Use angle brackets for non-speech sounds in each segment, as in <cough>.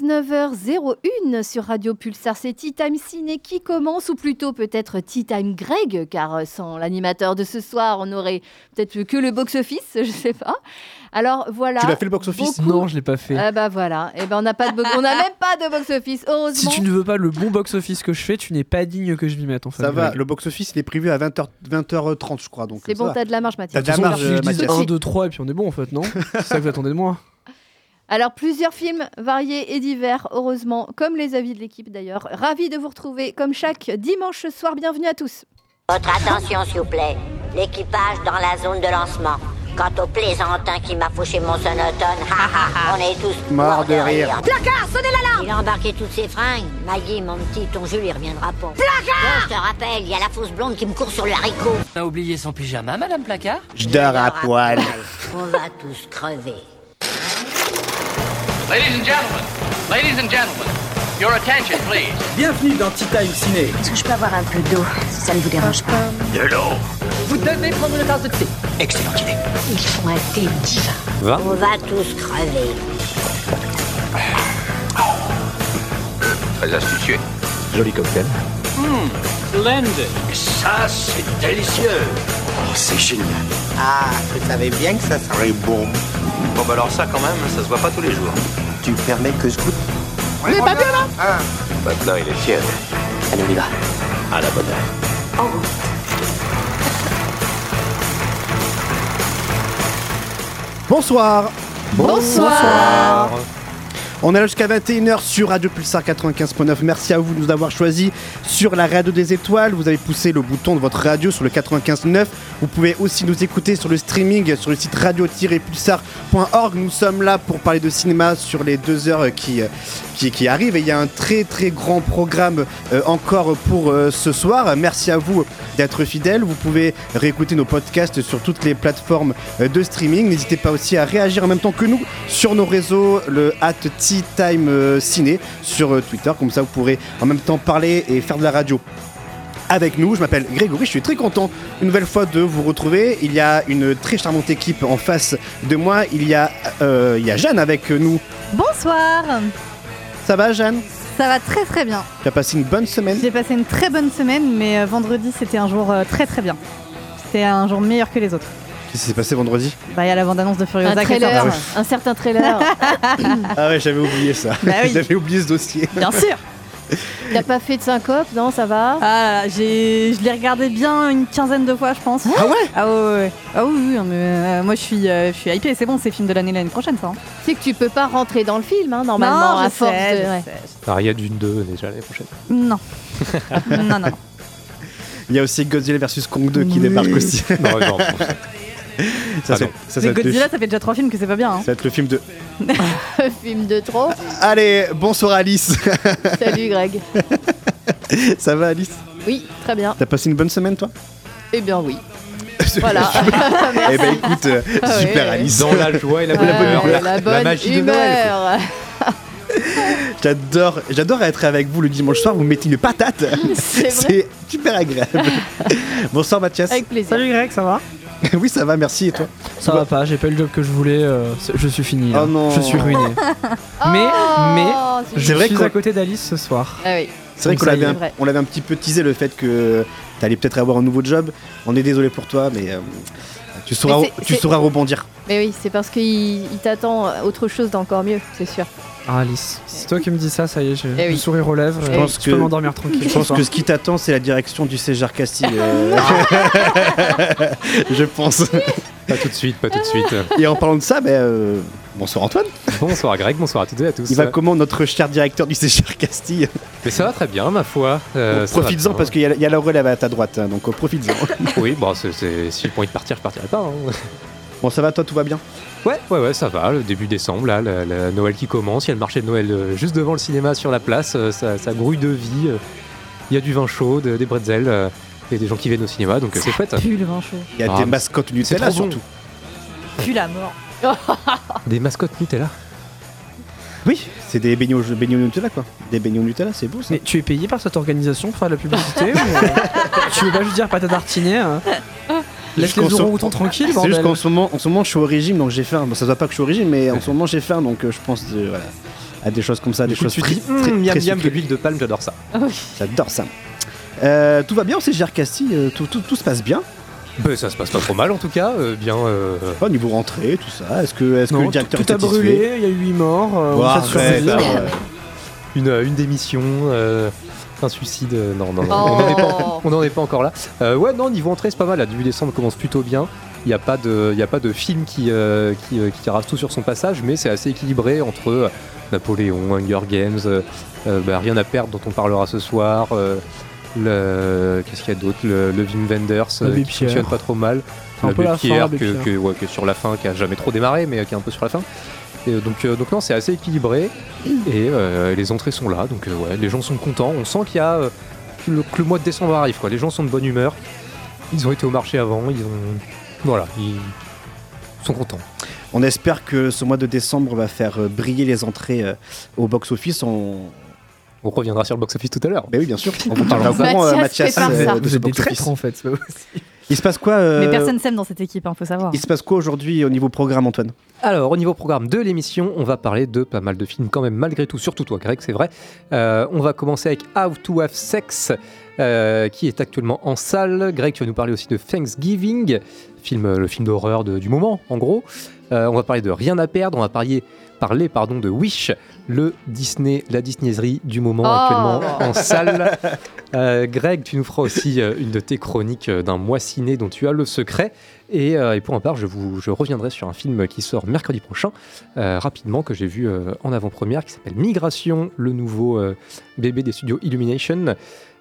19h01 sur Radio Pulsar. C'est Tea Time Ciné qui commence, ou plutôt peut-être Tea Time Greg, car sans l'animateur de ce soir, on aurait peut-être que le box-office, je sais pas. Alors voilà. Tu l'as fait le box-office? Beaucoup- Non, je l'ai pas fait. Ah bah voilà, et ben on n'a pas de bo- on n'a même pas de box-office, si heureusement. tu ne veux pas le bon box-office que je fais, tu n'es pas digne que je m'y mette en fait. Ça va, le box-office il est prévu à 20h, 20h30 je crois. donc C'est bon, t'as de la marge, Mathias. T'as de la marge, je euh, dis Mathias. 1, 2, 3 et puis on est bon en fait, non? C'est ça que vous attendez de moi <laughs> Alors, plusieurs films variés et divers, heureusement, comme les avis de l'équipe d'ailleurs. Ravi de vous retrouver comme chaque dimanche soir. Bienvenue à tous. Votre attention, s'il vous plaît. L'équipage dans la zone de lancement. Quant au plaisantin qui m'a fauché mon sonotone, on est tous Morts de rire. Placard, sonnez l'alarme Il a embarqué toutes ses fringues. Maggie, mon petit, ton jeu lui reviendra pas. Placard Je te rappelle, il y a la fausse blonde qui me court sur le haricot. On a oublié son pyjama, Madame Placard? Je dors à poil. On va tous crever. Ladies and gentlemen, ladies and gentlemen, your attention, please. Bienvenue dans Tea Time Ciné. Est-ce que je peux avoir un peu d'eau, si ça ne vous dérange pas? De l'eau. Vous devez prendre une tasse de thé. Excellente idée. Ils font un thé divin. On va tous crever. Très astucieux. Joli cocktail. Splendid. Ça, c'est délicieux. Oh, c'est génial. Ah, je savais bien que ça serait bon. Bon bah alors ça quand même, ça se voit pas tous les jours. Tu permets que je goûte Maintenant il est fier. Allez, on y va. À la bonne heure. Bonsoir. Bonsoir. On est là jusqu'à 21h sur Radio Pulsar 95.9. Merci à vous de nous avoir choisis sur la radio des étoiles. Vous avez poussé le bouton de votre radio sur le 95.9. Vous pouvez aussi nous écouter sur le streaming sur le site radio-pulsar.org. Nous sommes là pour parler de cinéma sur les deux heures qui, euh, qui, arrivent. Et il y a un très très grand programme euh, encore pour euh, ce soir. Merci à vous d'être fidèles. Vous pouvez réécouter nos podcasts sur toutes les plateformes de streaming. N'hésitez pas aussi à réagir en même temps que nous sur nos réseaux, le at Tea Time euh, Ciné sur euh, Twitter. Comme ça, vous pourrez en même temps parler et faire de la radio avec nous. Je m'appelle Grégory, je suis très content une nouvelle fois de vous retrouver. Il y a une très charmante équipe en face de moi. Il y a, euh, il y a Jeanne avec nous. Bonsoir, Ça va Jeanne? Ça va très très bien. Tu as passé une bonne semaine? J'ai passé une très bonne semaine, mais vendredi c'était un jour très très bien. C'était un jour meilleur que les autres. Qu'est-ce qui s'est passé vendredi Bah il y a la bande-annonce de Furiosa Un trailer, un certain trailer. <laughs> Ah ouais, j'avais oublié ça. Bah oui. <laughs> j'avais oublié ce dossier. Bien sûr. T'as pas fait de syncope, non Ça va Ah, j'ai, je l'ai regardé bien une quinzaine de fois, je pense. Ah ouais Ah ouais, ouais, ouais. Ah oui, oui, mais euh, moi je suis, euh, je suis hypée. C'est bon, c'est film de l'année l'année prochaine, ça. hein. C'est que tu peux pas rentrer dans le film, hein, normalement, non, à je force sais, de. je ouais. sais. Alors il y a d'une deux déjà l'année prochaine. Non. <laughs> non, non, non. Il y a aussi Godzilla vs Kong 2 qui Oui. débarque aussi. Non, non, <laughs> Ça, Ah Mais Godzilla, ça fait déjà trois films que c'est pas bien. hein. ça va être le film de. <laughs> film de trop. Allez, bonsoir Alice. <laughs> Salut Greg. ça va Alice? Oui, très bien. T'as passé une bonne semaine toi? Eh bien oui. Voilà. Eh ben écoute, euh, Ah ouais, super ouais. Alice. Dans la joie et la bonne Ouais, humeur. La, la la bonne magie de Noël. quoi. humeur. J'adore, j'adore être avec vous le dimanche soir. Vous mettez une patate. C'est vrai. C'est super agréable. Bonsoir Mathias. Avec plaisir. Salut Greg, ça va? <laughs> Oui, ça va, merci. Et toi Ça va pas, j'ai pas eu le job que je voulais, euh, je suis fini. là. Oh non. Je suis ruiné. <laughs> mais, mais, Oh, c'est je vrai suis qu'on- à côté d'Alice ce soir. Ah oui. C'est vrai Donc qu'on ça y l'avait, est. un, vrai. on l'avait un petit peu teasé le fait que t'allais peut-être avoir un nouveau job. On est désolé pour toi, mais euh, tu sauras, Mais c'est- tu c'est- sauras rebondir. Mais oui, c'est parce qu'il il t'attend autre chose d'encore mieux, c'est sûr. Ah Alice, c'est toi qui me dis ça, ça y est, j'ai Eh le sourire aux lèvres. Je euh, pense je peux que- m'endormir tranquille. Je ce pense que ce qui t'attend, c'est la direction du César Castille. euh, <laughs> <laughs> Je pense. Pas tout de suite, pas tout de suite. Et en parlant de ça, ben, euh, bonsoir Antoine. Bonsoir Greg, bonsoir à toutes et à tous. Il va comment notre cher directeur du César Castille? Mais ça va très bien ma foi. Euh, Profites-en parce qu'il y, a- il y a la relève à ta droite, hein, donc euh, profites-en. Oui, bon, c'est, c'est- si j'ai pas envie de partir, je partirai pas. hein. bon, ça va, toi, tout va bien? Ouais, ouais, ouais, ça va. Le début décembre, là, le Noël qui commence. Il y a le marché de Noël euh, juste devant le cinéma sur la place. euh, ça, ça grouille de vie. euh, Il y a du vin chaud, de- des bretzels. euh, et des gens qui viennent au cinéma, donc euh, c'est chouette. Pue le vin chaud. Il y a Ah, des mascottes Nutella bon. surtout. Pue la mort. <laughs> Des mascottes Nutella. Oui, c'est des beignets Nutella quoi. Des beignets Nutella, c'est beau ça. Mais tu es payé par cette organisation pour faire de la publicité ou, euh, <laughs> Tu veux pas juste dire pâte à tartiner hein? Laisse les euros tranquilles, C'est juste qu'en ce moment, en ce moment, je suis au régime, donc j'ai faim. Bon, ça se voit pas que je suis au régime, mais en ce moment, j'ai faim, donc euh, je pense de voilà. à des choses comme ça, des Des choses très- miam très miam de l'huile de palme, j'adore ça. J'adore ça. Euh, tout va bien au CGR Castille, euh, tout, tout- tout se passe bien. Ben, ça se passe pas trop mal en tout cas, euh, bien. euh, Au niveau rentrée, tout ça. Est-ce que, est que Non, le directeur tout, tout est a brûlé, il y a eu 8 morts. euh, on euh, une, une démission, un suicide. euh, non, non, non, Oh. on n'en est, n'en est pas encore là. Euh, ouais, non, niveau entrée, c'est pas mal. Là, début décembre commence plutôt bien. Il n'y a, pas de- y a pas de film qui, euh, qui, qui rase tout sur son passage, mais c'est assez équilibré entre euh, Napoléon, Hunger Games, euh, bah, Rien à perdre, dont on parlera ce soir. euh, le qu'est-ce qu'il y a d'autre? Le, le Wim Wenders euh, qui Pierre. fonctionne pas trop mal Un peu L'abbé la fin, que, Pierre. que- ouais, que sur la fin qui a jamais trop démarré mais qui est un peu sur la fin et, euh, donc, euh, donc non c'est assez équilibré. Et euh, les entrées sont là. Donc euh, ouais les gens sont contents. On sent qu'il y a euh, que le, que le mois de décembre arrive quoi. Les gens sont de bonne humeur. Ils ont été au marché avant. Ils ont voilà ils sont contents. On espère que ce mois de décembre va faire euh, briller les entrées euh, au box-office. On... on reviendra sur le box office tout à l'heure. Ben oui, bien sûr. On vous <laughs> courant, euh, Mathias Mathias, prépare euh, de ce box-office. en fait. Il se passe quoi euh, Mais personne s'aime dans cette équipe, hein, faut savoir. Il se passe quoi aujourd'hui au niveau programme, Antoine? Alors, au niveau programme de l'émission, on va parler de pas mal de films quand même, malgré tout, surtout toi, Greg, c'est vrai. Euh, on va commencer avec How to Have Sex, euh, qui est actuellement en salle. Greg, tu vas nous parler aussi de Thanksgiving, film, le film d'horreur du moment, en gros. Euh, on va parler de Rien à perdre, on va parler, parler pardon, de Wish, le Disney, la Disneyserie du moment Oh. actuellement en salle. <laughs> Euh, Greg, tu nous feras aussi euh, une de tes chroniques euh, d'un mois ciné dont tu as le secret. Et, et pour ma part, je, vous, je reviendrai sur un film qui sort mercredi prochain, rapidement, que j'ai vu en avant-première, qui s'appelle Migration, le nouveau bébé des studios Illumination,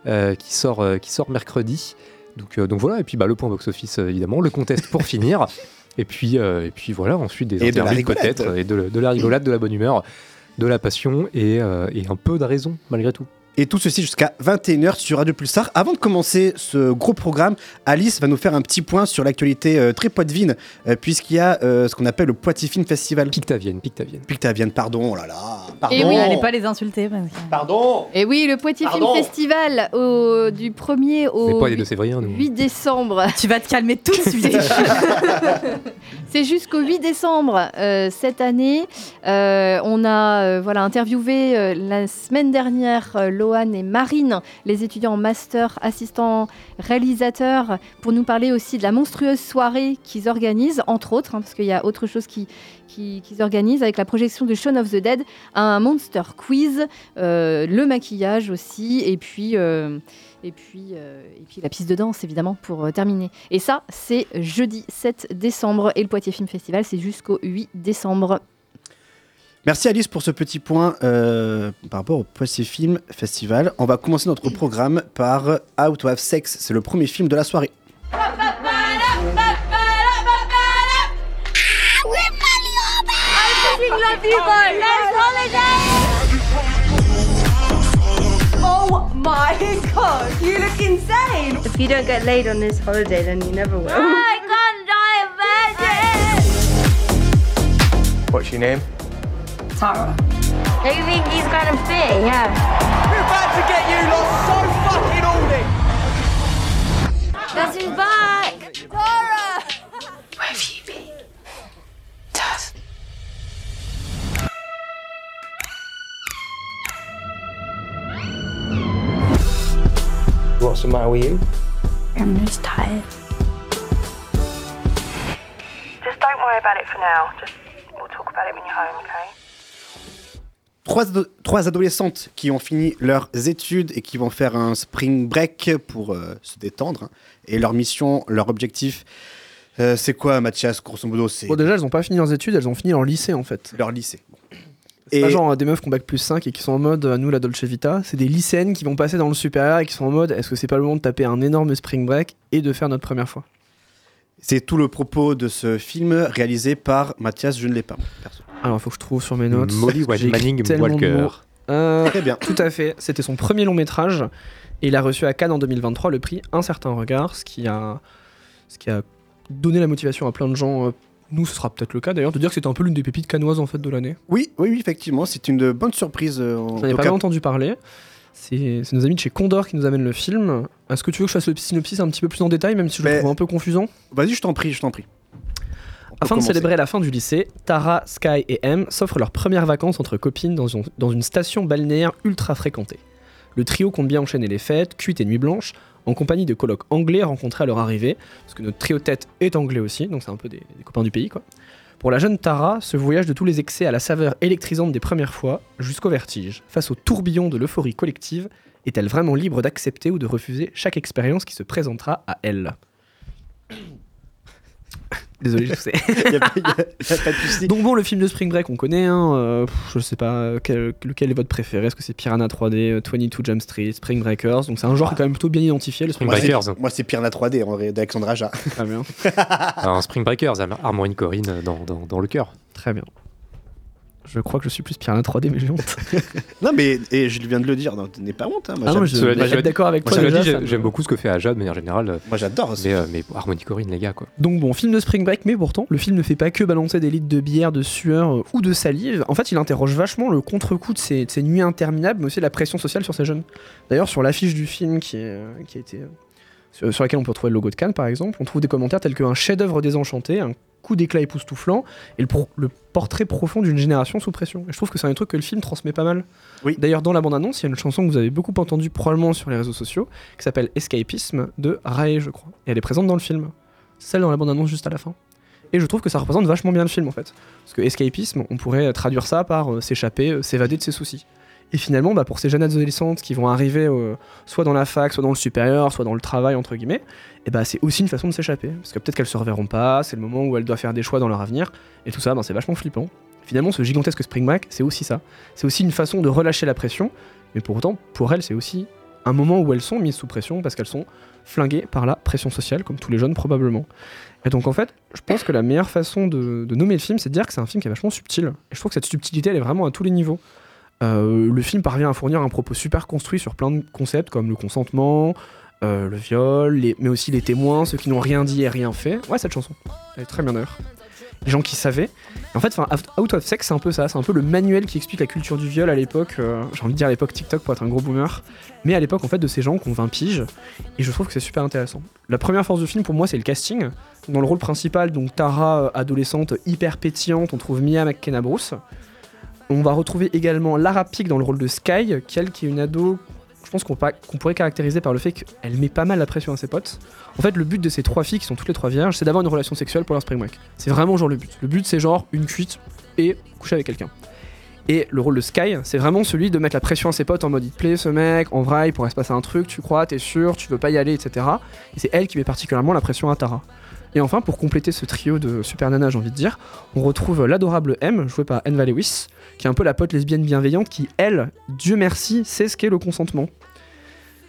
qui, sort, qui sort mercredi. Donc, donc voilà, et puis bah, le point box-office, évidemment, le contest pour <laughs> finir. Et puis, euh, et puis voilà, ensuite des interviews peut-être, et de, de la rigolade, de la bonne humeur, de la passion et, euh, et un peu de raison, malgré tout. Et tout ceci jusqu'à 21h sur Radio Pulsar. Avant de commencer ce gros programme, Alice va nous faire un petit point sur l'actualité euh, très poitevine, euh, puisqu'il y a euh, ce qu'on appelle le Poitiers Film Festival. Pictavienne, Pictavienne. Pictavienne, pardon, oh là là. Pardon. Et oui, Allez pas les insulter. parce que- Pardon. Et oui, le. Film Festival au, du 1er Mais au pas les deux 8, Sévrien, nous. 8 décembre. <laughs> Tu vas te calmer tout de suite. <laughs> C'est jusqu'au 8 décembre euh, cette année. Euh, on a euh, voilà, interviewé euh, la semaine dernière euh, Loane et Marine, les étudiants en master assistant réalisateur, pour nous parler aussi de la monstrueuse soirée qu'ils organisent, entre autres, hein, parce qu'il y a autre chose qui, qui- qu'ils organisent avec la projection de Shaun of the Dead, un monster quiz, euh, le maquillage aussi, et puis, euh, et, puis, euh, et puis la piste de danse, évidemment, pour terminer. Et ça, c'est jeudi 7 décembre, et le Poitiers Film Festival, c'est jusqu'au 8 décembre. Merci Alice pour ce petit point euh, par rapport au Poitiers Film Festival. On va commencer notre programme par How to Have Sex. C'est le premier film de la soirée. Oh my god, you look insane! If you don't get laid on this holiday, then you never will. I can't die a virgin! What's your name? Tara. Do you think he's gonna fit? Yeah. We're about to get you lot so fucking horny! That's his back! Tara! Where have you been? Taz. What's the matter with you? I'm just tired. Just don't worry about it for now. Just we'll talk about it when you're home, okay? Trois, ado- trois adolescentes qui ont fini leurs études et qui vont faire un spring break pour euh, se détendre. hein. Et leur mission, leur objectif, euh, c'est quoi, Mathias Grosso modo, c'est Bon, déjà, elles ont pas fini leurs études, elles ont fini leur lycée en fait. leur lycée. C'est pas genre euh, des meufs qui ont bac plus 5 et qui sont en mode nous la Dolce Vita, c'est des lycéennes qui vont passer dans le supérieur et qui sont en mode est-ce que c'est pas le moment de taper un énorme spring break et de faire notre première fois? C'est tout le propos de ce film réalisé par Mathias, je ne l'ai pas. perso. Alors il faut que je trouve sur mes notes. Molly Manning Walker. Euh, Très bien. Tout à fait, c'était son premier long métrage et il a reçu à Cannes en 2023 le prix Un certain regard, ce qui a, ce qui a donné la motivation à plein de gens. euh, nous, ce sera peut-être le cas d'ailleurs, de dire que c'était un peu l'une des pépites cannoises en fait de l'année. Oui, oui, oui, effectivement, c'est une bonne surprise. euh, en J'en ai pas cas. entendu parler. C'est nos amis de chez Condor qui nous amènent le film. Est-ce que tu veux que je fasse le synopsis un petit peu plus en détail, même si je le Mais- trouve un peu confusant? Vas-y, je t'en prie, je t'en prie. Afin de célébrer la fin du lycée, Tara, Sky et M s'offrent leurs premières vacances entre copines dans une, dans une station balnéaire ultra fréquentée. Le trio compte bien enchaîner les fêtes, cuites et nuits blanches, en compagnie de colocs anglais rencontrés à leur arrivée, parce que notre trio tête est anglais aussi, donc c'est un peu des, des copains du pays quoi. Pour la jeune Tara, ce voyage de tous les excès à la saveur électrisante des premières fois, jusqu'au vertige, face au tourbillon de l'euphorie collective, est-elle vraiment libre d'accepter ou de refuser chaque expérience qui se présentera à elle? Désolé, je sais. <laughs> Y a pas- y a- y a pas de souci. Donc bon, le film de Spring Break, on connaît. Hein, euh, je sais pas euh, quel- lequel est votre préféré. Est-ce que c'est Piranha 3D, euh, 22 Jump Street, Spring Breakers? Donc c'est un genre qui est quand même plutôt bien identifié. Le Spring Moi, Breakers. Moi, c'est Piranha 3D en vrai, d'Alexandre Aja. Très bien. <laughs> Un Spring Breakers, Ar- Harmony Corinne dans, dans, dans le cœur. Très bien. Je crois que je suis plus Piranha 3D, mais j'ai honte. <laughs> non, mais et je viens de le dire, non, n'aie pas honte. hein, moi, Ah non, je- bah, je- être d'accord avec moi, toi, j'aime beaucoup ce que fait Aja de manière générale. Moi, j'adore. Mais, euh, mais Harmony Corinne, les gars, quoi. Donc bon, film de Spring Break, mais pourtant, le film ne fait pas que balancer des litres de bière, de sueur euh, ou de salive. En fait, il interroge vachement le contre-coup de ces, de ces nuits interminables, mais aussi la pression sociale sur ces jeunes. D'ailleurs, sur l'affiche du film qui, est, euh, qui a été... sur, sur laquelle on peut retrouver le logo de Cannes, par exemple, on trouve des commentaires tels qu'un chef-d'œuvre désenchanté, un coup d'éclat époustouflant, et le, pro- le portrait profond d'une génération sous pression. Et je trouve que c'est un truc que le film transmet pas mal. Oui. D'ailleurs, dans la bande-annonce, il y a une chanson que vous avez beaucoup entendue probablement sur les réseaux sociaux, qui s'appelle Escapisme de Rae, je crois. Et elle est présente dans le film. Celle dans la bande-annonce juste à la fin. Et je trouve que ça représente vachement bien le film en fait. Parce que escapisme, on pourrait traduire ça par euh, s'échapper, euh, s'évader de ses soucis. Et finalement, bah, pour ces jeunes adolescentes qui vont arriver euh, soit dans la fac, soit dans le supérieur, soit dans le travail, entre guillemets, et bah, c'est aussi une façon de s'échapper. Parce que peut-être qu'elles se reverront pas, c'est le moment où elles doivent faire des choix dans leur avenir, et tout ça, bah, c'est vachement flippant. Finalement, ce gigantesque Spring Break, c'est aussi ça. C'est aussi une façon de relâcher la pression, mais pour autant, pour elles, c'est aussi un moment où elles sont mises sous pression parce qu'elles sont flinguées par la pression sociale, comme tous les jeunes probablement. Et donc en fait, je pense que la meilleure façon de nommer le film, c'est de dire que c'est un film qui est vachement subtil. Et je trouve que cette subtilité, elle est vraiment à tous les niveaux. Euh, le film parvient à fournir un propos super construit sur plein de concepts comme le consentement, euh, le viol, mais aussi les témoins, ceux qui n'ont rien dit et rien fait. Ouais, cette chanson, elle est très bien d'ailleurs. Les gens qui savaient. En fait, Out of Sex, c'est un peu ça. C'est un peu le manuel qui explique la culture du viol à l'époque. euh, J'ai envie de dire à l'époque TikTok pour être un gros boomer. Mais à l'époque, en fait, de ces gens qui ont 20 piges. Et je trouve que c'est super intéressant. La première force du film, pour moi, c'est le casting. Dans le rôle principal, donc Tara, adolescente hyper pétillante, on trouve Mia McKenna Bruce. On va retrouver également Lara Pick dans le rôle de Sky, qui elle qui est une ado, je pense qu'on pourrait caractériser par le fait qu'elle met pas mal la pression à ses potes. En fait, le but de ces trois filles, qui sont toutes les trois vierges, c'est d'avoir une relation sexuelle pour leur spring break. C'est vraiment genre le but. Le but, c'est genre une cuite et coucher avec quelqu'un. Et le rôle de Sky, c'est vraiment celui de mettre la pression à ses potes en mode il te plaît ce mec, en vrai il pourrait se passer un truc, tu crois, t'es sûr, tu veux pas y aller, etc. Et c'est elle qui met particulièrement la pression à Tara. Et enfin, pour compléter ce trio de super nanas, j'ai envie de dire, on retrouve l'adorable M, jouée par Enva Lewis, qui est un peu la pote lesbienne bienveillante qui, elle, Dieu merci, sait ce qu'est le consentement.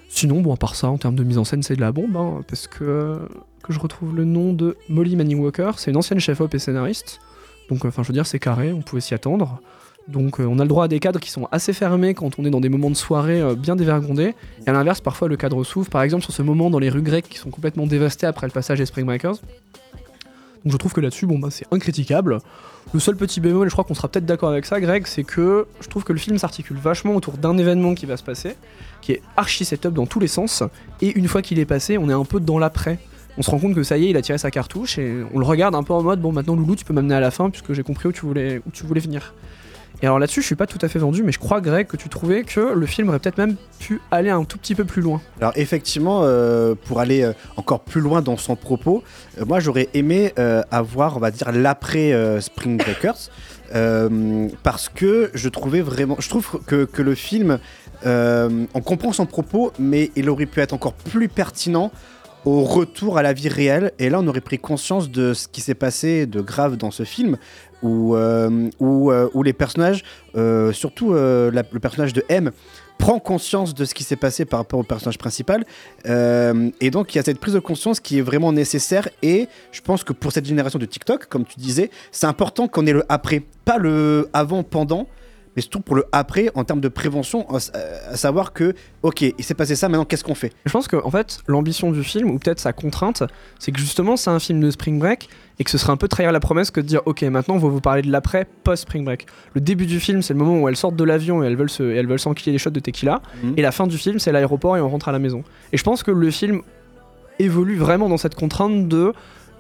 Sinon, bon, à part ça, en termes de mise en scène, c'est de la bombe, hein, parce que, que je retrouve le nom de Molly Manning Walker, c'est une ancienne chef-op et scénariste. Donc, euh, enfin, je veux dire, c'est carré, on pouvait s'y attendre. Donc, euh, on a le droit à des cadres qui sont assez fermés quand on est dans des moments de soirée euh, bien dévergondés. Et à l'inverse, parfois, le cadre s'ouvre. Par exemple, sur ce moment dans les rues grecques qui sont complètement dévastées après le passage des Spring Breakers. Donc, je trouve que là-dessus, bon, bah, c'est incritiquable. Le seul petit bémol, et je crois qu'on sera peut-être d'accord avec ça, Greg, c'est que je trouve que le film s'articule vachement autour d'un événement qui va se passer, qui est archi setup dans tous les sens, et une fois qu'il est passé, on est un peu dans l'après. On se rend compte que ça y est, il a tiré sa cartouche, et on le regarde un peu en mode, bon maintenant Loulou, tu peux m'amener à la fin, puisque j'ai compris où tu voulais, où tu voulais venir. Et alors là-dessus, je suis pas tout à fait vendu, mais je crois, Greg, que tu trouvais que le film aurait peut-être même pu aller un tout petit peu plus loin. Alors effectivement, euh, pour aller euh, encore plus loin dans son propos, euh, moi j'aurais aimé avoir, on va dire, l'après Spring Breakers, parce que je trouvais vraiment, je trouve que, que le film, on comprend son propos, mais il aurait pu être encore plus pertinent au retour à la vie réelle. Et là, on aurait pris conscience de ce qui s'est passé de grave dans ce film, où, euh, euh, où les personnages, euh, surtout le personnage de M, prend conscience de ce qui s'est passé par rapport au personnage principal. Et donc, il y a cette prise de conscience qui est vraiment nécessaire. Et je pense que pour cette génération de TikTok, comme tu disais, c'est important qu'on ait le après, pas le avant-pendant. Mais surtout pour le après, en termes de prévention, à à savoir que, ok, il s'est passé ça, maintenant qu'est-ce qu'on fait? Je pense que en fait, l'ambition du film, ou peut-être sa contrainte, c'est que justement c'est un film de Spring Break et que ce serait un peu trahir la promesse que de dire ok maintenant on va vous parler de l'après post Spring Break. Le début du film c'est le moment où elles sortent de l'avion et elles veulent se, et elles veulent s'enquiller des shots de tequila Mhm. et la fin du film c'est l'aéroport et on rentre à la maison. Et je pense que le film évolue vraiment dans cette contrainte de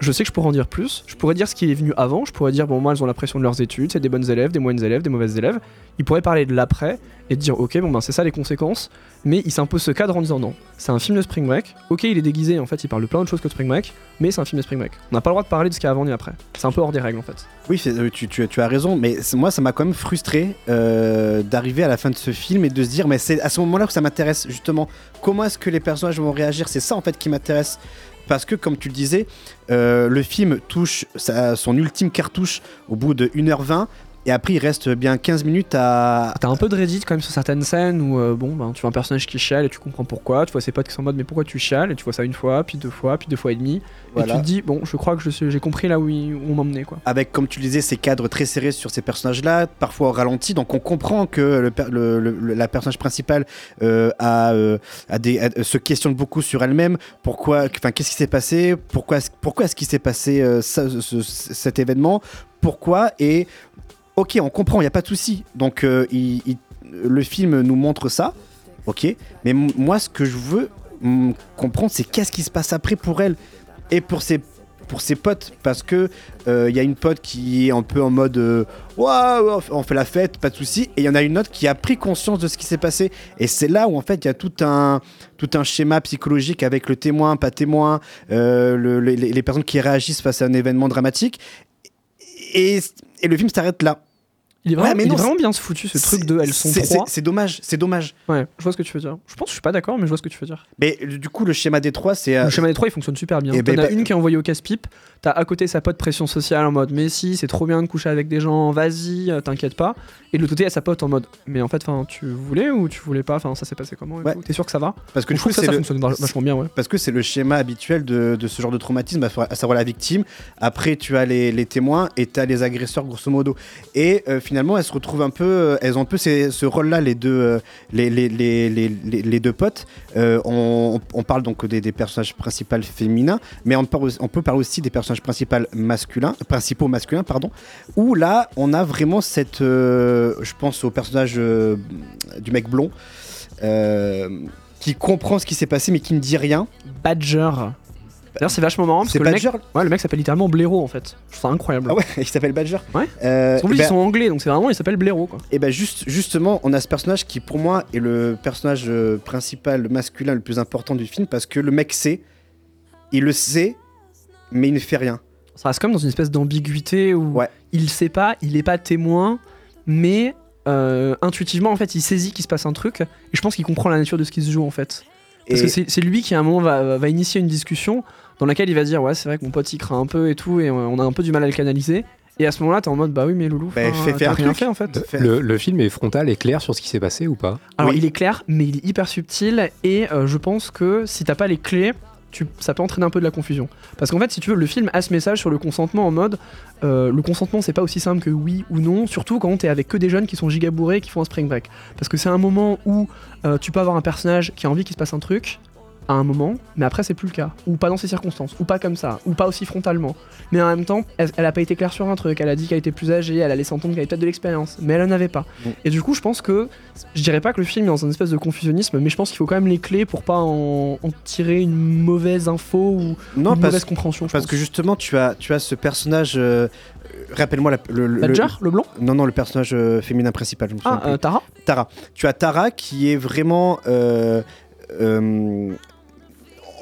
je sais que je pourrais en dire plus. Je pourrais dire ce qui est venu avant. Je pourrais dire, bon, moi, elles ont la pression de leurs études, c'est des bonnes élèves, des moyennes élèves, des mauvaises élèves. Ils pourraient parler de l'après et dire, ok, bon, ben, c'est ça les conséquences. Mais il s'impose ce cadre en disant, non, c'est un film de Spring Break. Ok, il est déguisé, en fait, il parle de plein d'autres choses que de Spring Break, mais c'est un film de Spring Break. On n'a pas le droit de parler de ce qu'il y a avant ni après. C'est un peu hors des règles, en fait. Oui, euh, tu, as raison, mais moi, ça m'a quand même frustré euh, d'arriver à la fin de ce film et de se dire, mais c'est à ce moment-là que ça m'intéresse, justement. Comment est-ce que les personnages vont réagir? C'est ça, en fait, qui m'intéresse. Parce que, comme tu le disais, euh, le film touche sa- son ultime cartouche au bout de 1h20. Et après, il reste bien 15 minutes à. T'as un peu de Reddit quand même sur certaines scènes où euh, bon ben tu vois un personnage qui chiale et tu comprends pourquoi, tu vois ses potes qui sont en mode mais pourquoi tu chiales? Et tu vois ça une fois, puis deux fois, puis deux fois et demi Voilà. et tu te dis bon je crois que j'ai compris là où, il- où on m'emmenait quoi. avec, comme tu le disais, ces cadres très serrés sur ces personnages-là, parfois au ralenti. Donc on comprend que le, per- le- le- le- la personnage principale euh, a, euh, a des, a- se questionne beaucoup sur elle-même. Pourquoi, enfin, qu'est-ce qui s'est passé? Pourquoi, est-ce- pourquoi est-ce qu'il s'est passé ça- ce- ce- cet événement? Pourquoi? Et ok, on comprend, il n'y a pas de souci. Donc euh, le film nous montre ça. Ok, mais moi, ce que je veux comprendre, c'est qu'est-ce qui se passe après pour elle et pour ses potes parce que euh, il y a une pote qui est un peu en mode euh, Waouh, on fait la fête, pas de souci, et il y en a une autre qui a pris conscience de ce qui s'est passé. Et c'est là où en fait il y a tout un schéma psychologique avec le témoin, pas témoin, euh, le- les, les personnes qui réagissent face à un événement dramatique. Et, et le film s'arrête là. Il est vraiment, Ouais, mais il est non, vraiment bien foutu ce truc de elles sont C'est- trois. C'est dommage, c'est dommage. Ouais, je vois ce que tu veux dire. Je pense que je suis pas d'accord mais je vois ce que tu veux dire. Mais euh, du coup, le schéma des trois, c'est. euh, Le schéma des trois il fonctionne super bien. Eh T'en ben, as bah- une qui est envoyée au casse-pipe, t'as à côté sa pote pression sociale en mode mais si c'est trop bien de coucher avec des gens, vas-y, euh, t'inquiète pas. Et de l'autre côté, y a sa pote en mode mais en fait, enfin, tu voulais ou tu voulais pas, enfin ça s'est passé comment et Ouais. tout? T'es sûr que ça va? Parce que Je coup, trouve que ça, c'est ça le- fonctionne vach- vachement bien, ouais. Parce que c'est le schéma habituel de, de ce genre de traumatisme, à savoir- à savoir la victime. Après, tu as les, les témoins et tu as les agresseurs, grosso modo. Et euh, finalement, elles se retrouvent un peu. euh, elles ont un peu ces- ce rôle-là, les deux, euh, les, les, les, les, les- les deux potes. Euh, on, on parle donc des, des personnages principaux féminins, mais on, parle aussi- on peut parler aussi des personnages principaux masculins, principaux masculins, pardon. Où là, on a vraiment cette. euh, je pense au personnage euh, du mec blond. euh, qui comprend ce qui s'est passé mais qui ne dit rien. Badger. D'ailleurs, c'est vachement marrant parce C'est que le mec, Badger ouais, le mec s'appelle littéralement Blaireau en fait. Je trouve ça incroyable. Ah ouais, <laughs> il s'appelle Badger Ouais. Euh, En plus, eh ben- ils sont anglais donc c'est vraiment, il s'appelle Blaireau quoi. Et ben juste, justement, on a ce personnage qui pour moi est le personnage principal masculin le plus important du film parce que le mec sait, il le sait, mais il ne fait rien. Ça reste comme dans une espèce d'ambiguïté où il sait pas, il est pas témoin, mais euh, intuitivement en fait il saisit qu'il se passe un truc et je pense qu'il comprend la nature de ce qui se joue en fait. Parce Et- que c'est lui qui à un moment va, va initier une discussion dans laquelle il va dire ouais c'est vrai que mon pote il craint un peu et tout et on a un peu du mal à le canaliser. Et à ce moment-là, t'es en mode bah oui, mais Loulou, Bah, fais- fais rien truc. fait en fait. Le, le film est frontal et clair sur ce qui s'est passé ou pas? Alors il est clair, mais il est hyper subtil et euh, je pense que si t'as pas les clés, ça peut entraîner un peu de la confusion. Parce qu'en fait, si tu veux, le film a ce message sur le consentement en mode euh, le consentement c'est pas aussi simple que oui ou non, surtout quand t'es avec que des jeunes qui sont gigabourrés qui font un spring break. Parce que c'est un moment où euh, tu peux avoir un personnage qui a envie qu'il se passe un truc à un moment, mais après c'est plus le cas, ou pas dans ces circonstances, ou pas comme ça, ou pas aussi frontalement. Mais en même temps, elle, elle a pas été claire sur un truc, elle a dit qu'elle était plus âgée, elle a laissé entendre qu'elle avait peut-être de l'expérience, mais elle en avait pas. Mm. Et du coup, je pense que, je dirais pas que le film est dans un espèce de confusionnisme, mais je pense qu'il faut quand même les clés pour pas en, en tirer une mauvaise info ou Non, une parce, mauvaise compréhension. parce pense. que justement, tu as, tu as ce personnage. euh, Rappelle-moi le, le- Badger, le blond Non, non, le personnage euh, féminin principal. Je me souviens Ah, euh, Tara? Tara. Tu as Tara qui est vraiment. euh,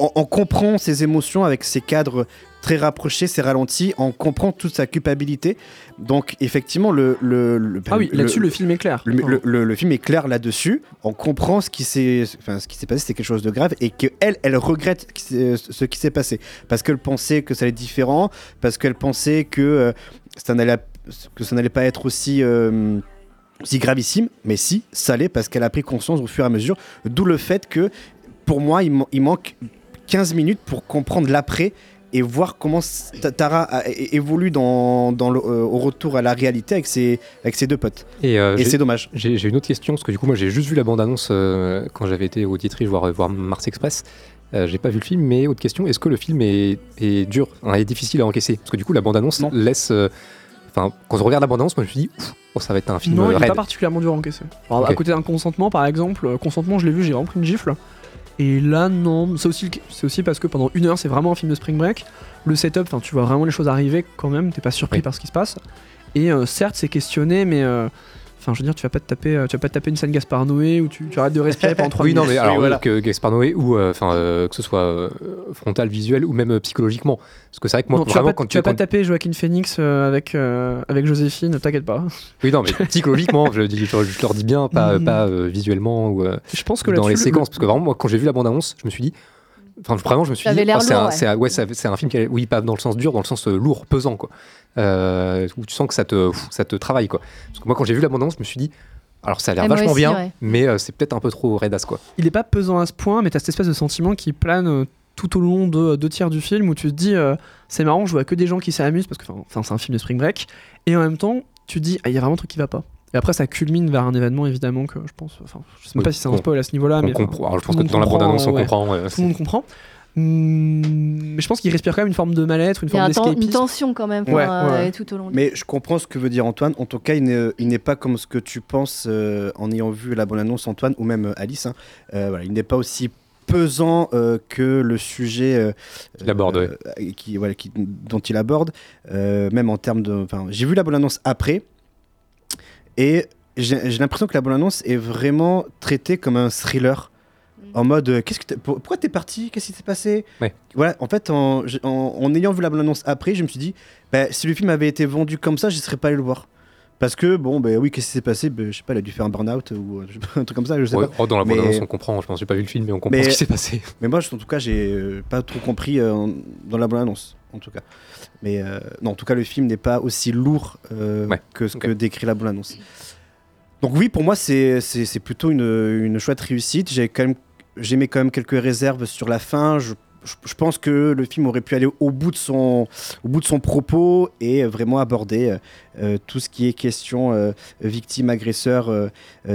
on, on comprend ses émotions avec ses cadres très rapprochés, ses ralentis, on comprend toute sa culpabilité. Donc, effectivement, le. le, le- Ah oui, là-dessus, le film est clair. Le, film est clair là-dessus. On comprend ce qui s'est, enfin, ce qui s'est passé, c'est quelque chose de grave, et que elle, elle regrette ce qui s'est passé parce qu'elle pensait que ça allait être différent, parce qu'elle pensait que euh, ça n'allait, que ça n'allait pas être aussi euh, gravissime, mais si, ça l'est parce qu'elle a pris conscience au fur et à mesure. D'où le fait que, pour moi, il manque 15 minutes pour comprendre l'après et voir comment Tara évolue dans, dans le- euh, au retour à la réalité avec ses, avec ses deux potes. Et, euh, Et c'est dommage. J'ai une autre question, parce que du coup, moi, j'ai juste vu la bande-annonce euh, quand j'avais été au Dietrich voir, voir Mars Express. Euh, j'ai pas vu le film, mais autre question, est-ce que le film est, est dur, hein, est difficile à encaisser? Parce que du coup, la bande-annonce laisse. euh, Enfin, quand je regarde la bande-annonce, moi je me suis dit, Ouf, oh, ça va être un film Non, il est pas particulièrement dur à encaisser. Alors, À côté d'un consentement, par exemple, consentement, je l'ai vu, j'ai vraiment pris une gifle. Et là, non. C'est aussi, parce que pendant une heure, c'est vraiment un film de Spring Break. Le setup, tu vois vraiment les choses arriver quand même. T'es pas surpris Oui. par ce qui se passe. Et euh, certes, c'est questionné, mais. Enfin, je veux dire, tu vas pas te taper, euh, tu vas pas te taper une scène Gaspard Noé où tu, tu arrêtes de respirer pendant 3 Oui, minutes. non, mais alors voilà. que Gaspard Noé ou euh, enfin euh, que ce soit euh, frontal, visuel ou même euh, psychologiquement. Parce que c'est vrai que moi, Non, tu vas vraiment, pas, quand tu vas pas taper Joaquin Phoenix euh, avec, euh, avec Joséphine, t'inquiète pas. Oui, non, mais psychologiquement, je, dis- je, je leur dis bien, pas, Mhm. pas euh, visuellement ou euh, Je pense que dans les le- séquences. Parce que vraiment, moi, quand j'ai vu la bande-annonce, je me suis dit. Enfin, vraiment, je me suis Ça dit. oh, c'est un, ouais. c'est un- ouais, c'est c'est un film qui est, oui, pas dans le sens dur, dans le sens euh, lourd, pesant, quoi. Euh, où tu sens que ça te, pff, ça te travaille, quoi. Parce que moi, quand j'ai vu la bande-annonce, je me suis dit. Alors, ça a l'air moi vachement aussi, bien, ouais. mais euh, c'est peut-être un peu trop raidasse, quoi. il est pas pesant à ce point, mais t'as cette espèce de sentiment qui plane euh, tout au long de deux tiers du film où tu te dis euh, c'est marrant, je vois que des gens qui s'amusent parce que enfin, c'est un film de Spring Break, et en même temps tu te dis ah, il y a vraiment un truc qui va pas. Et après ça culmine vers un événement évidemment que je pense, enfin je sais même Oui, pas si c'est un spoil à ce niveau-là, On mais enfin, comprend- alors, je pense que dans la bande-annonce, on comprend. ouais, tout le monde comprend. Hum, mais je pense qu'il respire quand même une forme de mal-être, une Il y a forme ten- une d'escapisme. tension quand même Ouais, enfin, ouais. euh, tout au long. du- Mais je comprends ce que veut dire Antoine. En tout cas, il n'est il n'est pas comme ce que tu penses euh, en ayant vu la bonne-annonce, Antoine, ou même euh, Alice. hein. Euh, voilà, il n'est pas aussi pesant euh, que le sujet euh, Qu'il aborde, euh, qui, voilà, qui- dont il aborde, euh, même en termes de. J'ai vu la bonne-annonce après, et j'ai j'ai l'impression que la bonne-annonce est vraiment traitée comme un thriller. En mode, euh, qu'est-ce que pour- pourquoi t'es parti? Qu'est-ce qui s'est passé? Ouais. Voilà, en fait, en, j'ai- en- en ayant vu la bande-annonce après, je me suis dit, bah, si le film avait été vendu comme ça, je ne serais pas allé le voir. Parce que, bon, ben oui, qu'est-ce qui s'est passé? Ben, Je sais pas, il a dû faire un burn-out ou euh, un truc comme ça, je sais Ouais, pas. oh, dans la Mais- bande-annonce, on comprend. Je pense j'ai pas vu le film, mais on comprend Mais- ce qui s'est passé. Mais moi, je- en tout cas, j'ai euh, pas trop compris euh, dans la bande-annonce, en tout cas. Mais euh, non, en tout cas, le film n'est pas aussi lourd euh, Ouais, que ce que décrit la bande-annonce. Donc oui, pour moi, c'est plutôt une, une chouette réussite. J'ai quand même, j'aimais quand même quelques réserves sur la fin. Je, je- pense que le film aurait pu aller au bout de son, au bout de son propos et vraiment aborder euh, euh, tout ce qui est question euh, victime, agresseur,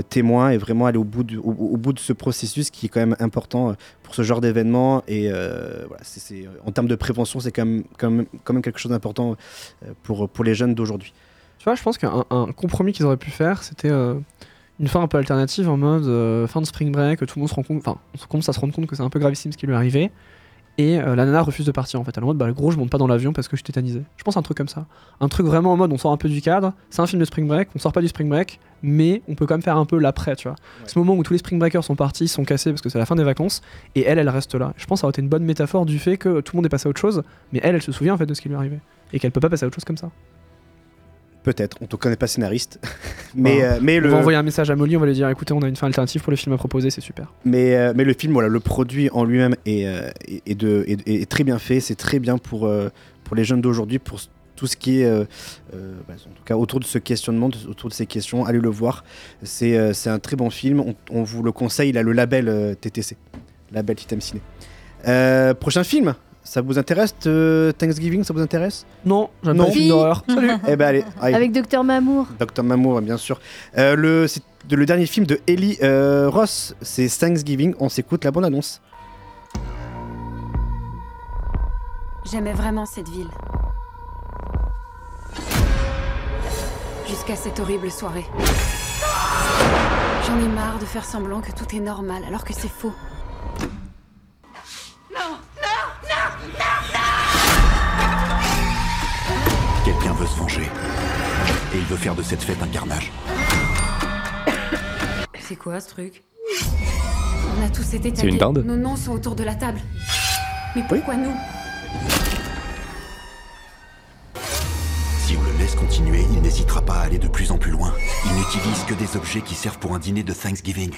témoin et vraiment aller au bout, du- au, bout de ce processus qui est quand même important pour ce genre d'événement. Et voilà, c'est- en termes de prévention, c'est quand même, quand, même, quand même quelque chose d'important pour, pour les jeunes d'aujourd'hui. Tu vois, je pense qu'un un compromis qu'ils auraient pu faire, c'était une fin un peu alternative en mode fin de Spring Break, tout le monde se rend compte, enfin, commence à se rendre compte que c'est un peu gravissime ce qui lui est arrivé. Et euh, la nana refuse de partir en fait. Elle est en mode, bah gros, je monte pas dans l'avion parce que je suis tétanisé. Je pense à un truc comme ça. Un truc vraiment en mode, on sort un peu du cadre. C'est un film de Spring Break, on sort pas du Spring Break, mais on peut quand même faire un peu l'après, tu vois. Ce moment où tous les Spring Breakers sont partis, sont cassés parce que c'est la fin des vacances, et elle, elle reste là. Je pense que ça aurait été une bonne métaphore du fait que tout le monde est passé à autre chose, mais elle, elle se souvient en fait de ce qui lui est arrivé. Et qu'elle peut pas passer à autre chose comme ça. Peut-être, on ne connaît pas scénariste. <laughs> mais, Voilà. euh, mais, On le, va envoyer un message à Molly, on va lui dire écoutez, on a une fin alternative pour le film à proposer, c'est super. mais, euh, mais le film, voilà, le produit en lui-même est, euh, est, est de, est, est très bien fait. C'est très bien pour, pour les jeunes d'aujourd'hui, pour tout ce qui est, euh, euh, bah, en tout cas, autour de ce questionnement, de- autour de ces questions. Allez le voir. C'est euh, un très bon film. On, on vous le conseille. Il a le label TTC, label Titam Ciné. Prochain film? Ça vous intéresse euh, Thanksgiving, ça vous intéresse? Non, j'aime Non. pas les films Si. d'horreur. Salut <laughs> Eh ben allez, allez. Avec Docteur Mamour. Dr Mamour, bien sûr. Euh, le, c'est de- le dernier film de Ellie euh, Ross, c'est Thanksgiving. On s'écoute la bonne annonce. J'aimais vraiment cette ville. Jusqu'à cette horrible soirée. J'en ai marre de faire semblant que tout est normal alors que c'est faux. Quelqu'un veut se venger. Et il veut faire de cette fête un carnage. C'est quoi ce truc? On a tous été C'est une dinde? Nos noms sont autour de la table. Mais pourquoi nous? Si on le laisse continuer, il n'hésitera pas à aller de plus en plus loin. Il n'utilise que des objets qui servent pour un dîner de Thanksgiving.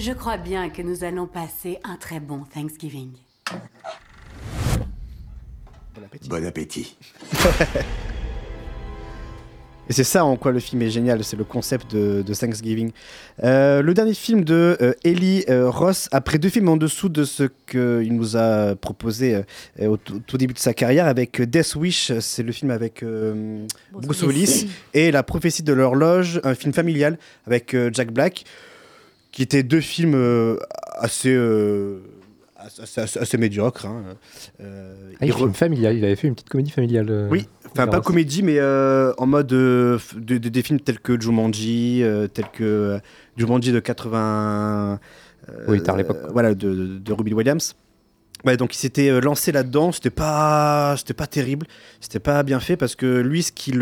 Je crois bien que nous allons passer un très bon Thanksgiving. Bon appétit. <laughs> Et c'est ça en quoi le film est génial, c'est le concept de, de Thanksgiving. Euh, le dernier film de euh, Ellie euh, Ross, après deux films en dessous de ce qu'il nous a proposé euh, au tout début de sa carrière, avec Death Wish, c'est le film avec euh, Bruce Willis, et La prophétie de l'horloge, un film familial avec euh, Jack Black, qui étaient deux films euh, assez, euh, assez, assez- assez médiocres. hein. Euh, Ah, il re- avait fait une petite comédie familiale. euh, Oui, Enfin, pas comédie, mais en mode f- de, de- des films tels que Jumanji, tels que Jumanji de 80. euh, Oui, tard l'époque, voilà, de, de, de Robin Williams. Ouais, donc il s'était euh, lancé là-dedans, c'était pas, pas terrible, c'était pas bien fait parce que lui, ce qui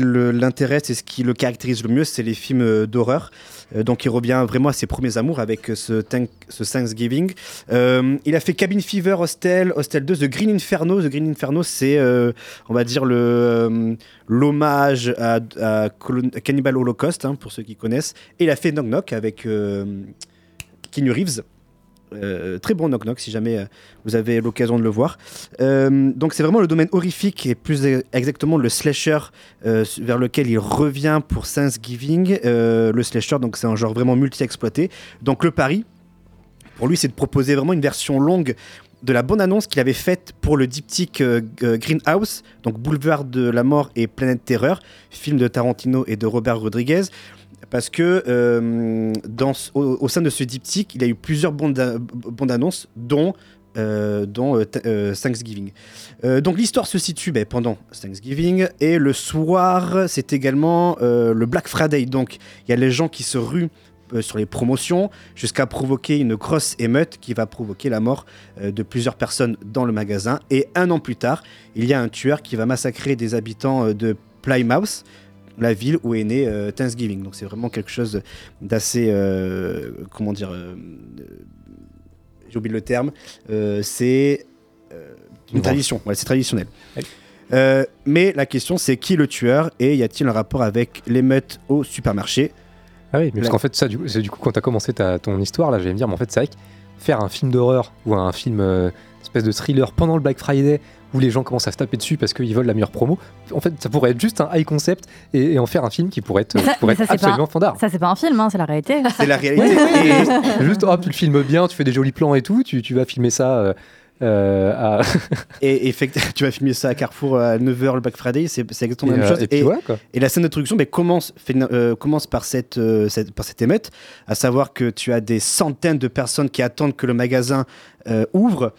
l'intéresse et ce qui le caractérise le mieux, c'est les films euh, d'horreur. Euh, donc il revient vraiment à ses premiers amours avec ce, Thank- ce Thanksgiving. Il a fait Cabin Fever, Hostel, Hostel 2, The Green Inferno. The Green Inferno, c'est, on va dire, le, l'hommage à, Cannibal Holocaust, hein, pour ceux qui connaissent. Et il a fait Knock Knock avec Keanu Reeves. Euh, très bon Knock Knock si jamais euh, vous avez l'occasion de le voir. Euh, donc c'est vraiment le domaine horrifique et plus e- exactement le slasher vers lequel il revient pour Thanksgiving. Le slasher donc c'est un genre vraiment multi-exploité. Donc le pari pour lui c'est de proposer vraiment une version longue de la bonne annonce qu'il avait faite pour le diptyque Greenhouse, donc Boulevard de la mort et Planète Terreur, film de Tarantino et de Robert Rodriguez. Parce que euh, dans, au, sein de ce diptyque, il y a eu plusieurs bandes, annonces, dont, euh, dont euh, Th- Thanksgiving. Donc l'histoire se situe ben, pendant Thanksgiving et le soir, c'est également le Black Friday. Donc il y a les gens qui se ruent sur les promotions jusqu'à provoquer une grosse émeute qui va provoquer la mort de plusieurs personnes dans le magasin. Et un an plus tard, il y a un tueur qui va massacrer des habitants de Plymouth, la ville où est né euh, Thanksgiving. Donc c'est vraiment quelque chose d'assez, euh, comment dire, euh, j'ai oublié le terme, c'est une tradition, voilà, c'est traditionnel. Mais la question c'est qui est le tueur et y a-t-il un rapport avec l'émeute au supermarché? Ah oui, mais parce La- qu'en fait, ça, du, c'est du coup, quand tu as commencé ta, ton histoire, là, j'allais me dire, mais en fait, c'est vrai que faire un film d'horreur ou un film espèce de thriller pendant le Black Friday où les gens commencent à se taper dessus parce qu'ils veulent la meilleure promo, en fait, ça pourrait être juste un high concept et, et en faire un film qui pourrait être, ça- pourrait ça, être c'est pas- absolument fandard. Ça, c'est pas un film, hein, c'est la réalité. C'est la réalité. Juste, hop, tu le filmes bien, tu fais des jolis plans et tout, tu, tu vas filmer ça euh, euh, à. <laughs> Et effectivement, tu vas filmer ça à Carrefour à 9h le Black Friday, c'est exactement Et, la même euh, chose. et puis voilà, quoi. et la scène d'introduction ben, commence, fait- euh, commence par, cette, euh, cette- par cette émeute, à savoir que tu as des centaines de personnes qui attendent que le magasin euh, ouvre.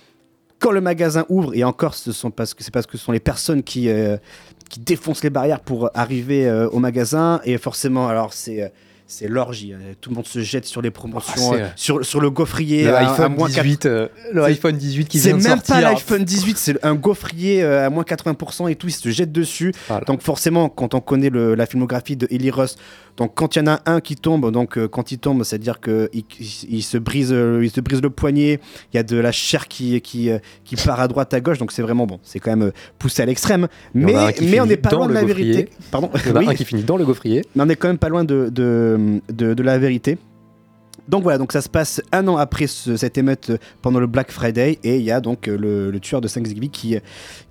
Quand le magasin ouvre, et encore, ce sont parce que c'est parce que ce sont les personnes qui, euh, qui défoncent les barrières pour arriver euh, au magasin, et forcément, alors c'est. euh, c'est l'orgie, hein. tout le monde se jette sur les promotions, Ah, c'est, euh, sur, sur le gaufrier. Le à- à iPhone moins 18, euh, le C'est- iPhone 18 qui c'est vient de même sortir. pas l'iPhone 18, c'est un gaufrier euh, à moins 80% et tout, il se jette dessus. Donc forcément, quand on connaît le- la filmographie de Eli Ross, donc quand il y en a un qui tombe, donc euh, quand il tombe, c'est-à-dire qu'il il, il se brise, euh, il se brise le poignet, il y a de la chair qui, qui, euh, qui part à droite, à gauche, donc c'est vraiment bon, c'est quand même poussé à l'extrême. Mais, mais on n'est pas loin de la vérité. Pardon. <laughs> Il y en a Oui. un qui finit dans le gaufrier. Mais on est quand même pas loin de, de, de- de la vérité. Donc voilà, ça se passe un an après ce- cette émeute pendant le Black Friday et il y a donc euh, le, tueur de Thanksgiving qui,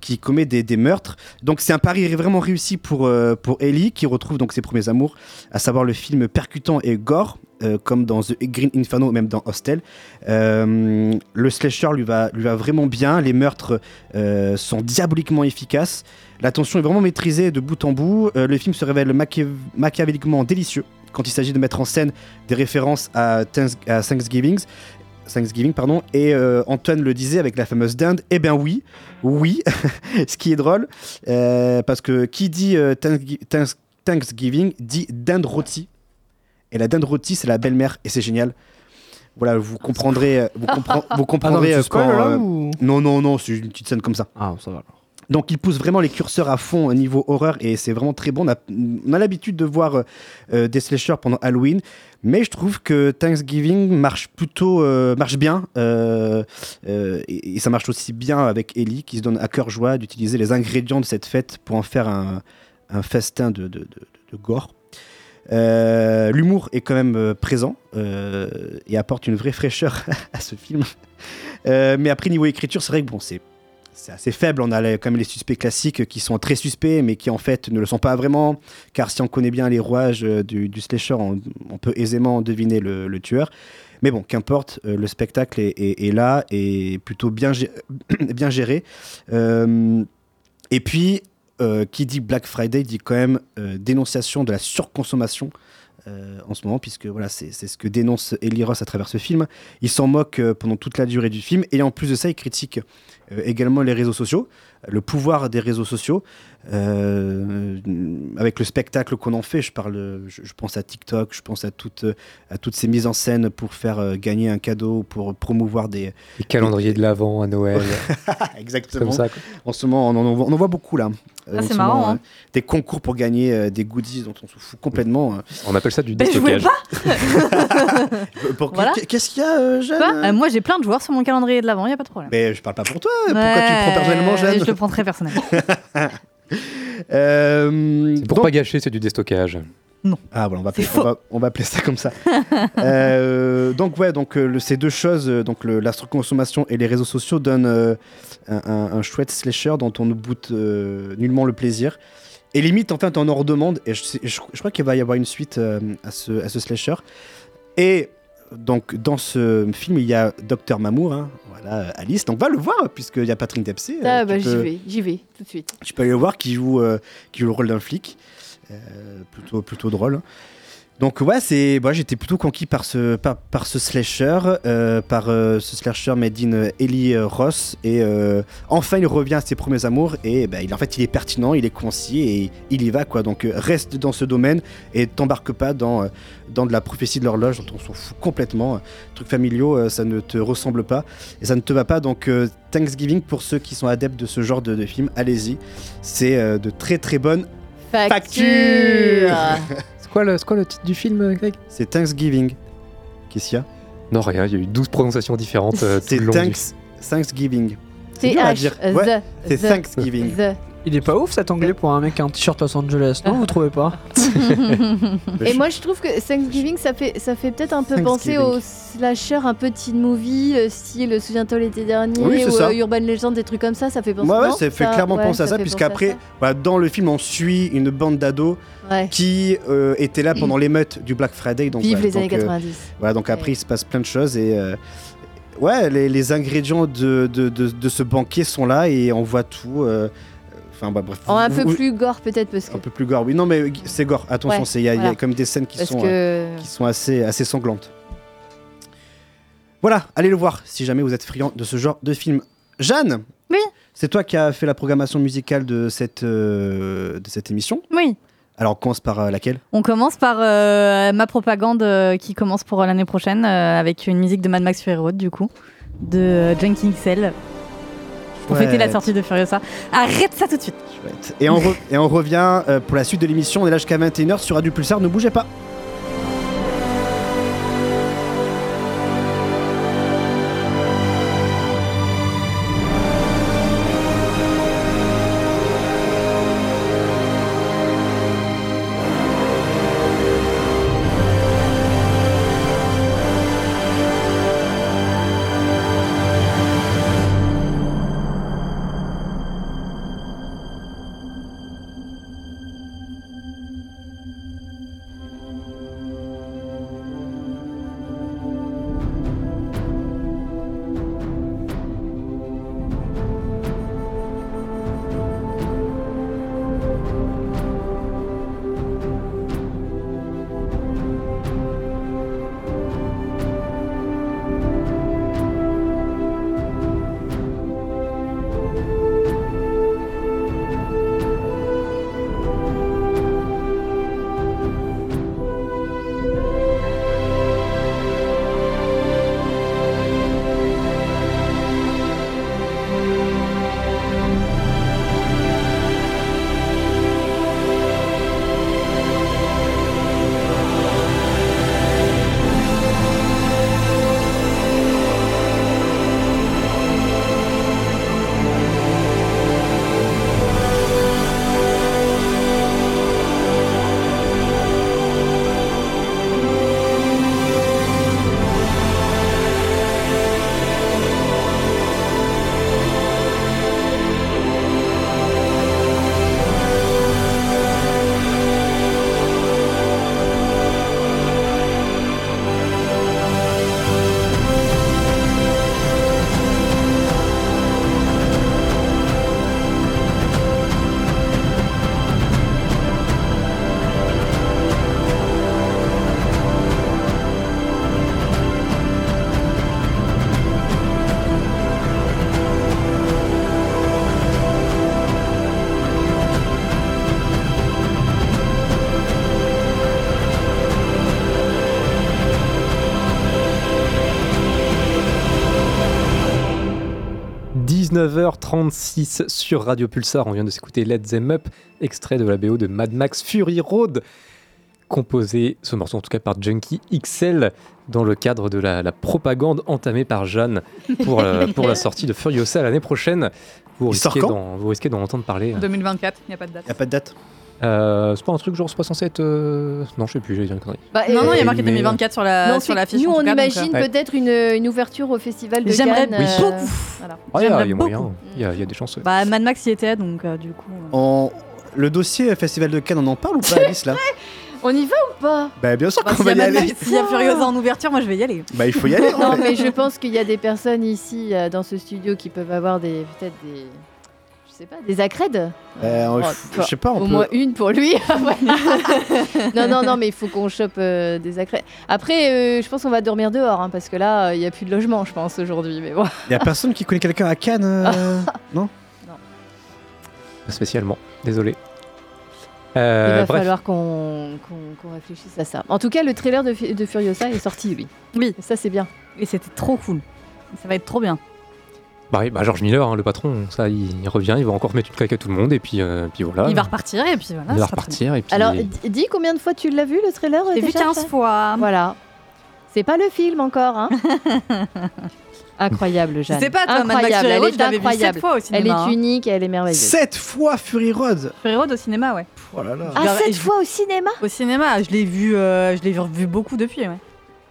qui commet des, meurtres. Donc c'est un pari vraiment réussi pour, euh, pour Ellie qui retrouve donc ses premiers amours, à savoir le film percutant et gore. euh, comme dans The Green Inferno, même dans Hostel. Le slasher lui va, lui vraiment bien. Les meurtres sont diaboliquement efficaces. La tension est vraiment maîtrisée de bout en bout. Le film se révèle machiav- machiavéliquement délicieux quand il s'agit de mettre en scène des références à, Thanks- à Thanksgiving. Thanksgiving, pardon. Et euh, Antoine le disait avec la fameuse dinde. Eh bien oui, oui. <laughs> Ce qui est drôle, euh, parce que qui dit euh, Thanksgi- Thanks- Thanksgiving dit dinde rôtie. Et la dinde rôtie, c'est la belle-mère, et c'est génial. Voilà, vous comprendrez, vous, compren- vous comprendrez Ah non, tu spoil, quand, là, ou- Non, non, non, c'est une petite scène comme ça. Ah, ça va alors. Donc il pousse vraiment les curseurs à fond au niveau horreur et c'est vraiment très bon. On a, l'habitude de voir euh, des slashers pendant Halloween, mais je trouve que Thanksgiving marche plutôt euh, marche bien euh, et, ça marche aussi bien avec Ellie qui se donne à cœur joie d'utiliser les ingrédients de cette fête pour en faire un, festin de, gore. L'humour est quand même présent et apporte une vraie fraîcheur <laughs> à ce film. Mais après niveau écriture, c'est vrai que bon, c'est c'est assez faible. On a même les suspects classiques qui sont très suspects, mais qui en fait ne le sont pas vraiment. Car si on connaît bien les rouages euh, du, slasher, on, peut aisément deviner le, tueur. Mais bon, qu'importe, euh, le spectacle est, là et plutôt bien, gé- <coughs> bien géré. Euh, et puis, qui dit Black Friday dit quand même dénonciation de la surconsommation euh, en ce moment, puisque voilà, c'est ce que dénonce Eli Ross à travers ce film. Il s'en moque euh, pendant toute la durée du film, et en plus de ça, il critique euh, également les réseaux sociaux, le pouvoir des réseaux sociaux, euh, avec le spectacle qu'on en fait. Je, parle, je, je pense à TikTok, je pense à, toutes à toutes ces mises en scène pour faire euh, gagner un cadeau, pour promouvoir des... Les calendriers de l'Avent à Noël. <laughs> Exactement. Comme ça. En ce moment, on en, voit, on en voit beaucoup là. Ah, en c'est ce marrant, moment, hein. euh, Des concours pour gagner euh, des goodies dont on se fout complètement. euh. On appelle ça du Ben, déstockage. <laughs> Pour- Voilà. Qu'est-ce qu'il y a, euh, Jeanne Euh, Moi, j'ai plein de joueurs sur mon calendrier de l'avant, il n'y a pas de problème. Mais je parle pas pour toi. Pourquoi Ouais, tu le prends personnellement, Jeanne? Je le prends très personnellement. <laughs> <laughs> Euh, C'est pour donc- pas gâcher, c'est du déstockage. Ah voilà, on va, appeler, on, va, on va appeler ça comme ça. <laughs> Euh, donc ouais, donc euh, le- ces deux choses, euh, donc la surconsommation et les réseaux sociaux donnent euh, un, un- un chouette slasher dont on ne euh, nullement le plaisir. Et limite, en fait, on en redemande. Et je, je- je crois qu'il va y avoir une suite euh, à, ce, à ce slasher. Et donc dans ce film, il y a Docteur Mamour, hein, voilà, euh, Alice. Donc va le voir puisqu'il y a Patrick Dempsey. euh, Ah, bah, j'y vais, j'y vais, tout de suite. tu peux aller le voir qui joue, euh, qui joue le rôle d'un flic. Plutôt, plutôt drôle. Donc ouais, c'est, moi j'étais plutôt conquis par ce, par, par ce slasher, euh, par euh, ce slasher made in euh, Eli euh, Ross. Et euh, enfin il revient à ses premiers amours et bah, il, en fait il est pertinent, il est concis et il y va quoi. Donc reste dans ce domaine et t'embarque pas dans, dans de la prophétie de l'horloge dont on s'en fout complètement. Trucs familiaux, ça ne te ressemble pas et ça ne te va pas. Donc Thanksgiving pour ceux qui sont adeptes de ce genre de, de film, allez-y. C'est de très très bonnes Facture <laughs> C'est quoi, quoi le titre du film, Greg? C'est Thanksgiving. Qu'est-ce qu'il y a? Non, rien, il y a eu 12 prononciations différentes euh, <laughs> C'est long du- Thanks, Thanksgiving. C'est dur à dire. Ouais, the, c'est Thanksgiving. the. Il est pas ouf cet anglais pour un mec qui a un t-shirt Los Angeles, non Vous <laughs> trouvez pas <laughs> Et moi je trouve que Thanksgiving ça fait, ça fait peut-être un peu penser au slasher un peu teen movie, euh, style Souviens-toi l'été dernier Oui, c'est ou ça. euh, Urban Legend, des trucs comme ça, ça fait penser Ouais, ouais, non ça fait clairement ouais, penser à ça, fait puisqu'après, penser voilà, dans le film, on suit une bande d'ados à ça. Ouais. qui euh, étaient là pendant l'émeute du Black Friday. Donc, Vive ouais, les donc, années euh, 90. voilà, donc après, il se passe plein de choses et. euh, Ouais, les, les ingrédients de, de, de- de ce banquet sont là et on voit tout. euh, Enfin, bah, bref. Un peu plus gore peut-être parce que. Un peu plus gore, oui. Non, mais c'est gore. Attention, Ouais, il y, a- y comme des scènes qui Parce sont, que- euh, qui sont assez, assez sanglantes. Voilà, allez le voir si jamais vous êtes friand de ce genre de film. Jeanne Oui. C'est toi qui as fait la programmation musicale de cette, euh, de cette émission. Oui. Alors, on commence par euh, laquelle? On commence par euh, ma propagande qui commence pour l'année prochaine avec une musique de Mad Max Fury Road du coup, de euh, Junkie Pour fêter la sortie de Furiosa. Arrête ça tout de suite. Chouette. Et on, et on revient euh, pour la suite de l'émission. On est là jusqu'à 21h sur Radio Pulsar. Ne bougez pas. 19h36 sur Radio Pulsar. On vient de s'écouter Let Them Up, extrait de la BO de Mad Max Fury Road, composé, ce morceau en tout cas par Junkie XL, dans le cadre de la, la propagande entamée par Jeanne pour, euh, <laughs> pour la sortie de Furiosa l'année prochaine. Vous Il risquez d'en- vous risquez d'en entendre parler. 2024, il n'y a pas de date. Y a pas de date Euh, c'est pas un truc genre, c'est pas censé être. euh, Non, je sais plus, j'ai dit une connerie. Bah, non, non, il y a euh, marqué mais- 2024 sur la non, sur la fiche. nous, en on cas, imagine euh, peut-être une, une ouverture au festival de J'aimerais Cannes. euh, beaucoup. voilà. Ah, il y a- J'aimerais il y a moyen, il y a, il y a des chances. Bah, Mad Max y était, donc euh, du coup. euh. On- Le dossier Festival de Cannes, on en parle ou pas, <laughs> Alice là? On y va ou pas? Bah, bien sûr Bah, qu'on va y aller. S'il y a Furiosa en ouverture, moi je vais y aller. Bah, il faut y aller. Non, mais je pense qu'il y a des personnes ici euh, dans ce studio qui peuvent avoir des peut-être des sais pas des accrèdes. Euh, on- Oh, je sais pas, on au peut- moins une pour lui. <laughs> Ouais. <laughs> non non non, mais il faut qu'on chope euh, des accrèdes. Après, euh, je pense qu'on va dormir dehors hein, parce que là, euh, il y a plus de logement, je pense aujourd'hui. Mais bon. Y a personne qui connaît quelqu'un à Cannes euh, <laughs> Non? Pas spécialement, désolé. il Euh, va bref, falloir qu'on qu'on- qu'on réfléchisse à ça. En tout cas, le trailer de, de Furiosa est sorti, lui. Oui. Ça, c'est bien. Et c'était trop cool. Ça va être trop bien. Bah, oui, bah, George Miller, hein, le patron, ça, il, il revient, il va encore mettre une claque à tout le monde, et puis, euh, puis voilà. Il va repartir et puis voilà. Il va repartir, et puis. Alors, dis combien de fois tu l'as vu, le trailer. J'ai vu déjà, 15 ça fois. Voilà. C'est pas le film encore, hein <laughs> Incroyable, Jeanne. Je sais pas, toi, Mad Max incroyable. Elle Road, est vu incroyable. sept fois au Elle cinéma, est hein. unique, elle est merveilleuse. Sept fois Fury Road Fury Road au cinéma, ouais. Oh là là. Ah, Je l'ai- sept je- fois au cinéma? Au cinéma, je l'ai vu, euh, je l'ai vu, vu beaucoup depuis, ouais. Moi,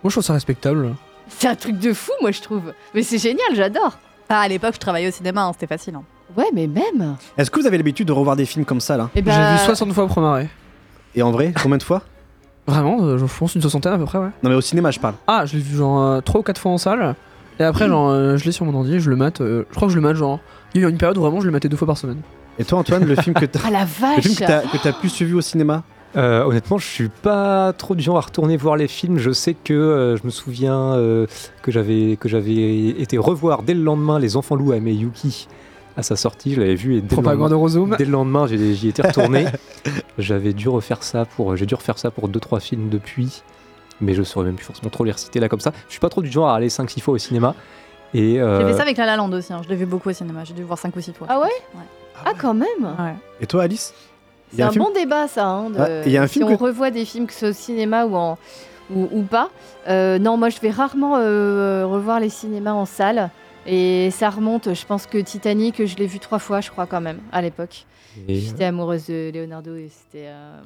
je trouve ça respectable. C'est un truc de fou, moi, je trouve. Mais c'est génial, j'adore. Ah, à l'époque, je travaillais au cinéma, hein, c'était facile. hein. Ouais, mais même. Est-ce que vous avez l'habitude de revoir des films comme ça là? Eh ben, J'ai vu 60 fois Promaré. Et en vrai, combien de fois? Vraiment, euh, je pense une soixantaine à peu près, ouais. Non mais au cinéma je parle. Ah, je l'ai vu genre 3 ou 4 fois en salle. Et après, genre, euh, je l'ai sur mon ordi, je le mate. euh, je crois que je le mate, genre. Il y a eu une période où vraiment je le matais deux fois par semaine. Et toi Antoine, le film que <laughs> t'as Ah la le film vache que t'as que t'as plus suivi au cinéma? Euh, honnêtement, je suis pas trop du genre à retourner voir les films. Je sais que euh, je me souviens euh, que j'avais que j'avais été revoir dès le lendemain Les Enfants Loups à Miyuki à sa sortie. Je l'avais vu et dès le Propagande lendemain, Eurozone. dès le lendemain, j'y j'y étais retourné. <laughs> J'avais dû refaire ça pour j'ai dû refaire ça pour deux trois films depuis, mais je saurais même plus forcément trop les reciter là comme ça. Je suis pas trop du genre à aller 5 6 fois au cinéma. Et euh, J'ai fait ça avec La La Land aussi, hein. je l'ai vu beaucoup au cinéma, j'ai dû le voir 5 ou 6 fois. Ah ouais? Ouais. Ah, quand même? Ouais. Et toi Alice? C'est a un, un film bon débat, ça. hein, de- Ouais, il y a un si on que- revoit des films, que ce soit au cinéma ou, en, ou, ou pas. Euh, non, moi, je vais rarement euh, revoir les cinémas en salle. Et ça remonte, je pense que Titanic, je l'ai vu trois fois, je crois, quand même, à l'époque. et- J'étais amoureuse de Leonardo et c'était euh,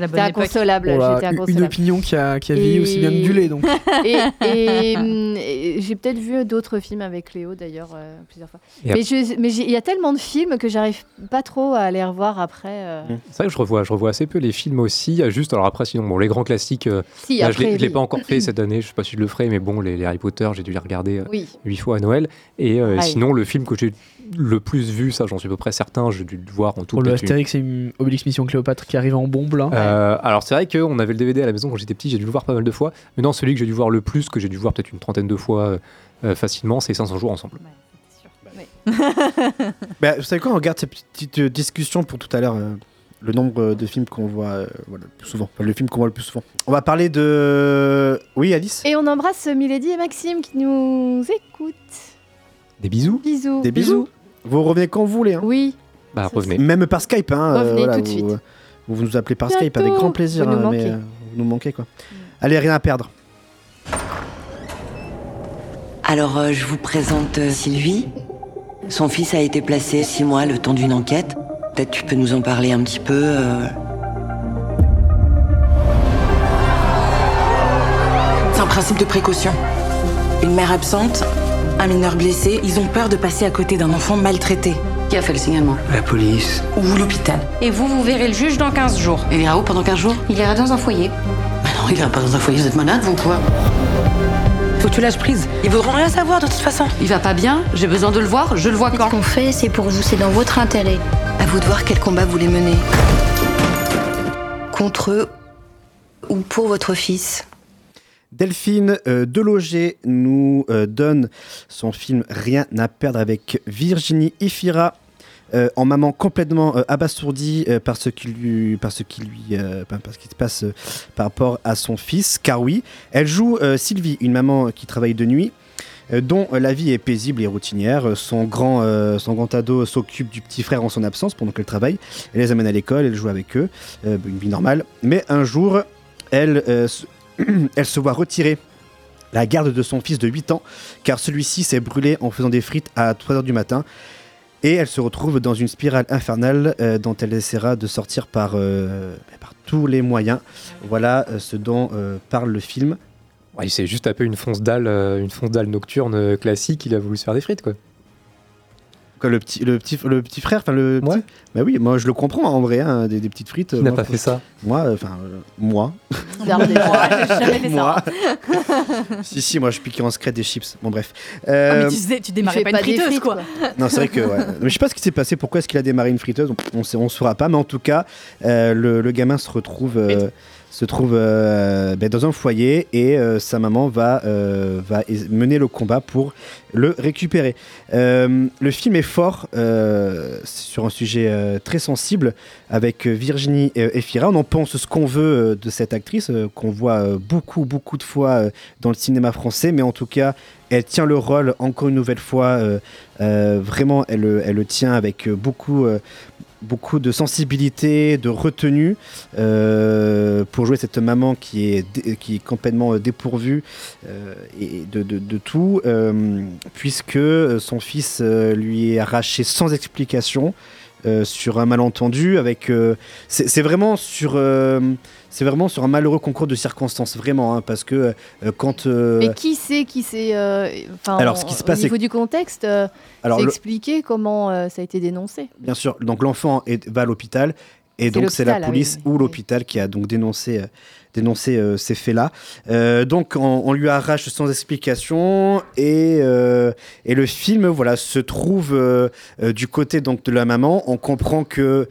la c'était bonne époque. inconsolable. Oh là, J'étais une- opinion qui a, qui a vieilli Et- aussi bien que du lait, donc. <laughs> et et, <laughs> et j'ai peut-être vu d'autres films avec Léo d'ailleurs euh, plusieurs fois. Et mais il y a tellement de films que j'arrive pas trop à les revoir après. euh. C'est vrai que je revois, je revois assez peu les films aussi. Juste, alors après, sinon, bon, les grands classiques, euh, Si, là, après, je l'ai oui. pas encore fait <laughs> cette année, je sais pas si je le ferai, mais bon, les, les Harry Potter, j'ai dû les regarder euh, Oui. huit fois à Noël. Et euh, sinon, le film que j'ai le plus vu, ça, j'en suis à peu près certain, j'ai dû le voir en tout. Pour le une- Astérix une Obélix Mission Cléopâtre qui arrive en bombe là. Euh, alors c'est vrai qu'on avait le DVD à la maison quand j'étais petit, j'ai dû le voir pas mal de fois. Mais non, celui que j'ai dû voir le plus, que j'ai dû voir peut-être une trentaine de fois euh, euh, facilement, c'est 500 jours ensemble. <laughs> Bah, vous savez quoi, on garde cette petite euh, discussion pour tout à l'heure. euh, le nombre euh, de films qu'on voit euh, voilà, le plus souvent. Enfin, le film qu'on voit le plus souvent. On va parler de. Oui, Alice? Et on embrasse Milady et Maxime qui nous écoutent. Des bisous Bisous. Des bisous. Vous revenez quand vous voulez. Hein. Oui. Bah revenez. Même par Skype. Hein, Revenez tout de vous, suite. Vous, nous appelez par Bientôt. Skype avec grand plaisir. Vous nous hein, mais euh, vous nous manquez quoi. Allez, rien à perdre. Alors, euh, je vous présente euh, Sylvie. Son fils a été placé six mois le temps d'une enquête. Peut-être tu peux nous en parler un petit peu. euh. C'est un principe de précaution. Une mère absente, un mineur blessé, ils ont peur de passer à côté d'un enfant maltraité. Qui a fait le signalement La police. Ou l'hôpital. Et vous, vous verrez le juge dans 15 jours. Il ira où pendant 15 jours Il ira dans un foyer. Mais non, il ira pas dans un foyer, vous êtes malade, vous ou quoi Faut que tu lâches prise. Ils voudront rien savoir de toute façon. Il va pas bien, j'ai besoin de le voir, je le vois quand Ce qu'on fait, c'est pour vous, c'est dans votre intérêt. À vous de voir quel combat vous voulez mener. Contre eux ou pour votre fils. Delphine euh, Deloger nous euh, donne son film Rien à perdre avec Virginie Ifira. euh, en maman complètement abasourdie par ce qui lui, par ce qui lui, par, ce qui se passe par rapport à son fils. Car oui, elle joue Sylvie, une maman qui travaille de nuit. dont la vie est paisible et routinière. Son grand, euh, son grand ado s'occupe du petit frère en son absence pendant qu'elle travaille. Elle les amène à l'école, elle joue avec eux, une vie normale. Mais un jour, elle, <clears throat> elle se voit retirer la garde de son fils de 8 ans, car celui-ci s'est brûlé en faisant des frites à 3h du matin. Et elle se retrouve dans une spirale infernale euh, dont elle essaiera de sortir par, euh, par tous les moyens. Voilà euh, ce dont parle le film. Ouais, il s'est juste tapé une fonce dalle, une fonce dalle nocturne classique. Il a voulu se faire des frites, quoi. Quoi, le, petit, le, petit, le petit frère, enfin le petit- Bah oui, moi je le comprends en vrai, hein, des, des petites frites. Qui n'a moi, pas fait ça Moi, euh, enfin, euh, moi. <laughs> Moi, <laughs> j'ai jamais fait ça. Moi. <laughs> si, si, moi je piquais en secret des chips. Bon, bref. Ah, Euh, mais tu, faisais- tu démarrais pas, pas une friteuse, frites, quoi. Non, c'est vrai que. Ouais. Mais je sais pas ce qui s'est passé, pourquoi est-ce qu'il a démarré une friteuse, on ne saura pas, mais en tout cas, euh, le, le gamin se retrouve, euh, se trouve euh, ben, dans un foyer et euh, sa maman va, euh, va mener le combat pour le récupérer. Le film est fort sur un sujet très sensible avec Virginie Efira. On en pense ce qu'on veut de cette actrice, qu'on voit beaucoup, beaucoup de fois dans le cinéma français, mais en tout cas, elle tient le rôle encore une nouvelle fois. vraiment, elle, le- elle le tient avec beaucoup, beaucoup de sensibilité, de retenue euh, pour jouer cette maman qui est, complètement euh, dépourvue euh, de, tout, puisque son fils lui est arraché sans explication. Euh, sur un malentendu avec euh, c'est vraiment sur euh, c'est vraiment sur un malheureux concours de circonstances vraiment hein, parce que quand Mais qui sait qui c'est enfin, Alors, ce qui se passe, Au niveau du contexte, Alors, le- expliqué comment ça a été dénoncé? Bien sûr, donc l'enfant va à l'hôpital et donc c'est la ah oui, police ou l'hôpital qui a donc dénoncé, euh, dénoncé euh, ces faits-là. Euh, donc on, on lui arrache sans explication et, et le film voilà se trouve du côté donc de la maman. On comprend que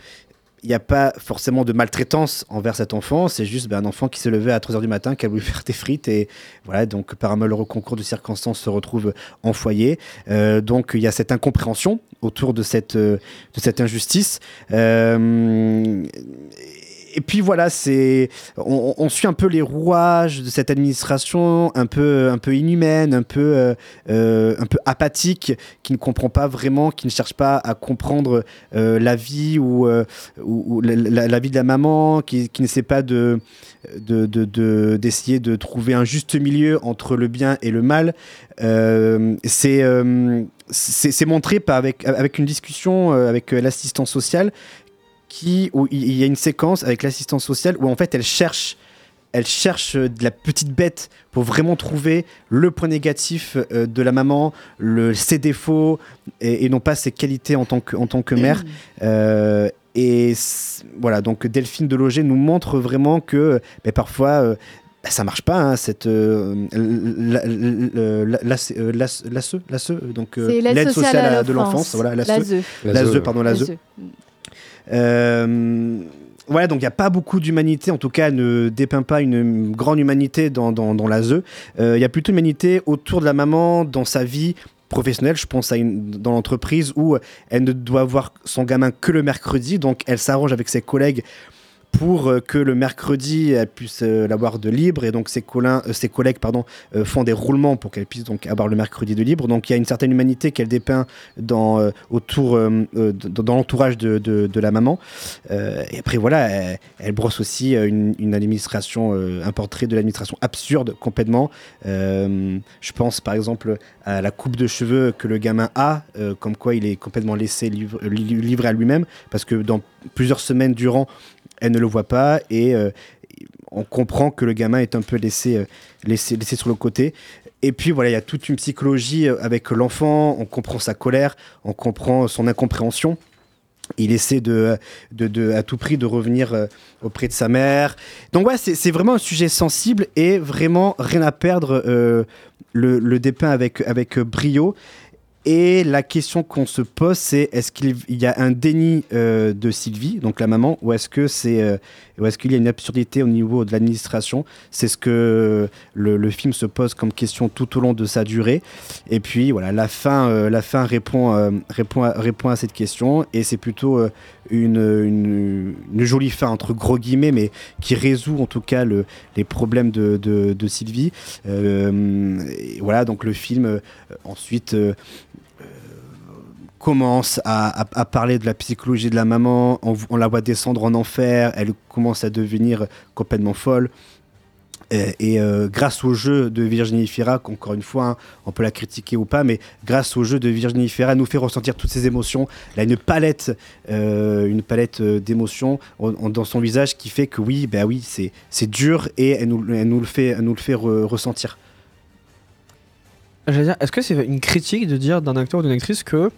il n'y a pas forcément de maltraitance envers cet enfant, c'est juste ben, un enfant qui s'est levé à 3h du matin, qui a voulu <laughs> faire des frites, et voilà, donc par un malheureux concours de circonstances se retrouve en foyer. Euh, donc il y a cette incompréhension autour de cette, euh, de cette injustice. Euh, et puis voilà, c'est on, suit un peu les rouages de cette administration un peu un peu inhumaine, un peu euh, euh, un peu apathique, qui ne comprend pas vraiment, qui ne cherche pas à comprendre la vie ou, ou, la, vie de la maman, qui, qui n'essaie pas de de- de- de- d'essayer de, trouver un juste milieu entre le bien et le mal. C'est c'est montré par avec avec une discussion euh, avec euh, l'assistance sociale qui où il y a une séquence avec l'assistance sociale où en fait elle cherche elle cherche euh, de la petite bête pour vraiment trouver le point négatif euh, de la maman, le, ses défauts et, et non pas ses qualités en tant que, en tant que mère. Euh, et voilà, donc Delphine Deloger nous montre vraiment que ben, parfois euh, ben, ça marche pas, hein, cette euh, la- la- la- la- l'ASE, donc euh, l'aide sociale à de l'enfance, voilà, l'ASE, pardon, l'ASE. Euh, voilà, donc il n'y a pas beaucoup d'humanité, en tout cas, elle ne dépeint pas une grande humanité dans, dans, dans l'ASE. Euh, Il y a plutôt humanité autour de la maman, dans sa vie professionnelle, je pense à une, dans l'entreprise où elle ne doit voir son gamin que le mercredi, donc elle s'arrange avec ses collègues pour euh, que le mercredi elle puisse euh, l'avoir de libre. Et donc ses, collègues, ses collègues pardon, euh, font des roulements pour qu'elle puisse donc avoir le mercredi de libre. Donc il y a une certaine humanité qu'elle dépeint dans, euh, autour, euh, euh, dans, l'entourage de, de- la maman. Euh, et après voilà elle, brosse aussi euh, une, administration euh, un portrait de l'administration absurde complètement. Euh, je pense par exemple à la coupe de cheveux que le gamin a euh, comme quoi il est complètement laissé livre- li- livré à lui-même. Parce que dans plusieurs semaines durant elle ne le voit pas et euh, on comprend que le gamin est un peu laissé, euh, laissé, laissé sur le côté. Et puis voilà, il y a toute une psychologie euh, avec l'enfant, on comprend sa colère, on comprend son incompréhension. Il essaie de, de, de- à tout prix de revenir auprès de sa mère. Donc ouais, c'est vraiment un sujet sensible et vraiment rien à perdre. le, le dépeint avec, avec brio. Et la question qu'on se pose, c'est est-ce qu'il il y a un déni euh, de Sylvie, donc la maman, ou est-ce que c'est, euh, est-ce qu'il y a une absurdité au niveau de l'administration? C'est ce que le, film se pose comme question tout au long de sa durée. Et puis voilà, la fin, euh, la fin répond, euh, répond, à, répond à cette question, et c'est plutôt une, une, jolie fin entre gros guillemets, mais qui résout en tout cas le, les problèmes de, de, de Sylvie. Voilà, donc le film ensuite. Commence à, parler de la psychologie de la maman, on, la voit descendre en enfer, elle commence à devenir complètement folle. Et, euh, grâce au jeu de Virginie Fira, qu'encore une fois, hein, on peut la critiquer ou pas, mais grâce au jeu de Virginie Fira, elle nous fait ressentir toutes ces émotions. Elle a une palette, euh, palette euh, d'émotions dans son visage qui fait que oui, ben oui, c'est dur et elle nous, elle nous le fait, nous le fait re- ressentir. Est-ce que c'est une critique de dire d'un acteur ou d'une actrice que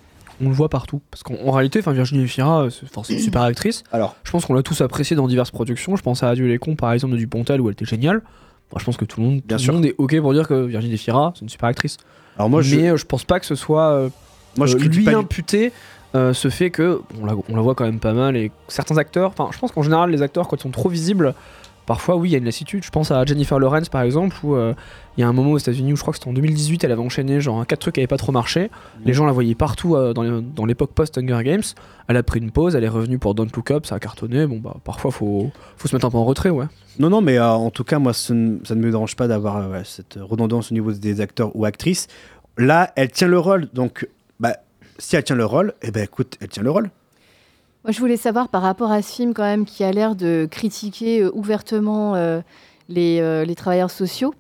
on le voit partout Parce qu'en en réalité, Virginie Fira, euh, c'est une super actrice. Alors, je pense qu'on l'a tous apprécié dans diverses productions. Je pense à Adieu les cons, par exemple, de Dupontel, où elle était géniale. Moi, je pense que tout le monde, tout le sûr. monde est ok pour dire que Virginie Fira, c'est une super actrice. Alors moi, je- mais euh, je pense pas que ce soit euh, Moi, je euh, lui euh, ce fait que on la, on la voit quand même pas mal et certains acteurs. Enfin, je pense qu'en général, les acteurs quand ils sont trop visibles. Parfois, oui, il y a une lassitude. Je pense à Jennifer Lawrence, par exemple, où euh, il y a un moment aux États-Unis où je crois que c'était en 2018, elle avait enchaîné genre quatre trucs qui n'avaient pas trop marché. Les gens la voyaient partout euh, dans l'époque post-Hunger Games. Elle a pris une pause, elle est revenue pour Don't Look Up, ça a cartonné. Bon, bah, parfois, faut, faut se mettre un peu en retrait, ouais. Non, non, mais euh, en tout cas, moi, ça ne, me dérange pas d'avoir euh, cette redondance au niveau des acteurs ou actrices. Là, elle tient le rôle, donc bah, si elle tient le rôle, eh ben écoute, elle tient le rôle. Moi, je voulais savoir par rapport à ce film, quand même, qui a l'air de critiquer euh, ouvertement euh, les, euh, les travailleurs sociaux,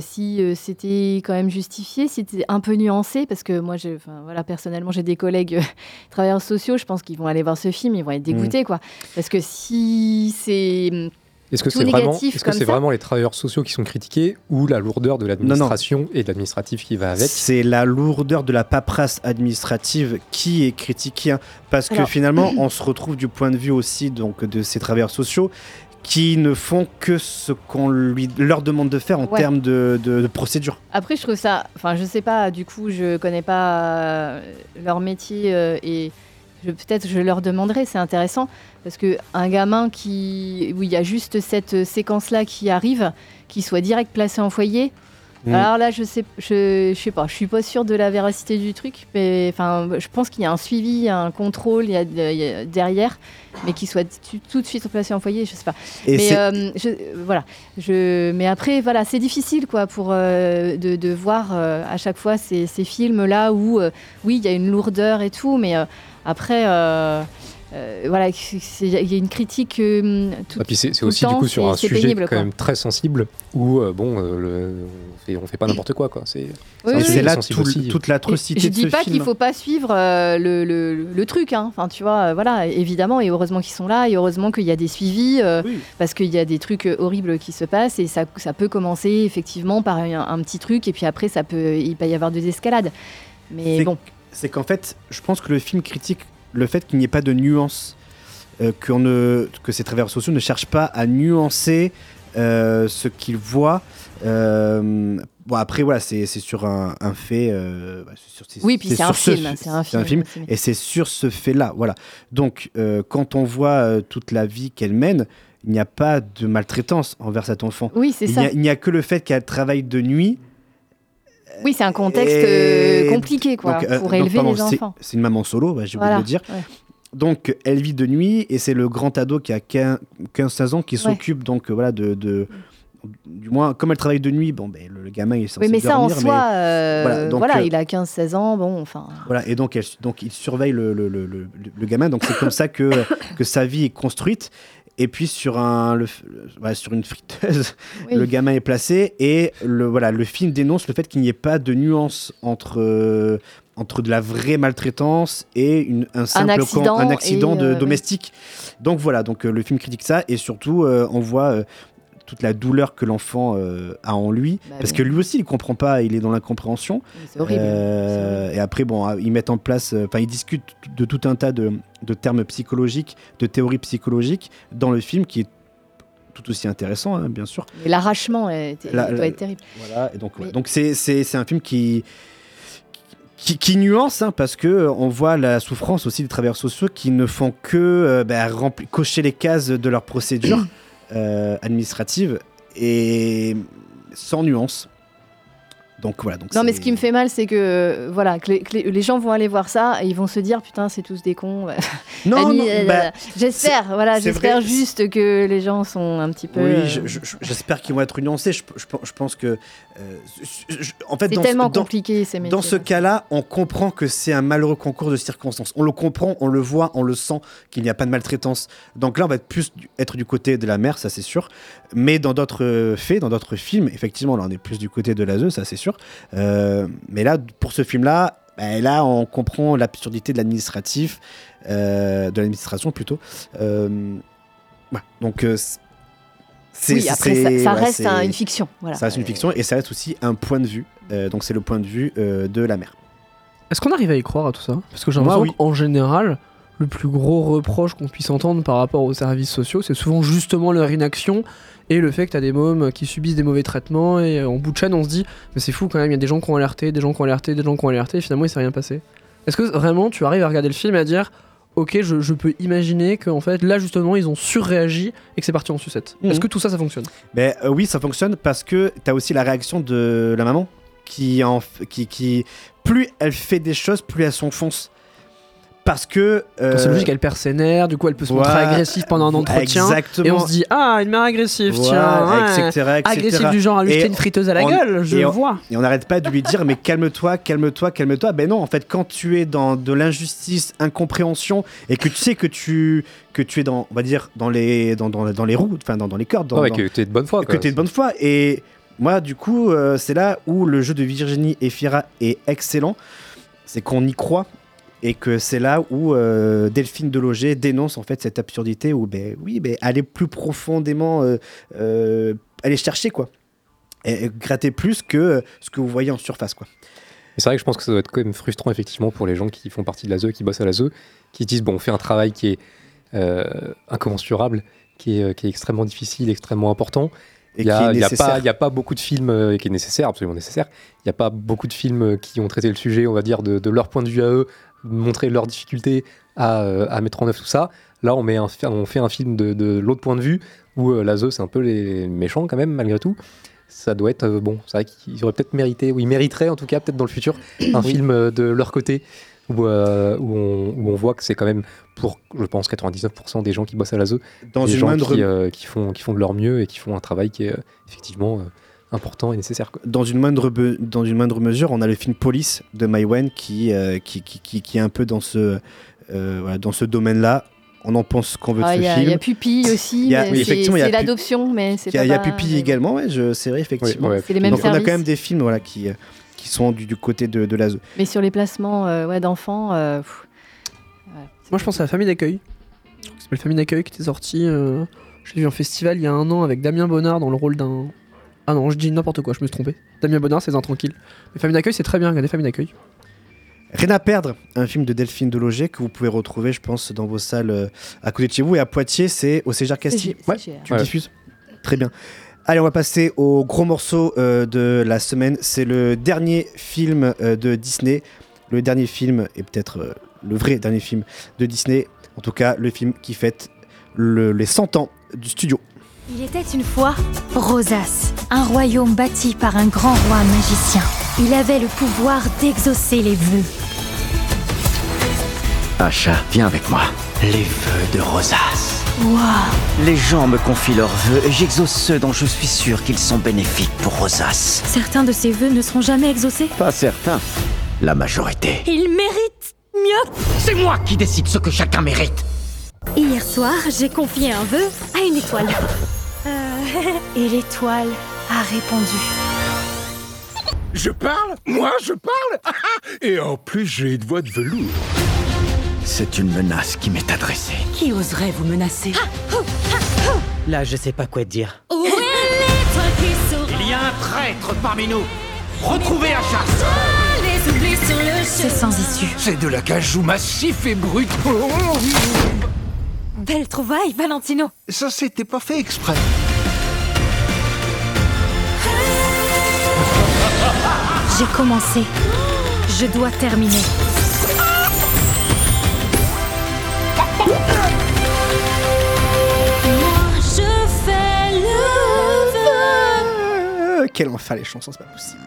si c'était quand même justifié, si c'était un peu nuancé, parce que moi, enfin, voilà, personnellement, j'ai des collègues <laughs> travailleurs sociaux, je pense qu'ils vont aller voir ce film, ils vont être dégoûtés, quoi. Parce que si c'est Est-ce que c'est vraiment, est-ce que c'est vraiment les travailleurs sociaux qui sont critiqués ou la lourdeur de l'administration et de l'administratif qui va avec? C'est la lourdeur de la paperasse administrative qui est critiquée, hein, parce que finalement, on se retrouve du point de vue aussi donc, de ces travailleurs sociaux qui ne font que ce qu'on lui, leur demande de faire en Ouais. termes de, de- de procédure. Après, je trouve ça. Enfin, je sais pas, du coup, je connais pas euh, leur métier euh, et peut-être je leur demanderai, c'est intéressant. Parce que un gamin qui. où il y a juste cette séquence-là qui arrive, qui soit direct placé en foyer. Mm. Alors là, je sais, je, je sais pas, je suis pas sûre de la véracité du truc, mais enfin, je pense qu'il y a un suivi, un contrôle il y a, il y a derrière, mais qu'il soit tout de suite placé en foyer, je sais pas. Et mais euh, je, voilà, je, mais après, voilà, c'est difficile quoi pour euh, de, de voir euh, à chaque fois ces, ces films là où oui, il y a une lourdeur et tout, mais après. euh, euh, voilà, il y a une critique. euh, tout, Et puis c'est c'est tout le aussi du coup sur un sujet pénible, quand quoi. même très sensible où euh, bon euh, le- on, fait, on fait pas n'importe quoi quoi. C'est Oui, oui, là sensible tout- aussi. toute l'atrocité Je de dis ce pas film. qu'il faut pas suivre euh, le, le- le truc, hein. enfin tu vois, voilà, évidemment, et heureusement qu'ils sont là, et heureusement qu'il y a des suivis, euh, parce qu'il y a des trucs horribles qui se passent, et ça, ça peut commencer effectivement par un, un petit truc, et puis après ça peut, il peut y avoir des escalades. Mais C'est- bon, C'est qu'en fait, je pense que le film critique le fait qu'il n'y ait pas de nuance, euh, ne, que ces travailleurs sociaux ne cherchent pas à nuancer euh, ce qu'ils voient. Euh, bon, après, voilà, c'est sur un, un fait. bah, sur- Oui, puis c'est un ce film, un film aussi, oui. et c'est sur ce fait-là. Voilà. Donc, quand on voit toute la vie qu'elle mène, il n'y a pas de maltraitance envers cet enfant. Oui, c'est Il ça. n'y a- Il n'y a, que le fait qu'elle travaille de nuit. Oui, c'est un contexte Et- euh, compliqué, quoi, donc, euh, pour donc, élever pardon, les enfants. C'est une maman solo, bah, j'ai oublié Voilà, de le dire. ouais. Donc, elle vit de nuit et c'est le grand ado qui a 15-16 ans qui Ouais. s'occupe donc euh, voilà de, de- du moins comme elle travaille de nuit, bon ben le, le gamin il est censé Oui, mais ça en dormir, soi, mais- euh, voilà, donc, voilà, euh, il a 15-16 ans, bon, enfin. voilà, et donc, elle, donc il surveille le, le, le, le- le gamin. Donc c'est comme ça que, <coughs> que sa vie est construite. Et puis sur, un, le, sur une friteuse, Oui. le gamin est placé. Et le, voilà, le film dénonce le fait qu'il n'y ait pas de nuance entre, euh, entre de la vraie maltraitance et une, un simple accident un accident de, euh, oui. domestique. Donc voilà, donc, euh, le film critique ça. Et surtout, on voit... toute la douleur que l'enfant euh, a en lui, Bah parce oui. que lui aussi il comprend pas, il est dans l'incompréhension. C'est horrible. Euh, et après, bon, ils mettent en place, euh, enfin, ils discutent de tout un tas de, de termes psychologiques, de théories psychologiques dans le film qui est tout aussi intéressant, hein, bien sûr. Mais L'arrachement La- doit être terrible. Voilà, et donc, ouais. Mais- donc c'est, un film qui, qui, qui nuance, hein, parce que euh, on voit la souffrance aussi des travailleurs sociaux qui ne font que euh, bah, rempli- cocher les cases de leur procédure <clears throat> administrative et sans nuance. Donc voilà. Donc Non, mais ce qui me fait mal, c'est que, euh, voilà, que les, que les- les gens vont aller voir ça et ils vont se dire putain, c'est tous des cons. <laughs> Non, non, euh, bah, j'espère, voilà, j'espère juste que les gens sont un petit peu. euh, Oui, je- je- je- j'espère qu'ils vont être nuancés. Je pense que, euh, je- en fait, C'est dans ce- tellement dans- compliqué ces métiers. Dans ce cas-là, on comprend que c'est un malheureux concours de circonstances. On le comprend, on le voit, on le sent qu'il n'y a pas de maltraitance. Donc là, on va être plus du- être du côté de la mère, ça c'est sûr. Mais dans d'autres euh, faits, dans d'autres films, effectivement, là on est plus du côté de la ZE, ça c'est sûr. Euh, mais là, pour ce film-là, ben là, on comprend l'absurdité de l'administratif, de l'administration plutôt. Voilà. Donc Oui, c'est- après, ça, c'est- ça ouais, reste c'est- un- une fiction. Voilà. ça reste une fiction et ça reste aussi un point de vue. Euh, donc c'est le point de vue euh, de la mère. Est-ce qu'on arrive à y croire à tout ça? Parce que j'ai l'impression oui. qu'en général, le plus gros reproche qu'on puisse entendre par rapport aux services sociaux, c'est souvent justement leur inaction et le fait que tu as des mômes qui subissent des mauvais traitements et euh, en bout de chaîne, on se dit, mais c'est fou quand même, il y a des gens qui ont alerté, des gens qui ont alerté, des gens qui ont alerté, et finalement il s'est rien passé. Est-ce que vraiment tu arrives à regarder le film et à dire, ok, je, je peux imaginer qu'en fait là justement ils ont surréagi et que c'est parti en sucette Mhm. Est-ce que tout ça ça fonctionne? Ben euh, oui, ça fonctionne parce que tu as aussi la réaction de la maman qui, en, qui, qui plus elle fait des choses, plus elle s'enfonce. Parce que. euh, C'est logique, elle perd ses nerfs, du coup elle peut se montrer agressive pendant un entretien. exactement. Et on se dit, ah, une mère agressive, Voilà, tiens. ouais. etc., etc. Agressive du genre à lui jeter une friteuse à la on- gueule, je on- vois. Et on n'arrête pas de lui dire, mais calme-toi, calme-toi, calme-toi. Ben non, en fait, quand tu es dans de l'injustice, incompréhension, et que tu sais que tu, que tu es dans, on va dire, dans les, dans, dans, dans les roues, enfin, dans, dans les cordes. Dans, Ouais, dans- que tu es de bonne foi. que tu es de bonne foi. Et moi, du coup, euh, c'est là où le jeu de Virginie et Fira est excellent. C'est qu'on y croit. Et que c'est là où euh, Delphine Deloger dénonce en fait cette absurdité où, ben oui, ben, aller plus profondément, euh, euh, aller chercher quoi. Et, et gratter plus que euh, ce que vous voyez en surface quoi. C'est vrai que je pense que ça doit être quand même frustrant effectivement pour les gens qui font partie de la ZE, qui bossent à la ZE, qui se disent bon, on fait un travail qui est euh, incommensurable, qui est, qui est extrêmement difficile, extrêmement important. Et Il y a, pas, a beaucoup de films euh, qui est nécessaire, absolument nécessaire. Il n'y a pas beaucoup de films euh, qui ont traité le sujet, on va dire, de, de leur point de vue à eux, montrer leurs difficultés à, euh, à mettre en œuvre tout ça. Là, on, met un, fi- on fait un film de, de l'autre point de vue où euh, la ZE, c'est un peu les méchants quand même, malgré tout. Ça doit être bon. C'est vrai qu'ils auraient peut-être mérité, ou ils mériteraient en tout cas, peut-être dans le futur, un Oui. film de leur côté où, euh, où, on, où on voit que c'est quand même pour, je pense, 99% des gens qui bossent à la ZE, Dans des une gens moindre- qui, euh, qui font, qui font de leur mieux et qui font un travail qui est euh, effectivement euh, important et nécessaire. quoi. Dans une moindre, dans une moindre mesure, on a le film Police de qui, euh, qui, qui, qui, qui est un peu dans ce, euh, voilà, dans ce domaine-là. On en pense ce qu'on veut de Ah, ce Il y, a- film. il y a Pupille aussi, Il y a- mais oui, c'est l'adoption, mais c'est Il y a, pas. il y a pas- Pupille également, ouais, c'est vrai, effectivement. ouais, C'est les mêmes Donc on a quand même des films voilà, qui, euh, qui sont du, du côté de, de la. Mais sur les placements euh, ouais, d'enfants, euh, Moi, je pense à la famille d'accueil. qui s'appelle Famille d'accueil qui était sortie. euh, je l'ai vu en festival il y a un an avec Damien Bonnard dans le rôle d'un. Ah non, je dis n'importe quoi, je me suis trompé. Damien Bonnard, c'est un tranquille. Mais Famille d'accueil, c'est très bien, regardez Famille d'accueil. Rien à perdre, un film de Delphine Deloger que vous pouvez retrouver, je pense, dans vos salles euh, à côté de chez vous. Et à Poitiers, c'est au Cégère Castille. Ouais, tu le Ouais. diffuses Très bien. Allez, on va passer au gros morceau euh, de la semaine. C'est le dernier film euh, de Disney. Le dernier film, et peut-être euh, le vrai dernier film de Disney. En tout cas, le film qui fête le- les 100 ans du studio. Il était une fois Rosas, un royaume bâti par un grand roi magicien. Il avait le pouvoir d'exaucer les vœux. Acha, viens avec moi. Les vœux de Rosas. Les gens me confient leurs vœux et j'exauce ceux dont je suis sûr qu'ils sont bénéfiques pour Rosas. Certains de ces vœux ne seront jamais exaucés. Pas certains. La majorité. Il mérite mieux C'est moi qui décide ce que chacun mérite. Hier soir, j'ai confié un vœu à une étoile. Euh, <laughs> et l'étoile a répondu. Je parle Moi, je parle <laughs> Et en plus, j'ai une voix de velours. C'est une menace qui m'est adressée. Qui oserait vous menacer? Là, je sais pas quoi te dire. Où est l'étoile qui saura? Il y a un traître parmi nous. Retrouvez Acha. les oublis sur le C'est sans issue. C'est de l'acajou massif et brut. Belle trouvaille, Valentino. Ça, c'était pas fait exprès. J'ai commencé. Je dois terminer. Quel enfer les chansons, c'est pas possible.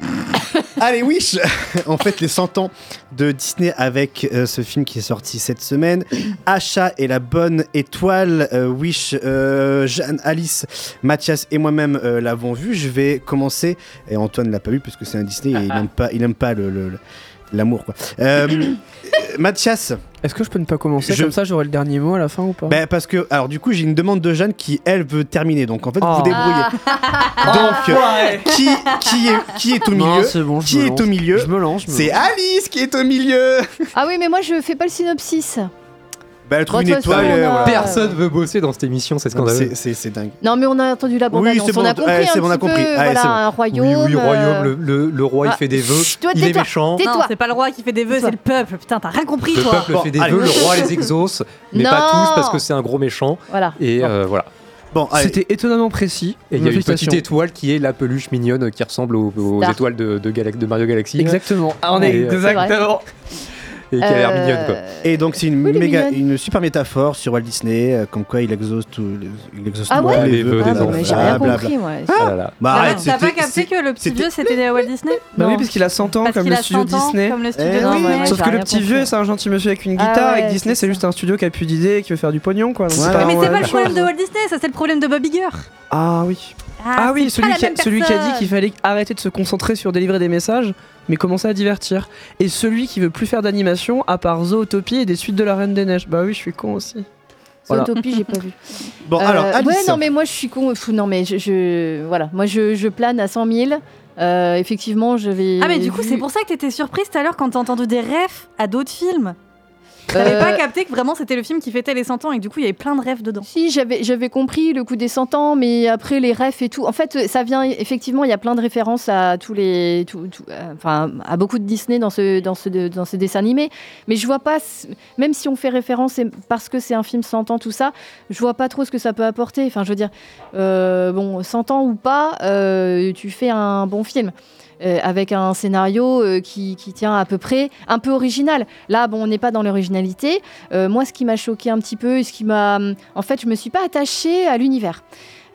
<laughs> Allez, Wish En fait, les 100 ans de Disney avec euh, ce film qui est sorti cette semaine. Achat et la bonne étoile. Euh, Wish, euh, Jeanne, Alice, Mathias et moi-même l'avons vu. Je vais commencer. Et Antoine l'a pas vu parce que c'est un Disney et il n'aime pas, il aime l'amour. quoi. Euh, Mathias. Est-ce que je peux ne pas commencer Je- Comme ça, j'aurai le dernier mot à la fin ou pas Ben, parce que, alors du coup, j'ai une demande de Jeanne qui, elle, veut terminer. Donc en fait, vous Oh. vous débrouillez. Donc, euh, qui, qui, est, qui est au Non, milieu c'est bon, je Qui me est lance. au milieu Je me lance. je me C'est. Alice qui est au milieu Ah oui, mais moi je fais pas le synopsis. Bah, elle trouve Bon, une façon, on euh, a- voilà. Personne veut bosser dans cette émission, c'est scandaleux. C'est- C'est c'est dingue. Non, mais on a entendu la bande Oui, annonce. c'est bon, on a ouais, compris c'est bon, on a petit compris. peu. Allez, voilà, c'est bon. un Oui, royaume. oui, euh, royaume, le, le- le roi Ah, il fait des vœux, chut, toi, il est tais-toi. méchant. Non, c'est pas le roi qui fait des vœux, c'est le peuple. Putain, t'as rien compris, Le toi. peuple Bon, fait des allez. vœux, le roi les exauce, mais Non. pas tous parce que c'est un gros méchant. Voilà. Et euh, voilà. Bon, allez. C'était étonnamment précis. Et il y a une Félicitations. petite étoile qui est la peluche mignonne qui ressemble aux, aux Star. étoiles de, de, Galax- de Mario Galaxy. Exactement. Ah, on est Et, euh, exactement. Et qui a l'air Euh, mignonne quoi. Et donc c'est une Oui, méga, une super métaphore sur Walt Disney, euh, comme quoi il exauce tout, il exauce Ah tous ouais les vœux Ah, des bah, enfants. mais j'ai rien blablabla. compris, moi. Ah là là. Bah, Ah, arrête, T'as pas capté que le petit vieux c'était Walt Disney Bah oui, parce qu'il a 100 ans Parce comme le studio 100 ans, Disney. Comme le studio Eh moi, Sauf que le petit vieux, c'est un gentil monsieur avec une Ah guitare. et que Disney, c'est juste un studio qui a plus d'idées et qui veut faire du pognon, quoi. Mais c'est pas le problème de Walt Disney, ça c'est le problème de Bob Iger. Ah oui. Ah oui, c'est celui qui, a, celui qui a dit qu'il fallait arrêter de se concentrer sur délivrer des messages, mais commencer à divertir. Et celui qui veut plus faire d'animation, à part Zootopie et des suites de la Reine des Neiges. Bah oui, je suis con aussi. Voilà. Zootopie, j'ai pas vu. Bon, Euh, alors, Alice. ouais, non, mais moi je suis con. Non, mais je, je- voilà, moi je, je plane à 100 000. Euh, effectivement, je vais. Ah mais du coup c'est pour ça que t'étais surprise tout à l'heure quand t'as entendu des refs à d'autres films. T'avais Euh, pas capté que vraiment c'était le film qui fêtait les 100 ans et que du coup il y avait plein de rêves dedans. Si, j'avais, j'avais compris le coup des 100 ans, mais après les refs et tout. En fait, ça vient effectivement, il y a plein de références à tous les. tout- tout- euh, enfin, à beaucoup de Disney dans ce, dans, ce, dans ce dessin animé. Mais je vois pas, même si on fait référence parce que c'est un film 100 ans, tout ça, je vois pas trop ce que ça peut apporter. Enfin, je veux dire, euh, bon, 100 ans ou pas, euh, tu fais un bon film. Euh, avec un scénario euh, qui, qui tient à peu près, un peu original. Là, bon, on n'est pas dans l'originalité. Euh, moi, ce qui m'a choqué un petit peu, ce qui m'a, en fait, je me suis pas attachée à l'univers.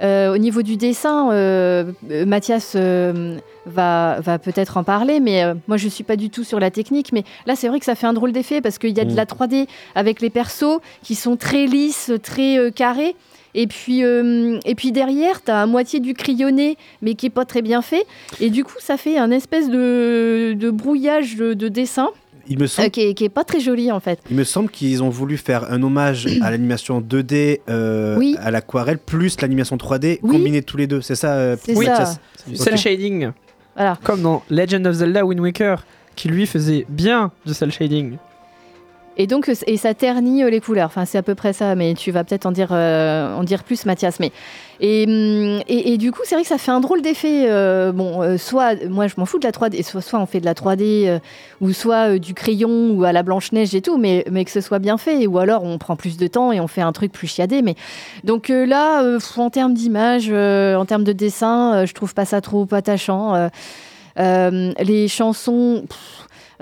Euh, au niveau du dessin, euh, Mathias euh, va, va peut-être en parler, mais moi je suis pas du tout sur la technique. Mais là, c'est vrai que ça fait un drôle d'effet parce qu'il y a de Mm. la 3D avec les persos qui sont très lisses, très carrés. Et puis, euh, et puis derrière, tu as à moitié du crayonné, mais qui est pas très bien fait. Et du coup, ça fait un espèce de, de brouillage de, de dessin Il me semble euh, qui, est, qui est pas très joli en fait. Il me semble qu'ils ont voulu faire un hommage <coughs> à l'animation 2D, euh, Oui. à l'aquarelle, plus l'animation 3D, Oui. combiner tous les deux. C'est ça, euh, oui, C'est du Ok. cel shading. Voilà. Comme dans Legend of Zelda Wind Waker, qui lui faisait bien du cel shading. Et donc, et ça ternit euh, les couleurs. Enfin, c'est à peu près ça, mais tu vas peut-être en dire, euh, en dire plus, Mathias. Mais et, hum, et, et du coup, c'est vrai que ça fait un drôle d'effet. euh, bon, soit moi, je m'en fous de la 3D, soit, soit on fait de la 3D, euh, ou soit du crayon ou à la blanche neige et tout, mais, mais que ce soit bien fait. Ou alors, on prend plus de temps et on fait un truc plus chiadé. Mais donc là, en termes d'image, en termes de dessin, je trouve pas ça trop attachant. Les chansons.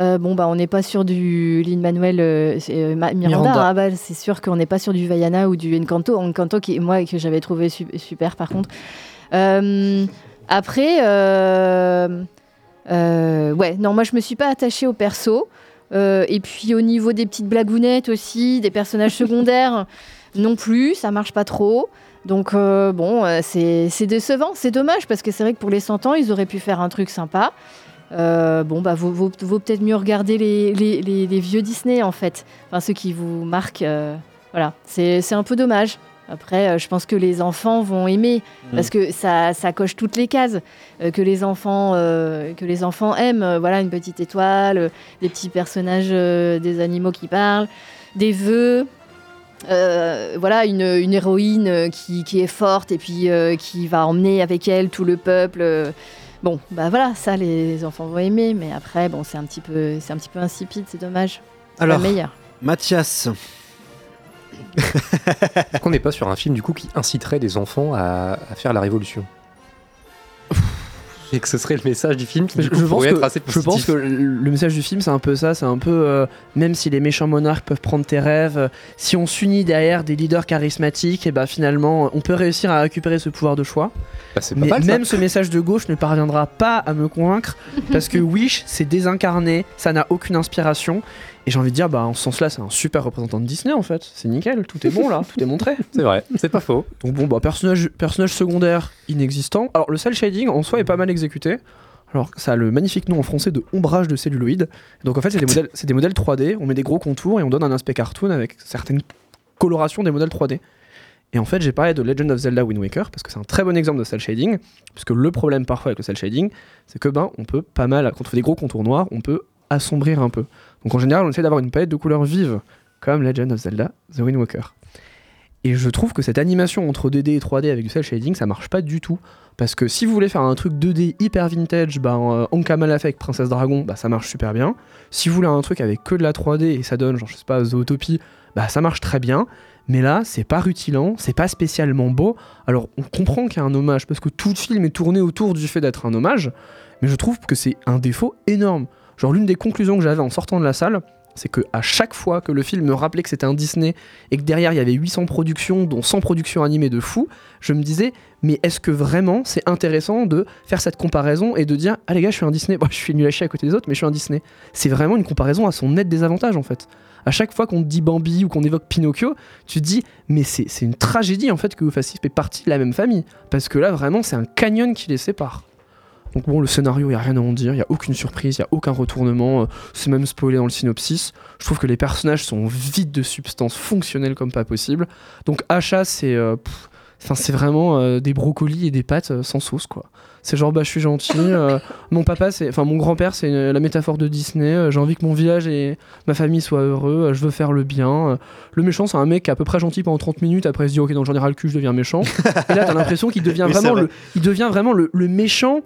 Euh, bon, bah, on n'est pas sur du Lin Manuel euh, euh, Miranda. Miranda. hein, bah, c'est sûr qu'on n'est pas sur du Vaiana ou du Encanto. Encanto, qui, moi, que j'avais trouvé su- super par contre. Après, ouais, non, moi je me suis pas attachée au perso. Et puis au niveau des petites blagounettes aussi, des personnages <laughs> secondaires, non plus, ça marche pas trop. Donc euh, bon, euh, c'est c'est décevant, c'est dommage parce que c'est vrai que pour les 100 ans, ils auraient pu faire un truc sympa. Euh, bon, bah, vaut, vaut- vaut peut-être mieux regarder les, les- les- les vieux Disney, en fait. Enfin, ceux qui vous marquent. euh, voilà, c'est c'est un peu dommage. Après, euh, je pense que les enfants vont aimer parce que ça, ça coche toutes les cases que les enfants que les enfants aiment. Voilà, une petite étoile, des petits personnages, des animaux qui parlent, des vœux. Euh, voilà, une, une héroïne qui, qui est forte et puis euh, qui va emmener avec elle tout le peuple. Bon, bah voilà, ça les enfants vont aimer, mais après, bon, c'est un petit peu, c'est un petit peu insipide, c'est dommage. Alors, pas meilleur. Mathias, Est-ce qu'on n'est pas sur un film du coup qui inciterait des enfants à, à faire la révolution? Et que ce serait le message du film qui Je, du coup, je pense que, être assez je positif. pense que le message du film, c'est un peu ça. C'est un peu, euh, même si les méchants monarques peuvent prendre tes rêves, euh, si on s'unit derrière des leaders charismatiques, et ben finalement, on peut réussir à récupérer ce pouvoir de choix. Bah, pas Mais mal, même ce message de gauche ne parviendra pas à me convaincre parce que <laughs> Wish, c'est désincarné, ça n'a aucune inspiration. Et j'ai envie de dire, bah, en ce sens-là, c'est un super représentant de Disney en fait. C'est nickel, tout est bon là, tout est montré. <laughs> C'est vrai, c'est pas faux. Donc bon, bah, personnage, personnage secondaire inexistant. Alors le cel shading en soi est pas mal exécuté. Alors ça a le magnifique nom en français de ombrage de celluloïd. Donc en fait c'est des modèles, c'est des modèles 3D. On met des gros contours et on donne un aspect cartoon avec certaines colorations des modèles 3D. Et en fait j'ai parlé de Legend of Zelda Wind Waker parce que c'est un très bon exemple de cel shading. Parce que le problème parfois avec le cel shading, c'est que ben on peut pas mal, quand on fait des gros contours noirs, on peut assombrir un peu. Donc en général on essaie d'avoir une palette de couleurs vives comme Legend of Zelda The Wind Waker. Et je trouve que cette animation entre 2D et 3D avec du cel shading, ça marche pas du tout. Parce que si vous voulez faire un truc 2D hyper vintage, bah, euh, Ankama l'a fait avec Princesse Dragon, bah, ça marche super bien. Si vous voulez un truc avec que de la 3D et ça donne, genre, je sais pas, Zootopie, bah, ça marche très bien. Mais là, c'est pas rutilant, c'est pas spécialement beau. Alors, on comprend qu'il y a un hommage, parce que tout le film est tourné autour du fait d'être un hommage, mais je trouve que c'est un défaut énorme. Genre, l'une des conclusions que j'avais en sortant de la salle, c'est que à chaque fois que le film me rappelait que c'était un Disney et que derrière il y avait 800 productions, dont 100 productions animées de fou, je me disais, mais est-ce que vraiment c'est intéressant de faire cette comparaison et de dire, ah les gars, je suis un Disney, <laughs> je suis nul à à côté des autres, mais je suis un Disney. C'est vraiment une comparaison à son net désavantage en fait. À chaque fois qu'on te dit Bambi ou qu'on évoque Pinocchio, tu te dis, mais c'est c'est une tragédie en fait que vous fassiez partie de la même famille. Parce que là, vraiment, c'est un canyon qui les sépare. Donc bon, le scénario, il n'y a rien à en dire, il n'y a aucune surprise, il n'y a aucun retournement, euh, c'est même spoilé dans le synopsis. Je trouve que les personnages sont vides de substance fonctionnelle comme pas possible. Donc achat, c'est euh, c'est vraiment euh, des brocolis et des pâtes euh, sans sauce, quoi. C'est genre, bah je suis gentil, <laughs> mon papa, c'est, enfin mon grand-père, c'est la métaphore de Disney, j'ai envie que mon village et ma famille soient heureux, je veux faire le bien. Le méchant, c'est un mec à peu près gentil pendant 30 minutes, après il se dit, ok, donc j'en ai ras le cul, je deviens méchant. et là, t'as l'impression qu'il <laughs> devient vraiment vrai. le, il devient vraiment le, le méchant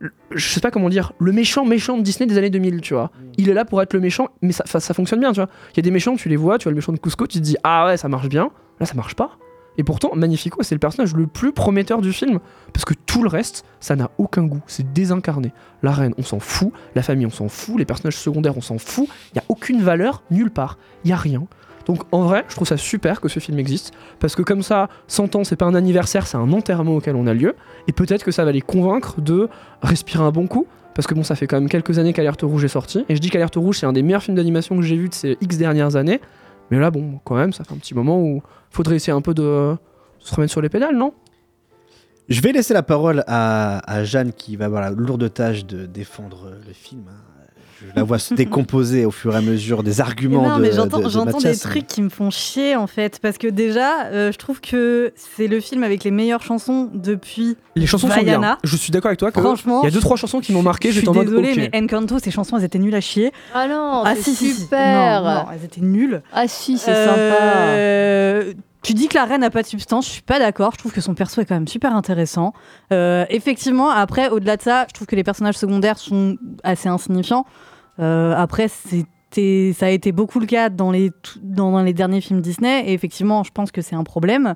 je sais pas comment dire, le méchant méchant de Disney des années 2000, tu vois. Il est là pour être le méchant, mais ça, ça, fonctionne bien, tu vois. Il y a des méchants, tu les vois, tu vois le méchant de Cusco, tu te dis ah ouais, ça marche bien. Là, ça marche pas. Et pourtant, Magnifico, c'est le personnage le plus prometteur du film, parce que tout le reste, ça n'a aucun goût, c'est désincarné. La reine, on s'en fout, la famille, on s'en fout, les personnages secondaires, on s'en fout. Il y a aucune valeur nulle part, il y a rien. Donc en vrai, je trouve ça super que ce film existe, parce que comme ça, 100 ans, c'est pas un anniversaire, c'est un enterrement auquel on a lieu, et peut-être que ça va les convaincre de respirer un bon coup, parce que bon, ça fait quand même quelques années qu'Alerte Rouge est sorti, et je dis qu'Alerte Rouge, c'est un des meilleurs films d'animation que j'ai vu de ces X dernières années, mais là, bon, quand même, ça fait un petit moment où faudrait essayer un peu de se remettre sur les pédales, non? Je vais laisser la parole à, Jeanne qui va avoir la lourde tâche de défendre le film. hein. Je la vois se décomposer au fur et à mesure des arguments non, de, mais j'entends, de- de j'entends des trucs qui me font chier en fait. Parce que déjà, euh, je trouve que c'est le film avec les meilleures chansons depuis. Les chansons sont Vaiana. bien. Je suis d'accord avec toi que Franchement, il y a deux trois chansons qui m'ont marqué, Je suis j'étais en mode désolée, ok. mais Encanto, ces chansons, elles étaient nulles à chier. Ah non, ah c'est si, si, si. super. Non, non, elles étaient nulles. Ah si, c'est Euh, Tu dis que la reine n'a pas de substance, je suis pas d'accord. Je trouve que son perso est quand même super intéressant. Euh, effectivement, après, au-delà de ça, je trouve que les personnages secondaires sont assez insignifiants. Euh, après, c'était, ça a été beaucoup le cas dans les, dans les derniers films Disney. Et effectivement, je pense que c'est un problème.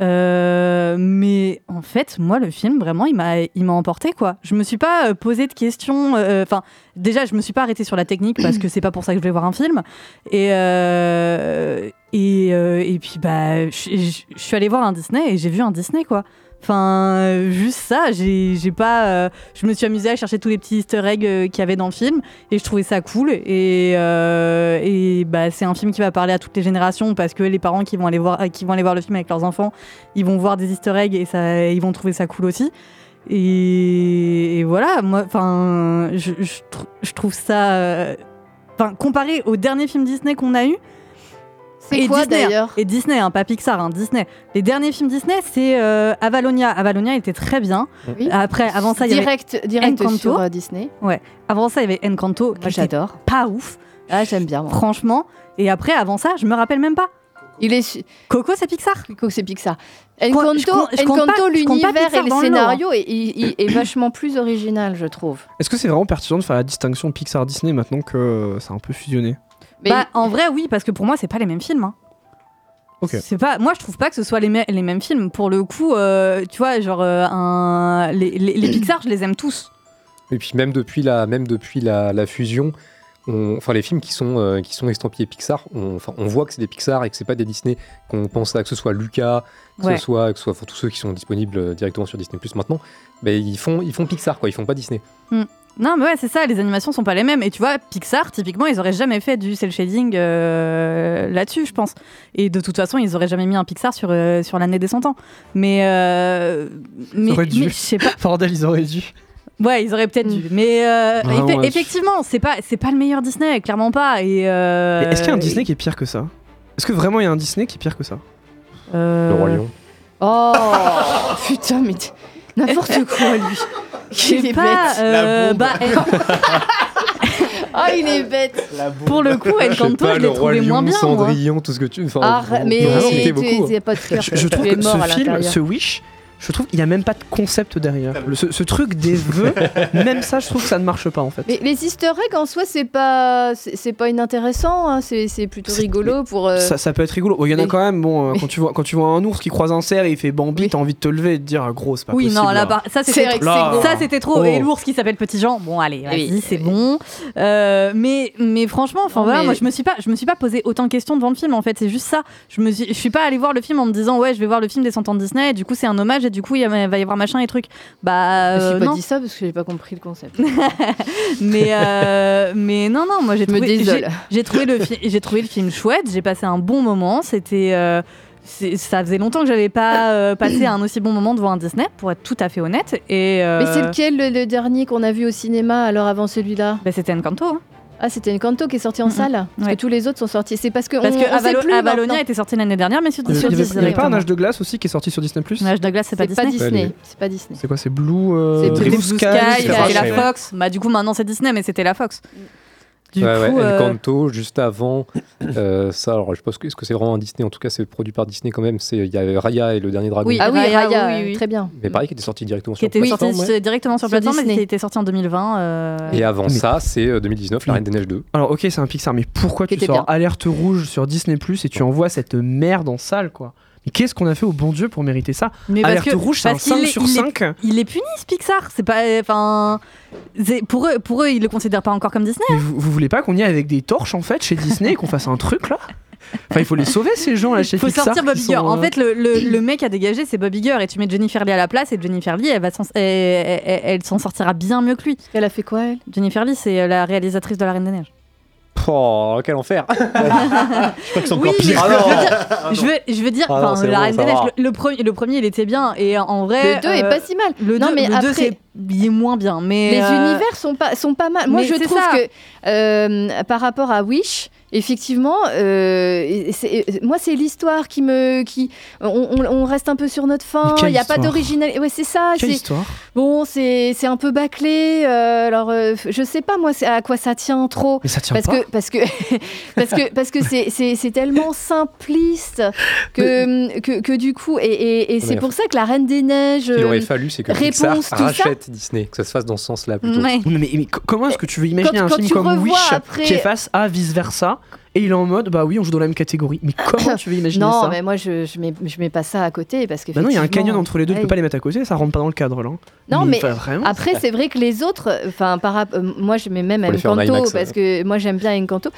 Euh, mais en fait, moi, le film, vraiment, il m'a, emporté, quoi. Je me suis pas euh, posé de questions. euh, Enfin, déjà, je me suis pas arrêtée sur la technique parce que c'est pas pour ça que je vais voir un film. Et, et, et puis, bah, je suis allée voir un Disney et j'ai vu un Disney, quoi. Enfin, euh, juste ça, j'ai pas. euh, je me suis amusée à chercher tous les petits easter eggs euh, qu'il y avait dans le film et je trouvais ça cool. Et, et bah, c'est un film qui va parler à toutes les générations parce que les parents qui vont aller voir, qui vont aller voir le film avec leurs enfants, ils vont voir des easter eggs et ça, ils vont trouver ça cool aussi. Et, voilà, moi, enfin, je, je tr- je trouve ça. Enfin, comparé au dernier film Disney qu'on a eu. C'est et quoi, Disney, hein. d'ailleurs Et Disney, hein, pas Pixar, hein, Disney. Les derniers films Disney, c'est euh, Avalonia. Avalonia était très bien. Oui. Après, avant ça, il y avait direct, direct Encanto. sur euh, Disney. Ouais. Avant ça, il y avait Encanto. Moi, j'adore. Pas ouf. Ah, j'aime bien. Moi. Franchement. Et après, avant ça, je me rappelle même pas. Il est su- Coco, c'est Pixar? Coco, c'est Pixar. Encanto, l'univers et le lot, scénario est, il- il est vachement plus original, je trouve. Est-ce que c'est vraiment pertinent de faire la distinction Pixar-Disney maintenant que euh, c'est un peu fusionné? Bah, en vrai, oui, parce que pour moi, c'est pas les mêmes films. hein. Ok. C'est pas, moi je trouve pas que ce soit les, mê- les mêmes films. Pour le coup, euh, tu vois, genre euh, un, les, les, les Pixar, je les aime tous. Et puis même depuis la, même depuis la, la fusion, on- enfin les films qui sont, euh, qui sont estampillés Pixar, on, enfin, on voit que c'est des Pixar et que c'est pas des Disney, qu'on pense à que ce soit Lucas, que Ouais. ce soit, que ce soit enfin, tous ceux qui sont disponibles directement sur Disney Plus maintenant, mais ils font, ils font Pixar quoi, ils font pas Disney. Hmm. Non, mais ouais, c'est ça, les animations sont pas les mêmes. Et tu vois, Pixar, typiquement, ils auraient jamais fait du cel shading euh, là-dessus, je pense. Et de toute façon, ils auraient jamais mis un Pixar sur, euh, sur l'année des 100 ans. Mais. euh, mais, auraient dû. mais je sais pas. <laughs> Bordel, ils auraient dû. Ouais, ils auraient peut-être dû. Mais euh, effe- ouais. effectivement, c'est pas, c'est pas le meilleur Disney, clairement pas. Et, euh, Mais Est-ce qu'il y a un Disney qui est pire que ça? Est-ce que vraiment il y a un Disney qui est pire que ça? Euh, Le Roi Lion. Oh <laughs> putain, mais n'importe quoi lui. Je sais <laughs> Il est pas. bête. euh, bah, Ah, <laughs> il est bête. pour le coup, Je Encanto, pas, je le l'ai trouvé moins bien. moi. Cendrillon, tout ce que tu. Enfin, Ah, mais beaucoup. pas de cœur. Je, je trouve que ce film, ce Wish, je trouve qu'il n'y a même pas de concept derrière. Le- ce, ce truc des vœux, <laughs> même ça, je trouve que ça ne marche pas en fait. Mais les easter eggs en soi, c'est pas, c'est c'est pas inintéressant. hein, C'est c'est plutôt C'est- rigolo pour. euh, Ça, ça peut être rigolo. Bon, Il y en a mais- quand même, bon, euh, quand, <laughs> tu vois, quand tu vois un ours qui croise un cerf et il fait Bambi, t'as envie de te lever et de dire, ah, gros, c'est pas Oui, possible. non, là, là. ça C'est c'était Ça c'était trop. Oh. Et l'ours qui s'appelle Petit Jean. Bon allez, vas-y, Oui, c'est bon. Euh, mais mais franchement, enfin voilà, mais- moi je me suis pas je me suis pas posé autant de questions devant le film en fait. C'est juste ça. Je me suis je suis pas allée voir le film en me disant ouais je vais voir le film des 100 ans de Disney. Et du coup c'est un hommage et du coup il va y avoir machin et truc. Bah euh, suis pas non. dit ça parce que j'ai pas compris le concept. <laughs> mais euh, mais non non moi j'ai trouvé j'ai- j'ai le fi- j'ai trouvé le film chouette. J'ai passé un bon moment. C'était euh, ça faisait longtemps que j'avais pas euh, passé un aussi bon moment devant un Disney, pour être tout à fait honnête. Et euh, Mais c'est lequel le, le dernier qu'on a vu au cinéma alors avant celui-là? bah, C'était Encanto. hein. Ah, c'était Encanto qui est sorti en Mhm. salle Parce Ouais. que tous les autres sont sortis. C'est parce que Parce on, que on sait Avalo- plus Avalonia était sorti l'année dernière, mais sur, il y avait- Disney. il y avait pas un âge de glace aussi qui est sorti sur Disney Plus Un âge de glace, c'est pas Disney. C'est pas Disney. C'est quoi C'est Blue euh, Blue Blue Sky, Sky, ouais. la Ouais. Fox. Bah du coup maintenant c'est Disney, mais c'était la Fox. Du ouais, euh, Encanto, juste avant euh, ça, alors je pense que est-ce que c'est vraiment un Disney? En tout cas, c'est produit par Disney quand même. C'est il y a Raya et le dernier dragon. Oui, Ah oui, Raya, Raya, oui, oui. très bien. Mais pareil, qui était sorti directement qui sur était plateforme, sorti ouais. directement sur Sur plateforme, mais qui était sorti en 2020. euh, Et avant Mais- ça, c'est euh, 2019, La Reine des Neiges 2. Alors ok c'est un Pixar mais pourquoi tu sors bien. alerte rouge sur Disney Plus et tu envoies cette merde en salle quoi? Qu'est-ce qu'on a fait au bon Dieu pour mériter ça Mais parce Alerte que- rouge c'est un parce qu'il 5 est- sur il est- 5 Il est puni ce Pixar, c'est pas, enfin, c'est- pour eux, pour eux ils le considèrent pas encore comme Disney. Mais vous, vous voulez pas qu'on y aille avec des torches en fait chez Disney et qu'on fasse un truc là? Enfin il faut les sauver ces gens là chez Faut Pixar sortir qui Bob sont, Iger. En euh, fait, le, le, le mec à dégager, c'est Bob Iger. Et tu mets Jennifer Lee à la place, et Jennifer Lee, elle, va s'en- elle, elle- elle s'en sortira bien mieux que lui. Elle a fait quoi, elle? Jennifer Lee, c'est la réalisatrice de La Reine des Neiges. Oh, quel enfer <laughs> Je crois que c'est encore Oui, pire. Ah non Je veux, je veux dire, Ah non, La bon, Reine des Neiges, le, le premier, le premier, il était bien. Et en vrai. Le 2 est euh, pas si mal. Le non, 2, mais le 2 après, c'est il est moins bien. Mais les euh, univers sont pas, sont pas mal. Moi, mais je trouve ça. que euh, par rapport à Wish, effectivement, euh, moi, c'est l'histoire qui me. Qui, on, on- on reste un peu sur notre fin. Il n'y a pas d'originalité. Ouais, c'est ça. Quelle histoire Bon, c'est c'est un peu bâclé. euh, alors, euh, je sais pas, moi, c'est à quoi ça tient trop. Mais ça tient parce pas. que parce que <laughs> parce que parce que c'est tellement simpliste que que, que du coup et, et, et c'est pour ça que la Reine des Neiges Ce qu'il aurait euh, fallu, c'est que réponse, Pixar tout ça. rachète Disney, que ça se fasse dans ce sens-là plutôt. ouais. Mais, mais- mais co- comment est-ce que tu veux imaginer Quand- un quand film comme revois Wish après- qui est face à vice versa et il est en mode bah oui on joue dans la même catégorie mais <laughs> comment tu veux imaginer non, ça mais moi je, je, mets, je mets pas ça à côté parce que. Bah non, il y a un canyon entre les deux, tu ouais. peux pas les mettre à côté, ça rentre pas dans le cadre là. Non, mais vraiment. Après, c'est vrai que les autres, enfin, par euh, moi je mets même Encanto IMAX, parce euh. que moi j'aime bien Encanto.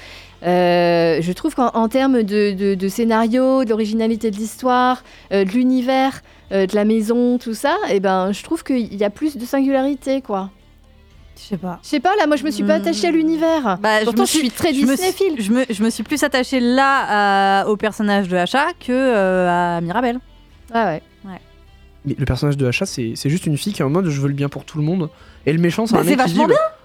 Euh, je trouve qu'en en termes de, de, de scénario, de l'originalité de l'histoire, euh, de l'univers, euh, de la maison, tout ça, et ben, je trouve qu'il y a plus de singularité, quoi. Je sais pas. Je sais pas, là, moi je me suis pas attachée à l'univers. Bah, Pourtant, me je suis très je me Disney-phile. suis- Je me, je me suis plus attachée là à- au personnage de Hacha que euh, à Mirabelle. Ah ouais. Mais le personnage de Hacha, c'est c'est juste une fille qui est en mode je veux le bien pour tout le monde. Et le méchant, c'est Bah, un c'est mec qui dit. vachement bah, Bah,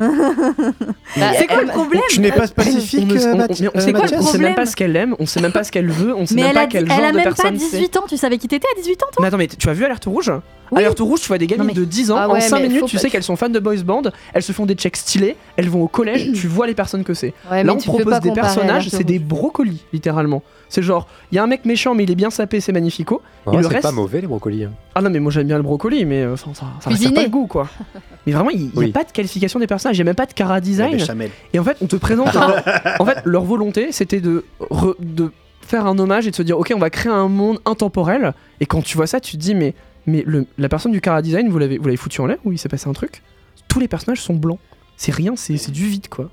<laughs> c'est quoi elle- le problème Tu n'es pas on, spécifique, ne- euh, on- Mathi- on- on sait quoi, Mathias on sait même problème pas ce qu'elle aime, on sait même pas ce qu'elle veut, on sait Mais même elle pas a, quel elle genre a de même personne pas c'est. 18 ans. Tu savais qui t'étais à 18 ans, toi? Mais attends, mais tu as vu Alerte Rouge? Oui. Alerte Rouge, tu vois des gamines mais- de 10 ans, Ah en ouais, 5 mais minutes, tu pas- sais qu'elles sont fans de boys band, elles se font des checks stylés, elles vont au collège, tu vois les personnes que c'est. Ouais, Là, on propose des personnages, c'est des brocolis, littéralement. C'est genre, il y a un mec méchant, mais il est bien sapé, c'est magnifico. Ouais, et le c'est reste. pas mauvais les brocolis. hein. Ah non, mais moi j'aime bien le brocoli, mais euh, enfin, ça, ça Cuisiner. pas le goût, quoi. <laughs> Mais vraiment, il n'y a pas de qualification des personnages, il n'y a même pas de cara design. Et en fait, on te présente un... <laughs> En fait, leur volonté, c'était de, re- de faire un hommage et de se dire ok on va créer un monde intemporel et quand tu vois ça tu te dis mais mais le- la personne du Cara Design vous l'avez vous l'avez foutu en l'air ou il s'est passé un truc? Tous les personnages sont blancs c'est rien c'est c'est du vide quoi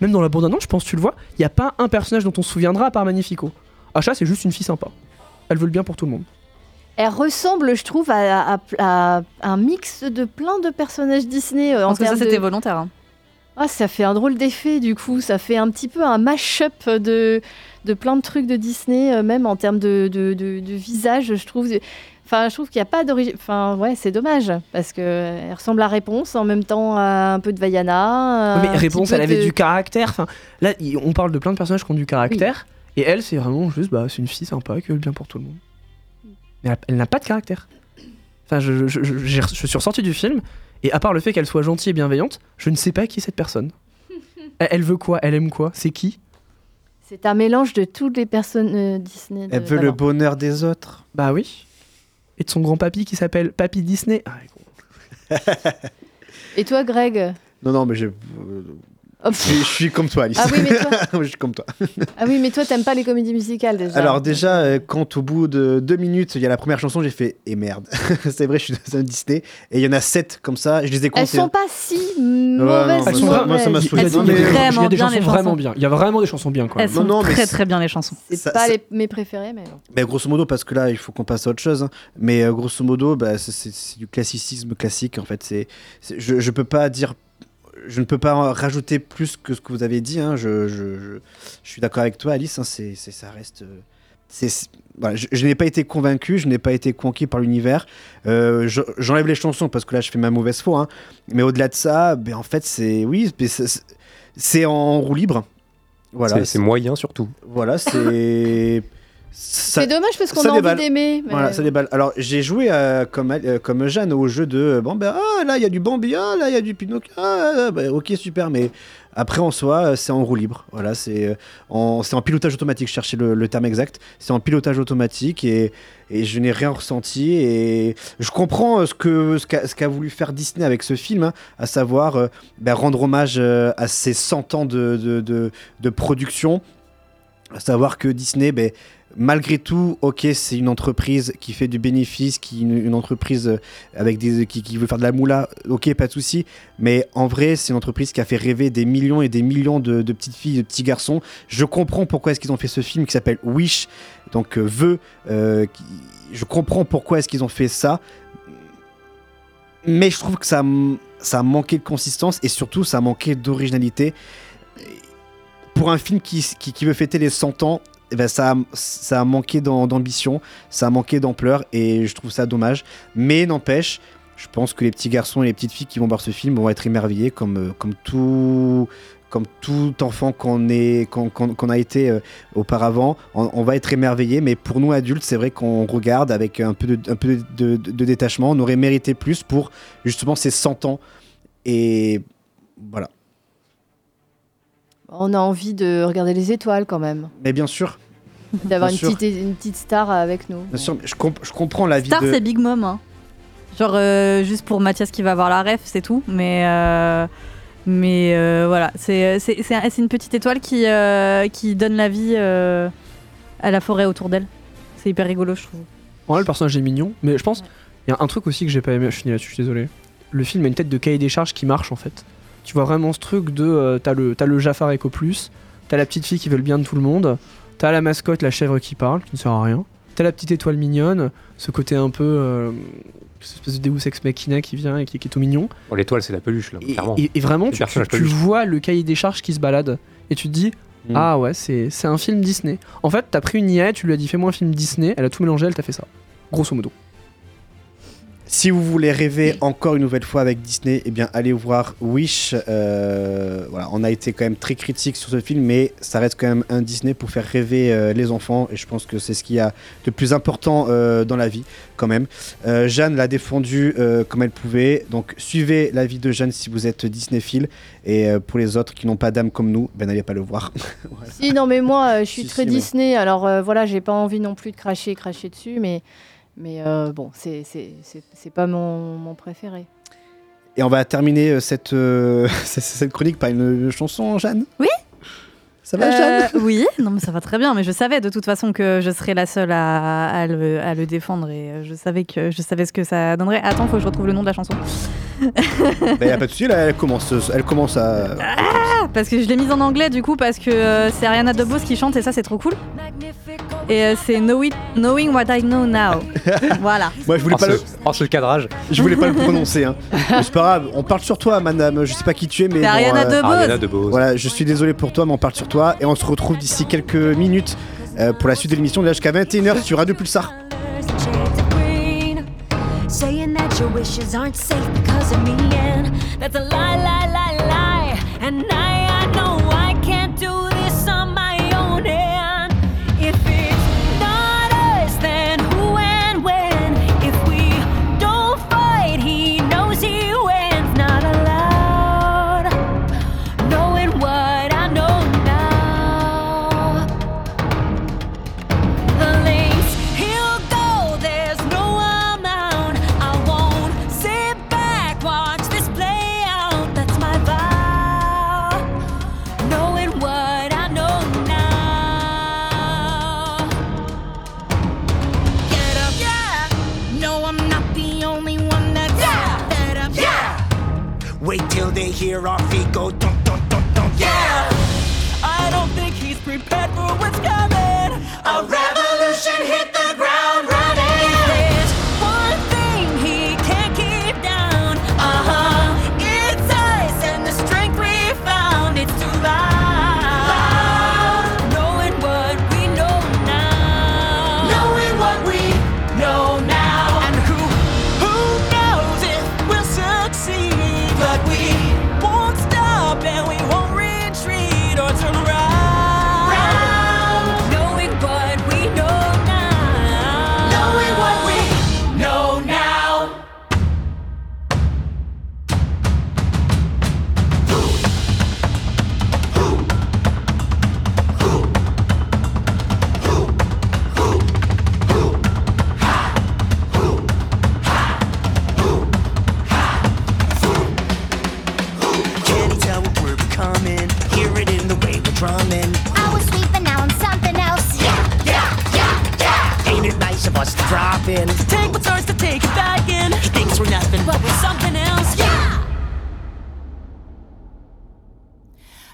même dans la bande annonce je pense tu le vois il y a pas un personnage dont on se souviendra à part Magnifico Asha c'est juste une fille sympa elle veut le bien pour tout le monde Elle ressemble, je trouve, à, à- à un mix de plein de personnages Disney. euh, Je en pense que ça, de- c'était volontaire. hein. Ah, ça fait un drôle d'effet du coup. Ça fait un petit peu un mash-up de, de plein de trucs de Disney, euh, même en termes de, de, de- de visage, je trouve. Enfin, je trouve qu'il n'y a pas d'origine. Enfin, ouais, c'est dommage parce que elle ressemble à Réponse en même temps à un peu de Vaiana. Mais réponse elle avait de- du caractère enfin là on parle de plein de personnages qui ont du caractère et elle c'est vraiment juste bah c'est une fille sympa qui veut le bien pour tout le monde mais elle, elle n'a pas de caractère enfin je, je, je- je suis ressorti du film et à part le fait qu'elle soit gentille et bienveillante je ne sais pas qui est cette personne <laughs> elle, elle veut quoi? Elle aime quoi? C'est qui? C'est un mélange de toutes les personnes euh, Disney. de- Elle veut le bonheur des autres. bah oui et de son grand papy qui s'appelle Papy Disney Ah, <laughs> Et toi, Greg? Non, non, mais je. Hop. Je suis, je suis comme toi, Alice. Ah oui, mais toi- <laughs> je suis comme toi. Ah oui, mais toi, t'aimes pas les comédies musicales déjà. Alors déjà, euh, quand au bout de deux minutes, il y a la première chanson, j'ai fait et merde. <laughs> c'est vrai, je suis dans un Disney et il y en a sept comme ça. Je les ai Elles comptés. sont pas si non, mauvaises. Elles sont mauvaises. moi, ça m'a saoulé. Elles sont Non, mais- vraiment il y a des bien, chansons les chansons. vraiment bien il y a vraiment des chansons bien quoi Elles sont non, très très bien les chansons. C'est pas ça- les- mes préférés, mais. Mais grosso modo, parce que là, il faut qu'on passe à autre chose. hein. Mais euh, grosso modo, bah, c'est- du classicisme classique. En fait, c'est c'est- je, je peux pas dire, je ne peux pas rajouter plus que ce que vous avez dit. hein. Je, je, je, je suis d'accord avec toi, Alice. hein. C'est c'est- ça reste. euh, c'est c'est- voilà, je, je n'ai pas été convaincu, je n'ai pas été conquis par l'univers. Euh, je- J'enlève les chansons parce que là, je fais ma mauvaise foi. hein. Mais au-delà de ça, ben, en fait, c'est oui, c'est en roue libre. Voilà, C'est- c'est moyen surtout. Voilà, c'est. C'est dommage parce qu'on a envie d'aimer. mais- Voilà, ça déballe. Alors, j'ai joué euh, comme, euh, comme Jeanne au jeu de euh, bon, ben, ah, là, il y a du Bambi, ah, là, il y a du Pinocchio. Ah, ben, ok, super, mais après, en soi, euh, c'est en roue libre. Voilà, c'est euh, en, en pilotage automatique, je cherchais le, le terme exact. C'est en pilotage automatique et, et je n'ai rien ressenti. Et je comprends ce qu'a ce qu'a voulu faire Disney avec ce film, hein, à savoir euh, ben, rendre hommage à ses 100 ans de, de, de- de production. À savoir que Disney, ben, malgré tout, ok, c'est une entreprise qui fait du bénéfice, qui une, une entreprise euh, avec des qui, qui veut faire de la moula, ok, pas de souci. Mais en vrai, c'est une entreprise qui a fait rêver des millions et des millions de, petites filles, de petits garçons. Je comprends pourquoi est-ce qu'ils ont fait ce film qui s'appelle Wish, donc euh, euh, je comprends pourquoi est-ce qu'ils ont fait ça. Mais je trouve que ça, ça a manqué de consistance et surtout ça a manqué d'originalité. Pour un film qui, qui, qui veut fêter les 100 ans, eh ben ça, a, ça a manqué d'am- d'ambition, ça a manqué d'ampleur et je trouve ça dommage. Mais n'empêche, je pense que les petits garçons et les petites filles qui vont voir ce film vont être émerveillés comme, euh, comme, tout, comme tout enfant qu'on est- qu'on a été euh, auparavant. On, va être émerveillés, mais pour nous adultes, c'est vrai qu'on regarde avec un peu, de, un peu de- de détachement. On aurait mérité plus pour justement ces 100 ans. Et voilà. On a envie de regarder les étoiles quand même. Mais bien sûr, D'avoir une sûr. petite, une petite star avec nous. bien sûr, je, comp- je comprends la vie Star, de. c'est Big Mom. hein. Genre, euh, juste pour Mathias qui va avoir la ref, c'est tout. Mais, euh, mais euh, voilà, c'est c'est- c'est un- c'est une petite étoile qui, euh, qui donne la vie euh, à la forêt autour d'elle. C'est hyper rigolo, je trouve. Ouais, le personnage est mignon, mais je pense il y a un truc aussi que j'ai pas aimé. Je finis là-dessus, je suis désolé. Le film a une tête de cahier des charges qui marche en fait. Tu vois vraiment ce truc de euh, t'as le t'as le Jafar Eco Plus, t'as la petite fille qui veut le bien de tout le monde, t'as la mascotte la chèvre qui parle qui ne sert à rien, t'as la petite étoile mignonne, ce côté un peu euh, cette espèce de Deus Ex Machina qui vient et qui, qui est tout mignon. Bon, L'étoile, c'est la peluche, là, Et, clairement. et- et vraiment tu, vois le cahier des charges qui se balade et tu te dis Mm. ah ouais c'est c'est un film Disney. En fait t'as pris une IA, tu lui as dit fais-moi un film Disney, elle a tout mélangé, elle t'a fait ça. Grosso modo. Si vous voulez rêver encore une nouvelle fois avec Disney, eh bien allez voir Wish. Euh, voilà, on a été quand même très critique sur ce film, mais ça reste quand même un Disney pour faire rêver euh, les enfants, et je pense que c'est ce qu'il y a de plus important euh, dans la vie, quand même. Jeanne l'a défendu comme elle pouvait, donc suivez la vie de Jeanne si vous êtes Disneyphile, et pour les autres qui n'ont pas d'âme comme nous, ben n'allez pas le voir. <laughs> Si, non, mais moi, je suis Si, très si, mais- Disney, alors voilà, j'ai pas envie non plus de cracher, cracher dessus, mais, mais euh, bon, c'est c'est- c'est- c'est pas mon, mon préféré. Et on va terminer euh, cette, euh, <laughs> cette- cette chronique par une chanson, Jeanne? Oui Ça va, Euh, Jeanne Oui, non, mais ça va très bien. Mais je savais de toute façon que je serais la seule à, à le, à le défendre et euh, je savais que je savais ce que ça donnerait. Attends, faut que je retrouve le nom de la chanson. Bah, y a pas de souci, là, elle commence, elle commence à. Ah, parce que je l'ai mise en anglais du coup parce que euh, c'est Ariana DeBose qui chante et ça c'est trop cool. Et euh, c'est Know It- Knowing What I Know Now. <laughs> voilà. Moi, je voulais Oh, pas ce- le. oh, ce cadrage. Je voulais pas le <laughs> prononcer, hein. Mais c'est pas grave, on parle sur toi, madame. Je sais pas qui tu es, mais. C'est bon, Ariana euh, DeBose. Ariana DeBose. Voilà, je suis désolé pour toi, mais on parle sur toi. Et on se retrouve d'ici quelques minutes euh, pour la suite de l'émission, déjà jusqu'à 21h sur Radio Pulsar. Saying that your wishes aren't safe because of me, and that's a lie, lie, lie. In? Take what's ours to take it back in. He thinks we're nothing, but we're something else. Yeah.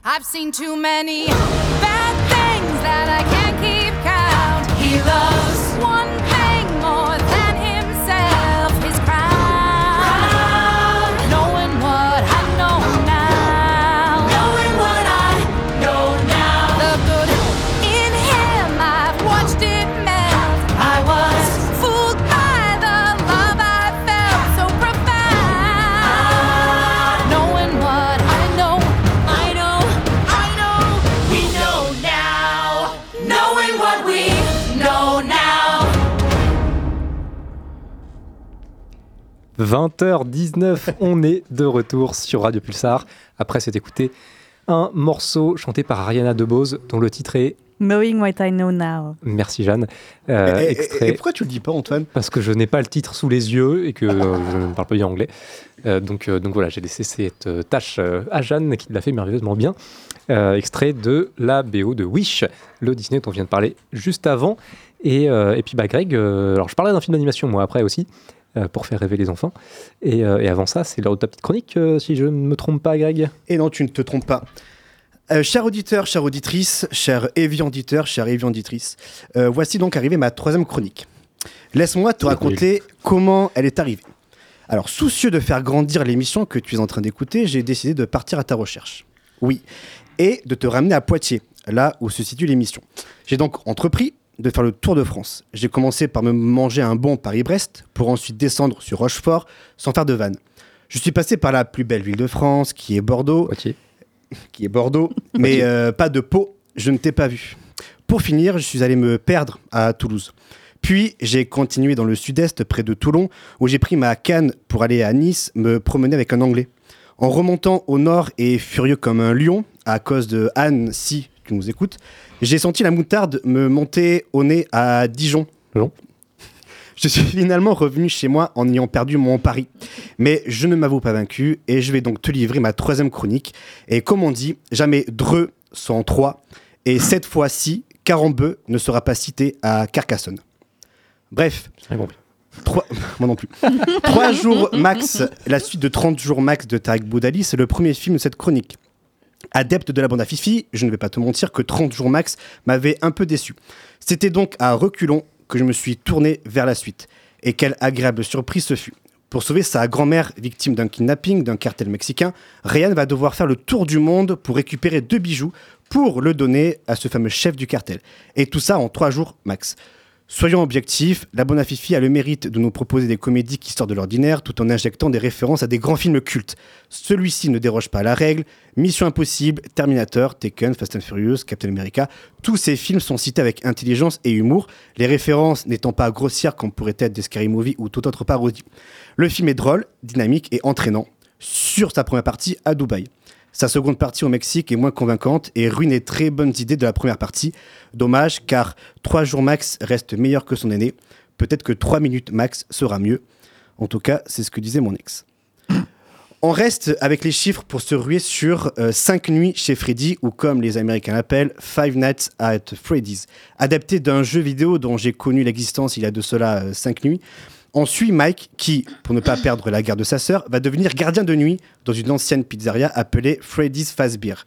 I've seen too many bad things that I can't keep count. He loves 20h19, on est de retour sur Radio Pulsar. Après s'être écouté un morceau chanté par Ariana DeBose dont le titre est Knowing What I Know Now. Merci Jeanne. Euh, Et- et- extrait- et pourquoi tu le dis pas, Antoine? Parce que je n'ai pas le titre sous les yeux et que euh, je ne parle pas bien anglais. Euh, donc, euh, donc voilà, j'ai laissé cette tâche à Jeanne qui l'a fait merveilleusement bien. Euh, extrait de la BO de Wish, le Disney dont on vient de parler juste avant. Et, euh, et puis bah Greg, euh, alors je parlerai d'un film d'animation moi après aussi, euh, pour faire rêver les enfants. Et, euh, et avant ça, c'est l'heure de ta petite chronique, euh, si je ne me trompe pas Greg. Et non, tu ne te trompes pas. Euh, cher auditeur, chère auditrice, cher évian auditeur, chère évian auditrice, euh, voici donc arrivée ma troisième chronique. Laisse-moi te raconter comment elle est arrivée. Alors, soucieux de faire grandir l'émission que tu es en train d'écouter, j'ai décidé de partir à ta recherche. Oui, et de te ramener à Poitiers, là où se situe l'émission. J'ai donc entrepris de faire le tour de France. J'ai commencé par me manger un bon Paris-Brest, pour ensuite descendre sur Rochefort sans faire de vanne. Je suis passé par la plus belle ville de France, qui est Bordeaux. Qui est Bordeaux, <laughs> mais euh, pas de Pau, je ne t'ai pas vu. Pour finir, je suis allé me perdre à Toulouse. Puis j'ai continué dans le sud-est, près de Toulon, où j'ai pris ma canne pour aller à Nice me promener avec un Anglais. En remontant au nord et furieux comme un lion, à cause de Anne, tu nous écoutes, j'ai senti la moutarde me monter au nez à Dijon. Je suis finalement revenu chez moi en ayant perdu mon pari. Mais je ne m'avoue pas vaincu et je vais donc te livrer ma troisième chronique. Et comme on dit, jamais dreux sans trois. Et cette fois-ci, Carambeu ne sera pas cité à Carcassonne. Bref. Trois... <laughs> Moi non plus. Trois jours max, la suite de 30 jours max de Tarek Boudali, c'est le premier film de cette chronique. Adepte de la bande à Fifi, je ne vais pas te mentir que 30 jours max m'avait un peu déçu. C'était donc à reculons que je me suis tourné vers la suite. Et quelle agréable surprise ce fut. Pour sauver sa grand-mère victime d'un kidnapping d'un cartel mexicain, Ryan va devoir faire le tour du monde pour récupérer deux bijoux pour le donner à ce fameux chef du cartel. Et tout ça en trois jours max. Soyons objectifs, la Bonne Fifi a le mérite de nous proposer des comédies qui sortent de l'ordinaire tout en injectant des références à des grands films cultes. Celui-ci ne déroge pas à la règle. Mission Impossible, Terminator, Taken, Fast and Furious, Captain America, tous ces films sont cités avec intelligence et humour, les références n'étant pas grossières comme pourrait être des Scary Movie ou toute autre parodie. Le film est drôle, dynamique et entraînant, sur sa première partie à Dubaï. Sa seconde partie au Mexique est moins convaincante et ruine les très bonnes idées de la première partie. Dommage car 3 jours max reste meilleur que son aîné. Peut-être que 3 minutes max sera mieux. En tout cas, c'est ce que disait mon ex. On reste avec les chiffres pour se ruer sur 5 nuits chez Freddy, ou comme les Américains l'appellent, Five Nights at Freddy's. Adapté d'un jeu vidéo dont j'ai connu l'existence il y a de cela 5 nuits. On suit Mike qui, pour ne pas perdre la garde de sa sœur, va devenir gardien de nuit dans une ancienne pizzeria appelée Freddy's Fast Beer.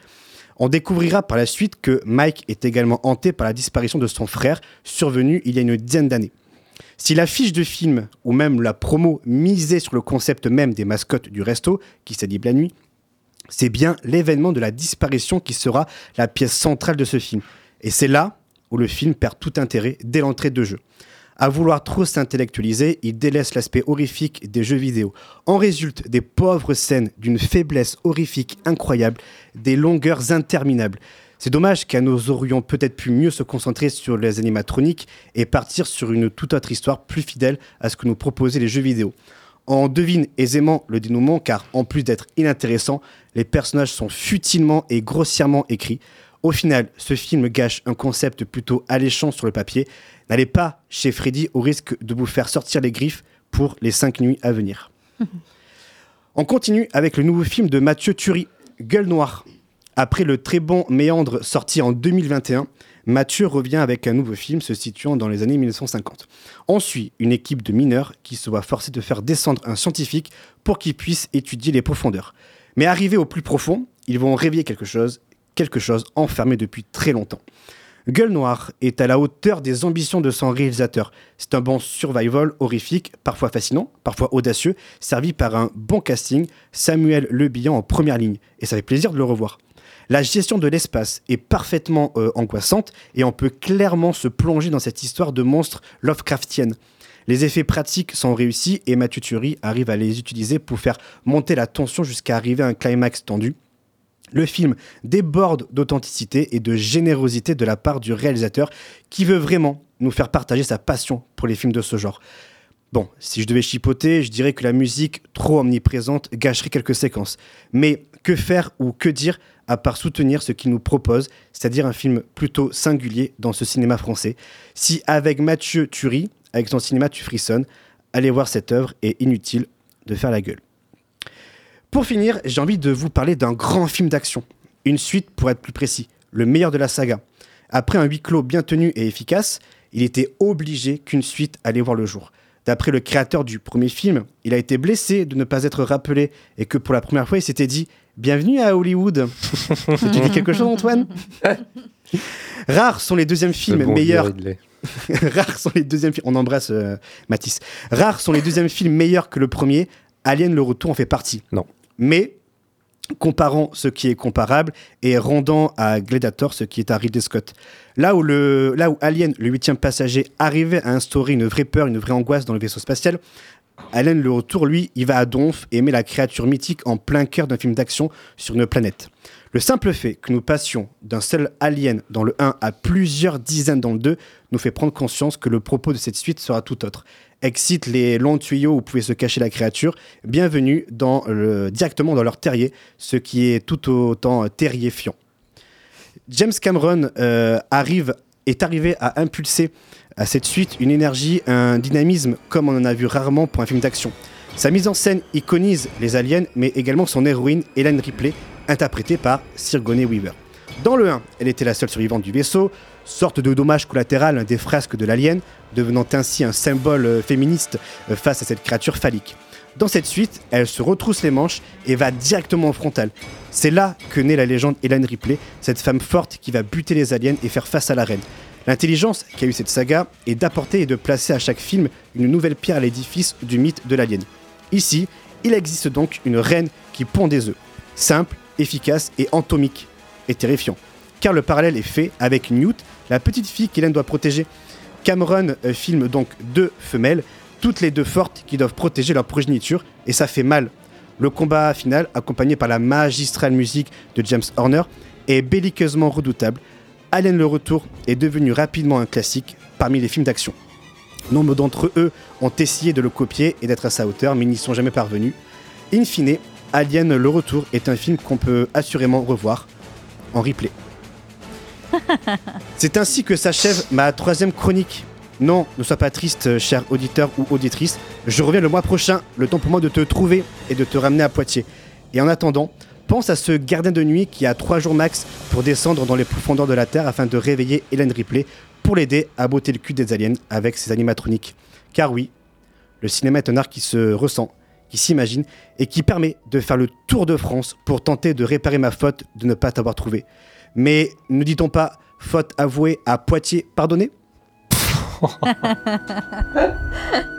On découvrira par la suite que Mike est également hanté par la disparition de son frère, survenue il y a une dizaine d'années. Si l'affiche de film ou même la promo misait sur le concept même des mascottes du resto, qui s'anime la nuit, c'est bien l'événement de la disparition qui sera la pièce centrale de ce film. Et c'est là où le film perd tout intérêt dès l'entrée de jeu. À vouloir trop s'intellectualiser, il délaisse l'aspect horrifique des jeux vidéo. En résulte des pauvres scènes d'une faiblesse horrifique incroyable, des longueurs interminables. C'est dommage car nous aurions peut-être pu mieux se concentrer sur les animatroniques et partir sur une toute autre histoire plus fidèle à ce que nous proposaient les jeux vidéo. On devine aisément le dénouement car en plus d'être inintéressant, les personnages sont futilement et grossièrement écrits. Au final, ce film gâche un concept plutôt alléchant sur le papier. N'allez pas chez Freddy au risque de vous faire sortir les griffes pour les 5 nuits à venir. <laughs> On continue avec le nouveau film de Mathieu Turi, Gueule Noire. Après le très bon Méandre sorti en 2021, Mathieu revient avec un nouveau film se situant dans les années 1950. On suit une équipe de mineurs qui se voit forcée de faire descendre un scientifique pour qu'il puisse étudier les profondeurs. Mais arrivés au plus profond, ils vont réveiller quelque chose, quelque chose enfermé depuis très longtemps. Gueule Noire est à la hauteur des ambitions de son réalisateur. C'est un bon survival horrifique, parfois fascinant, parfois audacieux, servi par un bon casting, Samuel Le Bihan en première ligne. Et ça fait plaisir de le revoir. La gestion de l'espace est parfaitement euh, angoissante et on peut clairement se plonger dans cette histoire de monstre Lovecraftienne. Les effets pratiques sont réussis et Mathieu arrive à les utiliser pour faire monter la tension jusqu'à arriver à un climax tendu. Le film déborde d'authenticité et de générosité de la part du réalisateur qui veut vraiment nous faire partager sa passion pour les films de ce genre. Bon, si je devais chipoter, je dirais que la musique trop omniprésente gâcherait quelques séquences. Mais que faire ou que dire à part soutenir ce qu'il nous propose, c'est-à-dire un film plutôt singulier dans ce cinéma français? Si avec Mathieu Turi, avec son cinéma tu frissonnes, allez voir cette œuvre et inutile de faire la gueule. Pour finir, j'ai envie de vous parler d'un grand film d'action. Une suite pour être plus précis, le meilleur de la saga. Après un huis clos bien tenu et efficace, il était obligé qu'une suite allait voir le jour. D'après le créateur du premier film, il a été blessé de ne pas être rappelé et que pour la première fois, il s'était dit Bienvenue à Hollywood. <laughs> tu dis quelque chose, Antoine? <laughs> Rares sont les deuxièmes films bon meilleurs. <laughs> Rares sont les deuxièmes films. On embrasse euh, Mathis. Rares sont les deuxièmes films meilleurs que le premier. Alien le retour en fait partie. Non. Mais comparant ce qui est comparable et rendant à Gladiator ce qui est à Ridley Scott. Là où, le, Alien, le huitième passager, arrivait à instaurer une vraie peur, une vraie angoisse dans le vaisseau spatial, Alien le retour, lui, il va à Donf et met la créature mythique en plein cœur d'un film d'action sur une planète. Le simple fait que nous passions d'un seul alien dans le 1 à plusieurs dizaines dans le 2 nous fait prendre conscience que le propos de cette suite sera tout autre. Excite les longs tuyaux où pouvait se cacher la créature, bienvenue dans le- directement dans leur terrier, ce qui est tout autant terrifiant. James Cameron euh, est arrivé à impulser à cette suite une énergie, un dynamisme comme on en a vu rarement pour un film d'action. Sa mise en scène iconise les aliens, mais également son héroïne, Hélène Ripley, interprétée par Sigourney Weaver. Dans le 1, elle était la seule survivante du vaisseau, sorte de dommage collatéral des frasques de l'alien, devenant ainsi un symbole euh, féministe euh, face à cette créature phallique. Dans cette suite, elle se retrousse les manches et va directement au frontal. C'est là que naît la légende Hélène Ripley, cette femme forte qui va buter les aliens et faire face à la reine. L'intelligence qu'a eu cette saga est d'apporter et de placer à chaque film une nouvelle pierre à l'édifice du mythe de l'alien. Ici, il existe donc une reine qui pond des œufs. Simple, efficace et antomique. Et terrifiant. Car le parallèle est fait avec Newt, la petite fille qu'Hélène doit protéger. Cameron euh, filme donc deux femelles, toutes les deux fortes qui doivent protéger leur progéniture, et ça fait mal. Le combat final, accompagné par la magistrale musique de James Horner, est belliqueusement redoutable. Alien le Retour est devenu rapidement un classique parmi les films d'action. Nombre d'entre eux ont essayé de le copier et d'être à sa hauteur, mais n'y sont jamais parvenus. In fine, Alien le Retour est un film qu'on peut assurément revoir en replay. <laughs> C'est ainsi que s'achève ma troisième chronique. Non, ne sois pas triste, cher auditeur ou auditrice. Je reviens le mois prochain, le temps pour moi de te trouver et de te ramener à Poitiers. Et en attendant, pense à ce gardien de nuit qui a trois jours max pour descendre dans les profondeurs de la Terre afin de réveiller Hélène Ripley pour l'aider à botter le cul des aliens avec ses animatroniques. Car oui, le cinéma est un art qui se ressent, qui s'imagine et qui permet de faire le tour de France pour tenter de réparer ma faute de ne pas t'avoir trouvé. Mais ne dit-on pas faute avouée à Poitiers pardonnée <laughs>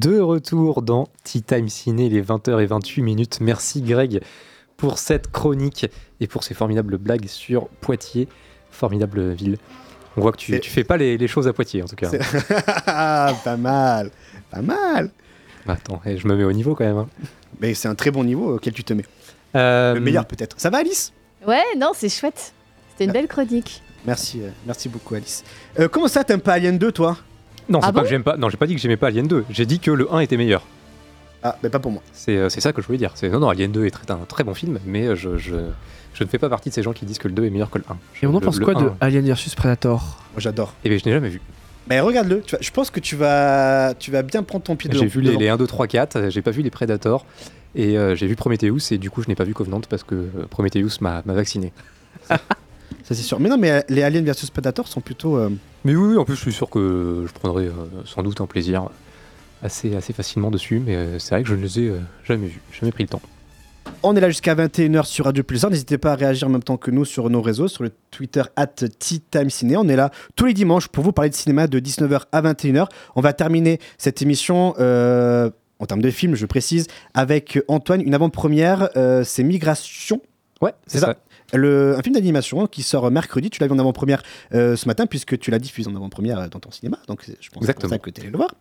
De retour dans Tea Time Ciné, les 20h28 minutes. Merci Greg pour cette chronique et pour ces formidables blagues sur Poitiers, formidable ville. On voit que tu, fais pas les, les choses à Poitiers en tout cas. Ah, <laughs> pas mal, pas mal. Bah, Attends, eh, je me mets au niveau quand même. hein. Mais c'est un très bon niveau auquel tu te mets. Euh, Le meilleur peut-être. Ça va Alice? Ouais, non, c'est chouette. C'était une belle chronique. Merci, euh, merci beaucoup Alice. Euh, comment ça t'aimes pas Alien 2 toi? Non, c'est Ah pas bon que j'aime pas. Non, j'ai pas dit que j'aimais pas Alien 2. J'ai dit que le 1 était meilleur. Ah, mais pas pour moi. C'est euh, c'est ça que je voulais dire. C'est non, non, Alien 2 est très- un très bon film, mais euh, je, je, je ne fais pas partie de ces gens qui disent que le 2 est meilleur que le 1. Et on en pense le quoi de 1, Alien vs Predator? Moi j'adore. Eh bien, je n'ai jamais vu. Mais regarde-le, tu vas- je pense que tu vas, tu vas bien prendre ton pied devant. J'ai vu les, devant. les 1, 2, 3, 4, euh, j'ai pas vu les Predators, et euh, j'ai vu Prometheus, et du coup, je n'ai pas vu Covenant parce que euh, Prometheus m'a m'a vacciné. <laughs> Ça c'est sûr. Mais non, mais euh, les Aliens vs Predator sont plutôt. euh, Mais oui, oui, en plus, je suis sûr que je prendrai euh, sans doute un plaisir assez, assez facilement dessus, mais euh, c'est vrai que je ne les ai euh, jamais vus, jamais pris le temps. On est là jusqu'à 21h sur Radio Pulsar. N'hésitez pas à réagir en même temps que nous sur nos réseaux, sur le Twitter at Ciné. On est là tous les dimanches pour vous parler de cinéma de 19h à 21h. On va terminer cette émission. euh, en termes de film, je précise, avec Antoine, une avant-première, euh, c'est Migration. Ouais, c'est ça. Le, un film d'animation qui sort mercredi. Tu l'as vu en avant-première euh, ce matin, puisque tu l'as diffusé en avant-première euh, dans ton cinéma. Donc, je pense que c'est pour Exactement. ça que tu allé le voir.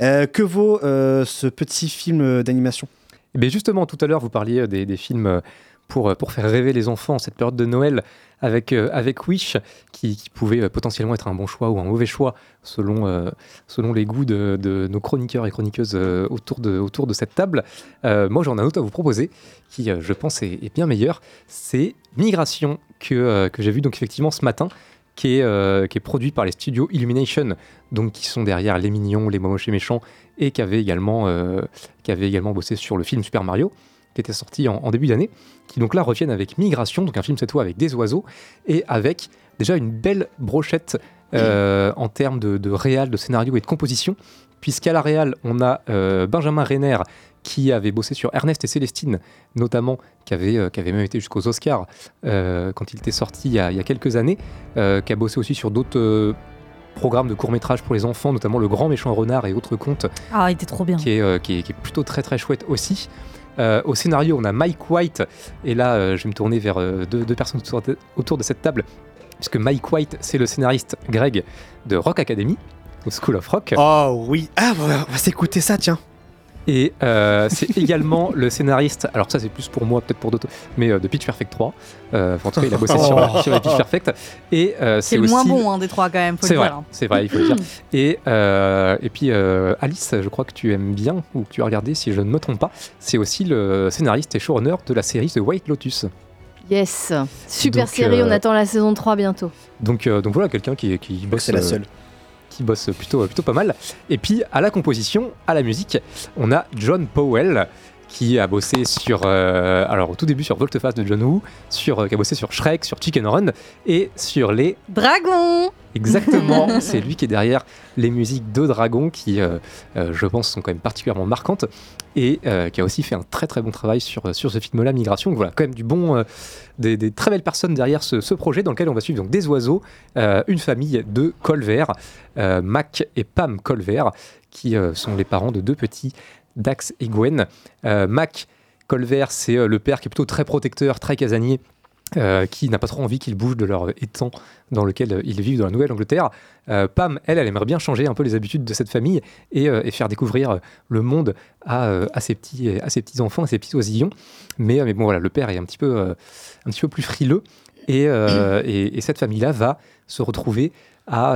Euh, que vaut euh, ce petit film d'animation? Eh bien justement, tout à l'heure, vous parliez des, des films pour, pour faire rêver les enfants en cette période de Noël avec, euh, avec Wish, qui, qui pouvait euh, potentiellement être un bon choix ou un mauvais choix selon, euh, selon les goûts de, nos chroniqueurs et chroniqueuses autour, de, autour de cette table. Moi, j'en ai un autre à vous proposer qui, je pense, est, bien meilleur. C'est Migration que, que j'ai vu donc effectivement ce matin. Qui est, qui est produit par les studios Illumination, donc qui sont derrière Les Mignons, Les Momoches et Méchants, et qui avait également, qui avait également bossé sur le film Super Mario, qui était sorti en, en début d'année, qui donc là reviennent avec Migration, donc un film cette fois avec des oiseaux, et avec déjà une belle brochette euh, en termes de, de réal, de scénario et de composition, puisqu'à la réal, on a euh, Benjamin Renner qui avait bossé sur Ernest et Célestine, notamment, qui avait, euh, qui avait même été jusqu'aux Oscars quand il était sorti il y a, il y a quelques années, qui a bossé aussi sur d'autres programmes de courts-métrages pour les enfants, notamment Le Grand Méchant Renard et autres contes, Ah, il était trop bien. qui est, euh, qui est- qui est plutôt très très chouette aussi. Euh, au scénario, on a Mike White, et là, euh, je vais me tourner vers euh, deux, personnes autour de, cette table, puisque Mike White, c'est le scénariste Greg de Rock Academy, School of Rock. Oh oui, ah, on va s'écouter ça, tiens. Et euh, c'est également <laughs> le scénariste, alors ça c'est plus pour moi, peut-être pour d'autres, mais euh, de Pitch Perfect 3. Euh, enfin, en tout cas, il a bossé sur, <laughs> sur les Pitch Perfect. Et euh, C'est le aussi. moins bon hein, des trois quand même, faut C'est le vrai, dire. hein. c'est vrai, il faut le dire. <clears throat> Et, euh, et puis euh, Alice, je crois que tu aimes bien, ou que tu as regardé si je ne me trompe pas, c'est aussi le scénariste et showrunner de la série The White Lotus. Yes. Super Donc, série, euh, on attend la saison 3 bientôt. Donc, euh, donc voilà, quelqu'un qui, qui bosse. c'est la euh, seule. Qui bosse plutôt, plutôt pas mal. Et puis à la composition, à la musique, on a John Powell qui a bossé sur, euh, alors au tout début sur Volteface de John Woo, sur, euh, qui a bossé sur Shrek, sur Chicken Run et sur les Dragon Exactement, <laughs> c'est lui qui est derrière les musiques de Dragon qui, euh, euh, je pense, sont quand même particulièrement marquantes et euh, qui a aussi fait un très très bon travail sur, sur ce film-là, Migration. Donc voilà, quand même du bon, euh, des, très belles personnes derrière ce, projet dans lequel on va suivre donc des oiseaux, euh, une famille de Colvert, euh, Mac et Pam Colvert, qui euh, sont les parents de deux petits, Dax et Gwen. Euh, Mac Colvert, c'est euh, le père qui est plutôt très protecteur, très casanier. Euh, qui n'a pas trop envie qu'ils bougent de leur étang dans lequel euh, ils vivent dans la Nouvelle-Angleterre. Euh, Pam, elle, elle aimerait bien changer un peu les habitudes de cette famille et, faire découvrir le monde à, ses petits, à ses petits enfants, à ses petits oisillons. Mais, bon, voilà, le père est un petit peu, un petit peu plus frileux et, et, et cette famille-là va se retrouver à,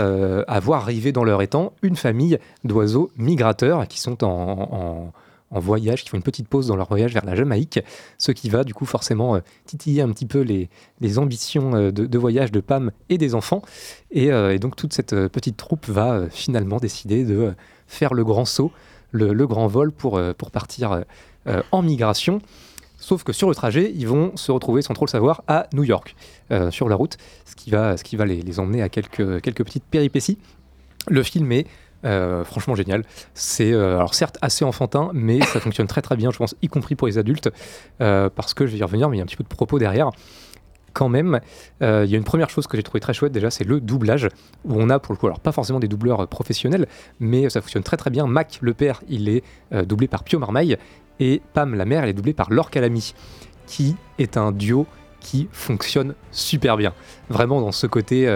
à voir arriver dans leur étang une famille d'oiseaux migrateurs qui sont en- en voyage, qui font une petite pause dans leur voyage vers la Jamaïque, ce qui va du coup forcément euh, titiller un petit peu les, les ambitions euh, de, voyage de Pam et des enfants. Et, euh, donc toute cette petite troupe va finalement décider de faire le grand saut, le, grand vol pour, pour partir en migration. Sauf que sur le trajet, ils vont se retrouver, sans trop le savoir, à New York, sur la route, ce qui va, ce qui va les, les emmener à quelques, quelques petites péripéties. Le film est euh, franchement génial. C'est euh, alors certes assez enfantin, mais ça <coughs> fonctionne très très bien, je pense, y compris pour les adultes, euh, parce que je vais y revenir, mais il y a un petit peu de propos derrière. Quand même, il y a une première chose que j'ai trouvé très chouette déjà, c'est le doublage, où on a pour le coup, alors pas forcément des doubleurs professionnels, mais ça fonctionne très très bien. Mac, le père, il est doublé par Pio Marmaille, et Pam, la mère, elle est doublée par Laure Calamy, qui est un duo qui fonctionne super bien. Vraiment dans ce côté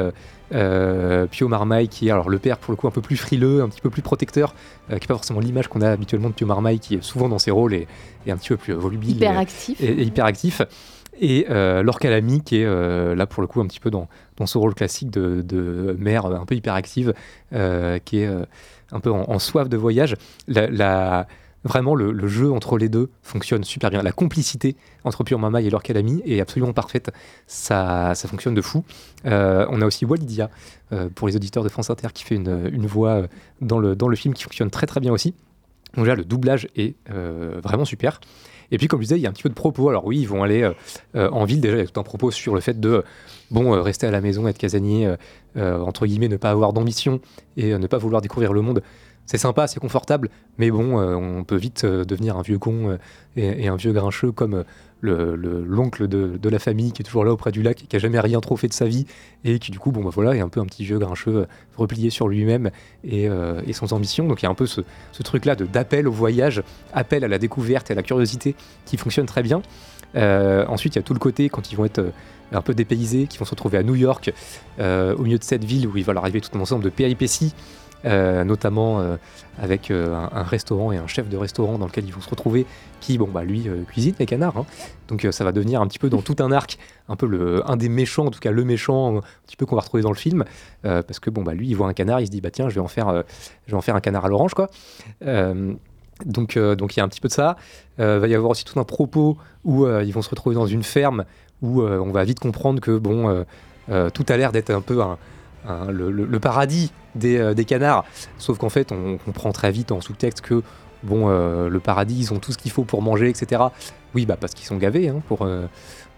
euh, euh, Pio Marmaille qui est alors le père pour le coup un peu plus frileux, un petit peu plus protecteur, euh, qui n'est pas forcément l'image qu'on a habituellement de Pio Marmaille qui est souvent dans ses rôles et, et un petit peu plus volubile. Hyper et- actif. Et, et hyper actif. Et euh, Laure Calamy qui est euh, là pour le coup un petit peu dans, dans ce rôle classique de, de mère un peu hyperactive, euh, qui est euh, un peu en, en soif de voyage. La, la- vraiment, le, jeu entre les deux fonctionne super bien. La complicité entre Pure Mamaï et Laure Calamy est absolument parfaite. Ça, ça fonctionne de fou. Euh, on a aussi Walidia, euh, pour les auditeurs de France Inter, qui fait une, voix euh, dans le, dans le film qui fonctionne très très bien aussi. Donc là, le doublage est vraiment super. Et puis, comme je disais, il y a un petit peu de propos. Alors oui, ils vont aller en ville. Déjà, il y a tout un propos sur le fait de, bon, rester à la maison, être casanier, entre guillemets, ne pas avoir d'ambition et ne pas vouloir découvrir le monde. C'est sympa, c'est confortable, mais bon, euh, on peut vite euh, devenir un vieux con euh, et, un vieux grincheux comme le- le- l'oncle de, la famille qui est toujours là auprès du lac, qui a jamais rien trop fait de sa vie et qui du coup, bon bah voilà, est un peu un petit vieux grincheux replié sur lui-même et, et sans ambition. Donc il y a un peu ce, truc-là d'appel au voyage, appel à la découverte et à la curiosité qui fonctionne très bien. Ensuite, il y a tout le côté quand ils vont être un peu dépaysés, qui vont se retrouver à New York, au milieu de cette ville où il va leur arriver tout un ensemble de péripéties, euh, notamment euh, avec euh, un, restaurant et un chef de restaurant dans lequel ils vont se retrouver, qui, bon, bah lui, cuisine les canards. hein. Donc ça va devenir un petit peu dans tout un arc, un peu le, un des méchants, en tout cas le méchant, un petit peu qu'on va retrouver dans le film, parce que, bon, bah lui, il voit un canard, il se dit, bah tiens, je vais en faire, je vais en faire un canard à l'orange, quoi. Donc, donc il y a un petit peu de ça. Euh, va y avoir aussi tout un propos où ils vont se retrouver dans une ferme où on va vite comprendre que bon, tout a l'air d'être un peu un, un- le, le- le paradis des, euh, des canards. Sauf qu'en fait, on comprend très vite en sous-texte que bon, euh, le paradis, ils ont tout ce qu'il faut pour manger, etc. Oui, bah parce qu'ils sont gavés hein, pour. euh,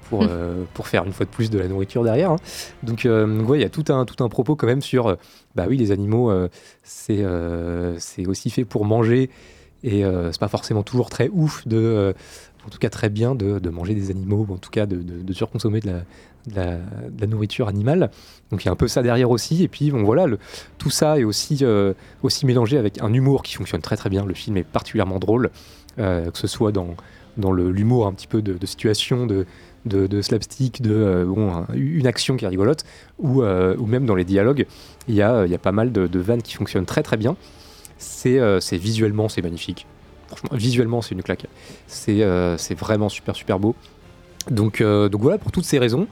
pour, euh, pour faire une fois de plus de la nourriture derrière. hein. Donc, donc ouais, il y a tout un, tout un propos quand même sur, bah oui, les animaux, c'est c'est aussi fait pour manger et c'est pas forcément toujours très ouf de, en tout cas très bien de, de manger des animaux ou en tout cas de, de- de surconsommer de la, de, la, nourriture animale. Donc il y a un peu ça derrière aussi. Et puis bon voilà, tout ça est aussi, euh, aussi mélangé avec un humour qui fonctionne très très bien. Le film est particulièrement drôle, euh, que ce soit dans, dans l'humour un petit peu de, situation, de, slapstick, de euh, une action qui est rigolote, ou, ou même dans les dialogues, il y a, il y a pas mal de, vannes qui fonctionnent très très bien. C'est visuellement, c'est magnifique. Franchement, visuellement, c'est une claque. C'est vraiment super super beau. Donc, donc voilà, pour toutes ces raisons,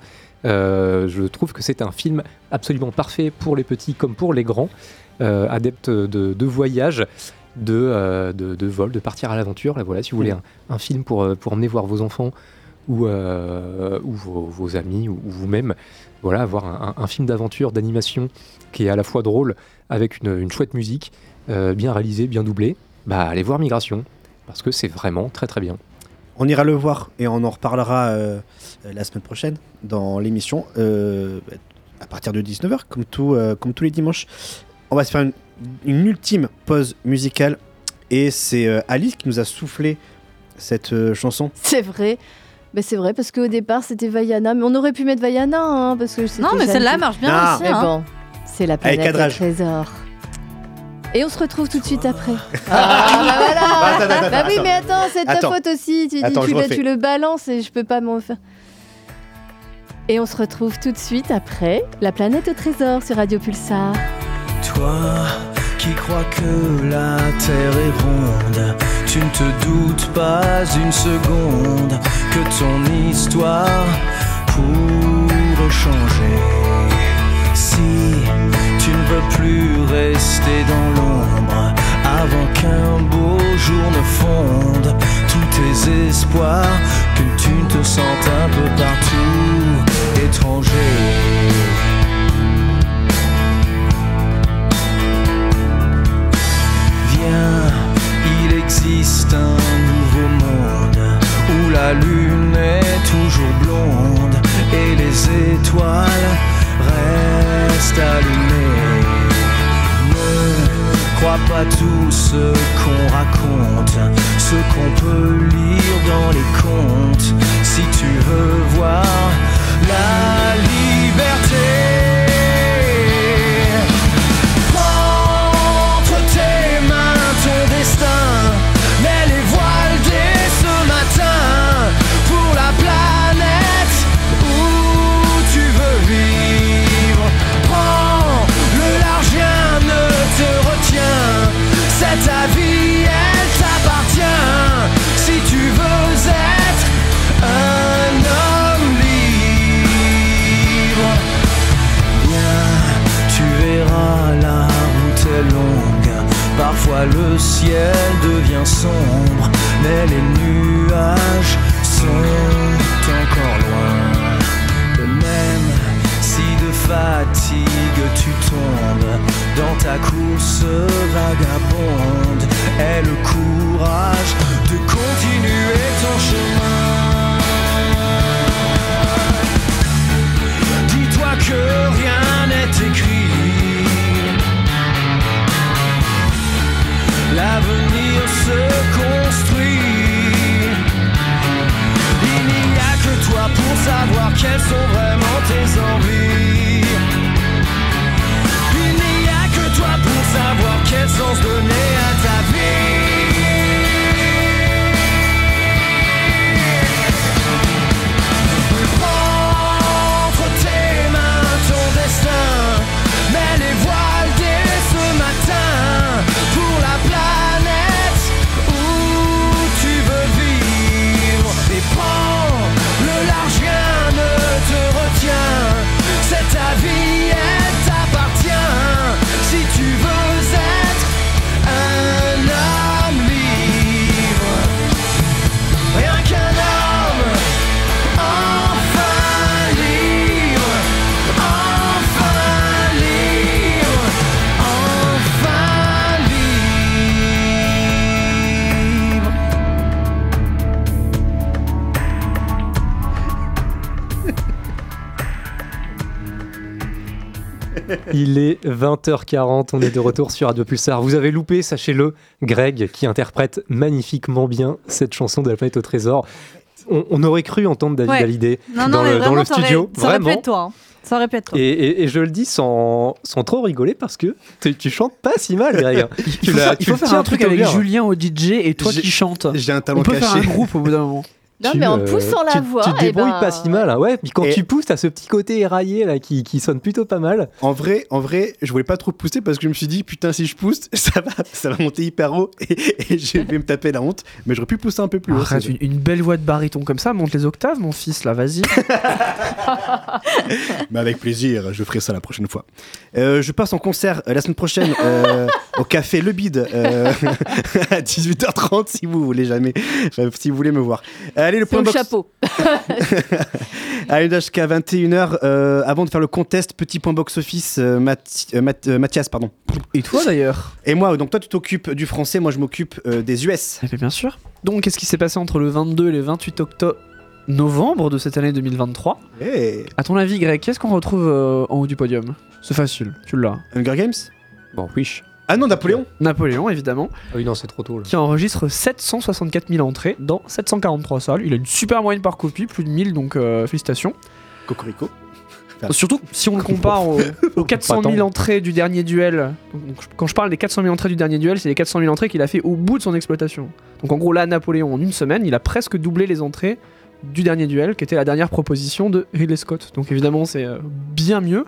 euh, je trouve que c'est un film absolument parfait pour les petits comme pour les grands, euh, adeptes de, de voyage, de, euh, de, de vol, de partir à l'aventure. Là, voilà, si vous voulez un, un film pour, pour emmener voir vos enfants ou, euh, ou vos, vos amis ou, ou vous-même, voilà, avoir un, un- un film d'aventure, d'animation qui est à la fois drôle avec une, une chouette musique, euh, bien réalisé, bien doublé, bah allez voir Migration parce que c'est vraiment très très bien. On ira le voir et on en reparlera euh, la semaine prochaine dans l'émission euh, à partir de 19h, comme, tout, euh, comme tous les dimanches. On va se faire une, une ultime pause musicale et c'est euh, Alice qui nous a soufflé cette euh, chanson. C'est vrai. Ben, c'est vrai, parce qu'au départ, c'était Vaiana. Mais on aurait pu mettre Vaiana, hein, parce que Non, mais celle-là marche bien Ah. aussi. Mais hein. bon, c'est la planète des trésors. Et on se retrouve tout de suite après. Ah, bah voilà. Attends, attends, bah oui, attends. mais attends, c'est de ta faute aussi. Tu, dis- Attends, tu, je le- refais. tu le balances et je peux pas m'en faire. Et on se retrouve tout de suite après La planète au trésor sur Radio Pulsar. Toi qui crois que la terre est ronde, tu ne te doutes pas une seconde que ton histoire pourrait changer. Si tu ne veux plus rester dans l'ombre avant qu'un beau jour ne fonde tous tes espoirs, que tu te sentes un peu partout 20h40, on est de retour sur Radio Pulsar. Vous avez loupé, sachez-le, Greg qui interprète magnifiquement bien cette chanson de la planète au trésor. On, on aurait cru entendre David Ouais. Hallyday Non, non, dans, mais le, dans vraiment, le studio. Ça aurait pu Vraiment. être toi. hein. Ça toi. Et, et- et je le dis sans, sans trop rigoler parce que tu, tu chantes pas si mal, Greg. <laughs> Il Tu faut, l'as- faire, il tu faut faire un truc avec bien. Julien au DJ et toi qui chantes. J'ai un talent On peut faire un caché. groupe au bout d'un moment. <laughs> Non, Tu, mais en euh, poussant la tu- voix, Tu te eh débrouilles ben, pas si mal, hein. ouais. Puis quand Et- tu pousses, t'as ce petit côté éraillé là qui, qui sonne plutôt pas mal. En vrai, en vrai, je voulais pas trop pousser parce que je me suis dit putain si je pousse, <laughs> ça va, ça va monter hyper haut et, et je vais me taper la honte. Mais j'aurais pu pousser un peu plus haut. Arrête, c'est- une, une belle voix de baryton comme ça, monte les octaves, mon fils, là, vas-y. <laughs> Mais avec plaisir, je ferai ça la prochaine fois. Euh, je passe en concert euh, la semaine prochaine euh, au café Le Bide euh, <laughs> à 18h30 si vous voulez jamais, si vous voulez me voir. Allez le C'est point box. chapeau. <laughs> Allez jusqu'à 21h. euh, avant de faire le contest, petit point box office, euh, Mathi- euh, Math- euh, Mathias, pardon. Et toi d'ailleurs Et moi, donc toi tu t'occupes du français, moi je m'occupe euh, des US. Eh bien, bien sûr. Donc, qu'est-ce qui s'est passé entre le 22 et le 28 octobre novembre de cette année 2023 Hey. À ton avis, Greg, qu'est-ce qu'on retrouve euh, en haut du podium? C'est facile, tu l'as. Hunger Games? Bon, wish. Ah non, Napoléon Napoléon, évidemment, Ah oui, non, c'est trop tôt. Là. qui enregistre 764 000 entrées dans 743 salles. Il a une super moyenne par copie, plus de 1000, donc euh, félicitations. Cocorico. Surtout si on le compare aux, <laughs> aux 400 000 entrées du dernier duel. Donc, quand je parle des 400 000 entrées du dernier duel, c'est les 400 000 entrées qu'il a fait au bout de son exploitation. Donc en gros, là, Napoléon, en une semaine, il a presque doublé les entrées du dernier duel, qui était la dernière proposition de Ridley Scott. Donc évidemment, c'est euh, bien mieux.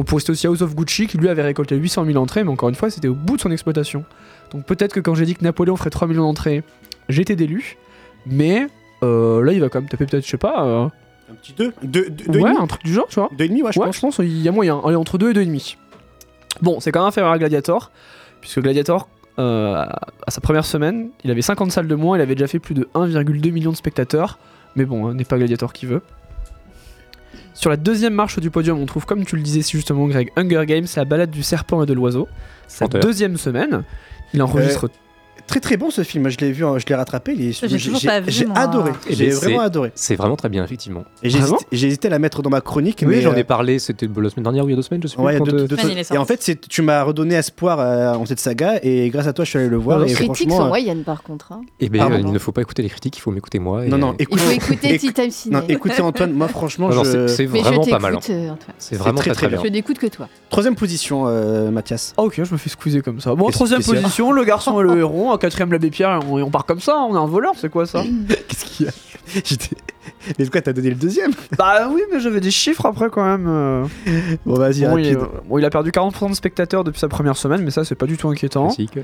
On pourrait citer aussi House of Gucci, qui lui avait récolté 800 000 entrées, mais encore une fois, c'était au bout de son exploitation. Donc peut-être que quand j'ai dit que Napoléon ferait 3 millions d'entrées, j'étais délu. Mais euh, là, il va quand même taper peut-être, je sais pas... euh, Un petit 2 Deux, deux, deux et ouais, un truc du genre, tu vois. Deux et demi, ouais, je ouais, pense. je pense qu'il y a moyen. Allez, entre 2 et 2,5. Bon, c'est quand même inférieur à Gladiator, puisque Gladiator, euh, à sa première semaine, il avait 50 salles de moins, il avait déjà fait plus de 1,2 million de spectateurs. Mais bon, hein, n'est pas Gladiator qui veut. Sur la deuxième marche du podium, on trouve, comme tu le disais si justement, Greg, Hunger Games, la balade du serpent et de l'oiseau. Sa deuxième semaine, il enregistre Très très bon ce film, je l'ai vu, je l'ai rattrapé. il est- J'ai toujours pas vu, j'ai moi. adoré. Eh J'ai ben, vraiment c'est- adoré. C'est vraiment très bien, effectivement. Et j'ai hésité, j'ai hésité à la mettre dans ma chronique. Oui, mais j'en euh, ai parlé, c'était la semaine dernière ou il y a deux semaines, je sais. Ouais, de- euh, de- il et en fait, c'est- tu m'as redonné espoir euh, en cette saga et grâce à toi, je suis allé le voir. Ah, et Les critiques sont euh, moyennes par contre. hein. Eh ben, euh, il ne faut pas écouter les critiques, il faut m'écouter moi. et- Non, non, Il écoute, faut écouter Time Ciné. non, écoutez Antoine, moi franchement, je... c'est vraiment pas mal. hein. C'est vraiment très, très très très Je bien. n'écoute que toi. troisième position, euh, Mathias. Ah, ok, je me fais squeezer comme ça. Bon, troisième position, le garçon et le héros, en quatrième l'abbé Pierre, et on, et on part comme ça, on est un voleur, c'est quoi ça <laughs> Qu'est-ce qu'il y a J'étais- Mais quoi, t'as donné le deuxième <laughs> Bah oui, mais j'avais des chiffres après quand même. euh. Bon, vas-y, Bon, il, rapide. est- bon, il a perdu 40% de spectateurs depuis sa première semaine, mais ça c'est pas du tout inquiétant. Classique.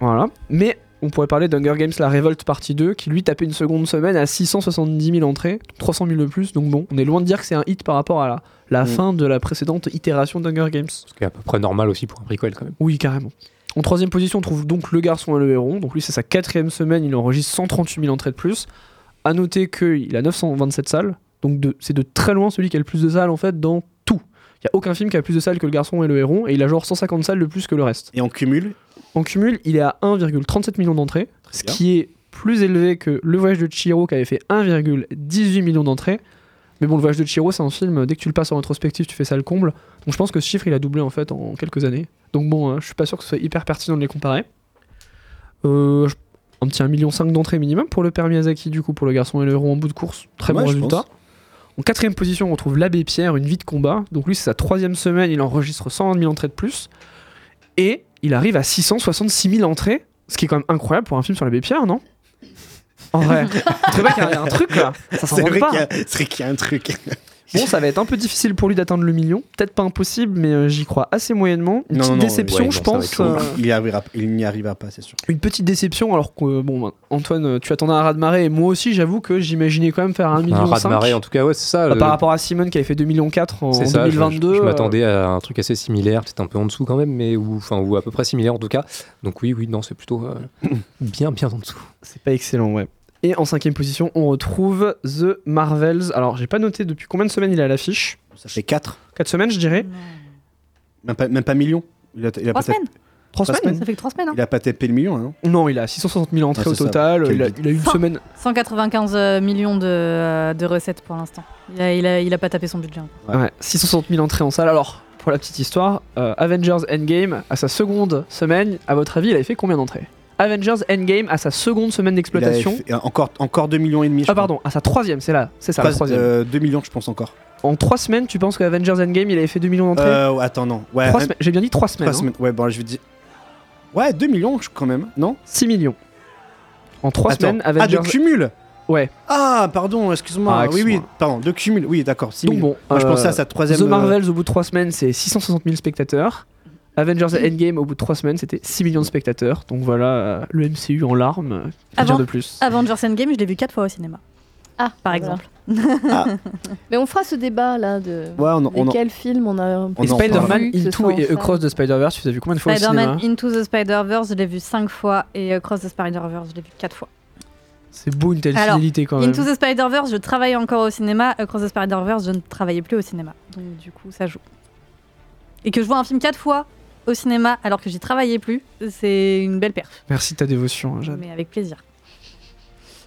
Voilà. Mais on pourrait parler d'Hunger Games La Révolte partie 2, qui lui tapait une seconde semaine à 670 000 entrées, 300 000 de plus, donc bon, on est loin de dire que c'est un hit par rapport à la, la Mm. fin de la précédente itération d'Hunger Games. Ce qui est à peu près normal aussi pour un prequel quand même. Oui, carrément. En troisième position, on trouve donc Le Garçon et le Héron. Donc lui, c'est sa quatrième semaine, il enregistre 138 000 entrées de plus. À noter qu'il a 927 salles. Donc c'est de très loin celui qui a le plus de salles en fait dans tout. Il n'y a aucun film qui a plus de salles que Le Garçon et le Héron. Et il a genre 150 salles de plus que le reste. Et en cumul? En cumul, il est à 1,37 million d'entrées. Ce bien. qui est plus élevé que Le Voyage de Chihiro qui avait fait 1,18 million d'entrées. Mais bon, Le Voyage de Chihiro, c'est un film, dès que tu le passes en rétrospective, tu fais ça le comble. Donc je pense que ce chiffre, il a doublé en fait en quelques années. Donc bon, hein, je suis pas sûr que ce soit hyper pertinent de les comparer. Euh, un petit 1,5 million d'entrées minimum pour le père Miyazaki, du coup, pour le garçon et le héros en bout de course. Très Ouais, bon résultat. pense. En quatrième position, on retrouve l'abbé Pierre, une vie de combat. Donc lui, c'est sa troisième semaine, il enregistre 120 000 entrées de plus. Et il arrive à 666 000 entrées, ce qui est quand même incroyable pour un film sur l'abbé Pierre, non? En vrai. <laughs> Tu pas qu'il y a un truc là Ça s'en rend vrai pas. c'est vrai qu'il y a un truc. Bon, ça va être un peu difficile pour lui d'atteindre le million. Peut-être pas impossible, mais euh, j'y crois assez moyennement. Une Non, petite non, non, déception, ouais, je pense. euh, Il, arrivera, n'y arrivera pas, c'est sûr. une petite déception, alors que, euh, bon, Antoine, euh, tu attendais un raz-de-marée, et moi aussi, j'avoue que j'imaginais quand même faire un million. Un rat de marée, en tout cas, ouais, c'est ça. Bah, le- Par rapport à Simone qui avait fait 2 millions 4 en, en C'est ça, je- 2022. Je, je m'attendais à un truc assez similaire, peut-être un peu en dessous quand même, mais ou, enfin, ou à peu près similaire en tout cas. Donc oui, oui, non, c'est plutôt euh, <coughs> bien, bien en dessous. C'est pas excellent, ouais. Et en cinquième position, on retrouve The Marvels. Alors, j'ai pas noté depuis combien de semaines il est à l'affiche. Ça fait 4. 4 semaines, je dirais. Même pas, même pas million. Il a, il a Trois pas tapé- semaines. 3 Trois semaines Ça fait que trois semaines. Hein. Il a pas tapé le million, hein. Non, il a 660 000 entrées Ah, au total. Il a, il a une semaine. 195 millions de, euh, de recettes pour l'instant. Il a, il, a, il a pas tapé son budget. Ouais, 660 000 entrées en salle. Alors, pour la petite histoire, euh, Avengers Endgame, à sa seconde semaine, à votre avis, il avait fait combien d'entrées? Avengers Endgame, à sa seconde semaine d'exploitation. euh, encore, encore 2 millions et demi. je Ah, pardon, à sa troisième, c'est là, c'est ça, la Trois- troisième. euh, 2 millions, je pense encore. En trois semaines, tu penses que Avengers Endgame, il avait fait 2 millions d'entrées? Euh, attends, non. Ouais, un- J'ai bien dit 3 semaines. trois hein. semaines. Ouais, bon, je vais dire. Ouais, 2 millions je- quand même, non? 6 millions. En 3 Attends. semaines, Ah, Avengers. de cumul Ouais. Ah, pardon, excuse-moi. Ah, oui, oui, excuse-moi. pardon, de cumul. Oui, d'accord. Donc millions. bon, Moi, je euh, pensais à sa troisième. The euh, Marvels, au bout de 3 semaines, c'est 660 000 spectateurs. Avengers Endgame, au bout de 3 semaines, c'était 6 millions de spectateurs. Donc voilà, euh, le MCU en larmes. euh, dire Avant- de plus? Avengers Endgame, je l'ai vu quatre fois au cinéma. Ah, par exemple. <laughs> Mais on fera ce débat là de Ouais, on on en- lesquels films on a. Et Spider-Man Into et. Across the Spider-Verse, tu les as vu combien de fois au Spider-Man cinéma Into the Spider-Verse, je l'ai vu 5 fois et Across the Spider-Verse, je l'ai vu 4 fois. C'est beau une telle Alors, fidélité quand même. Into the Spider-Verse, je travaillais encore au cinéma. Across the Spider-Verse, je ne travaillais plus au cinéma. Donc du coup, ça joue. Et que je vois un film 4 fois au cinéma alors que j'y travaillais plus, c'est une belle perf. Merci de ta dévotion, hein, Jeanne. Mais avec plaisir.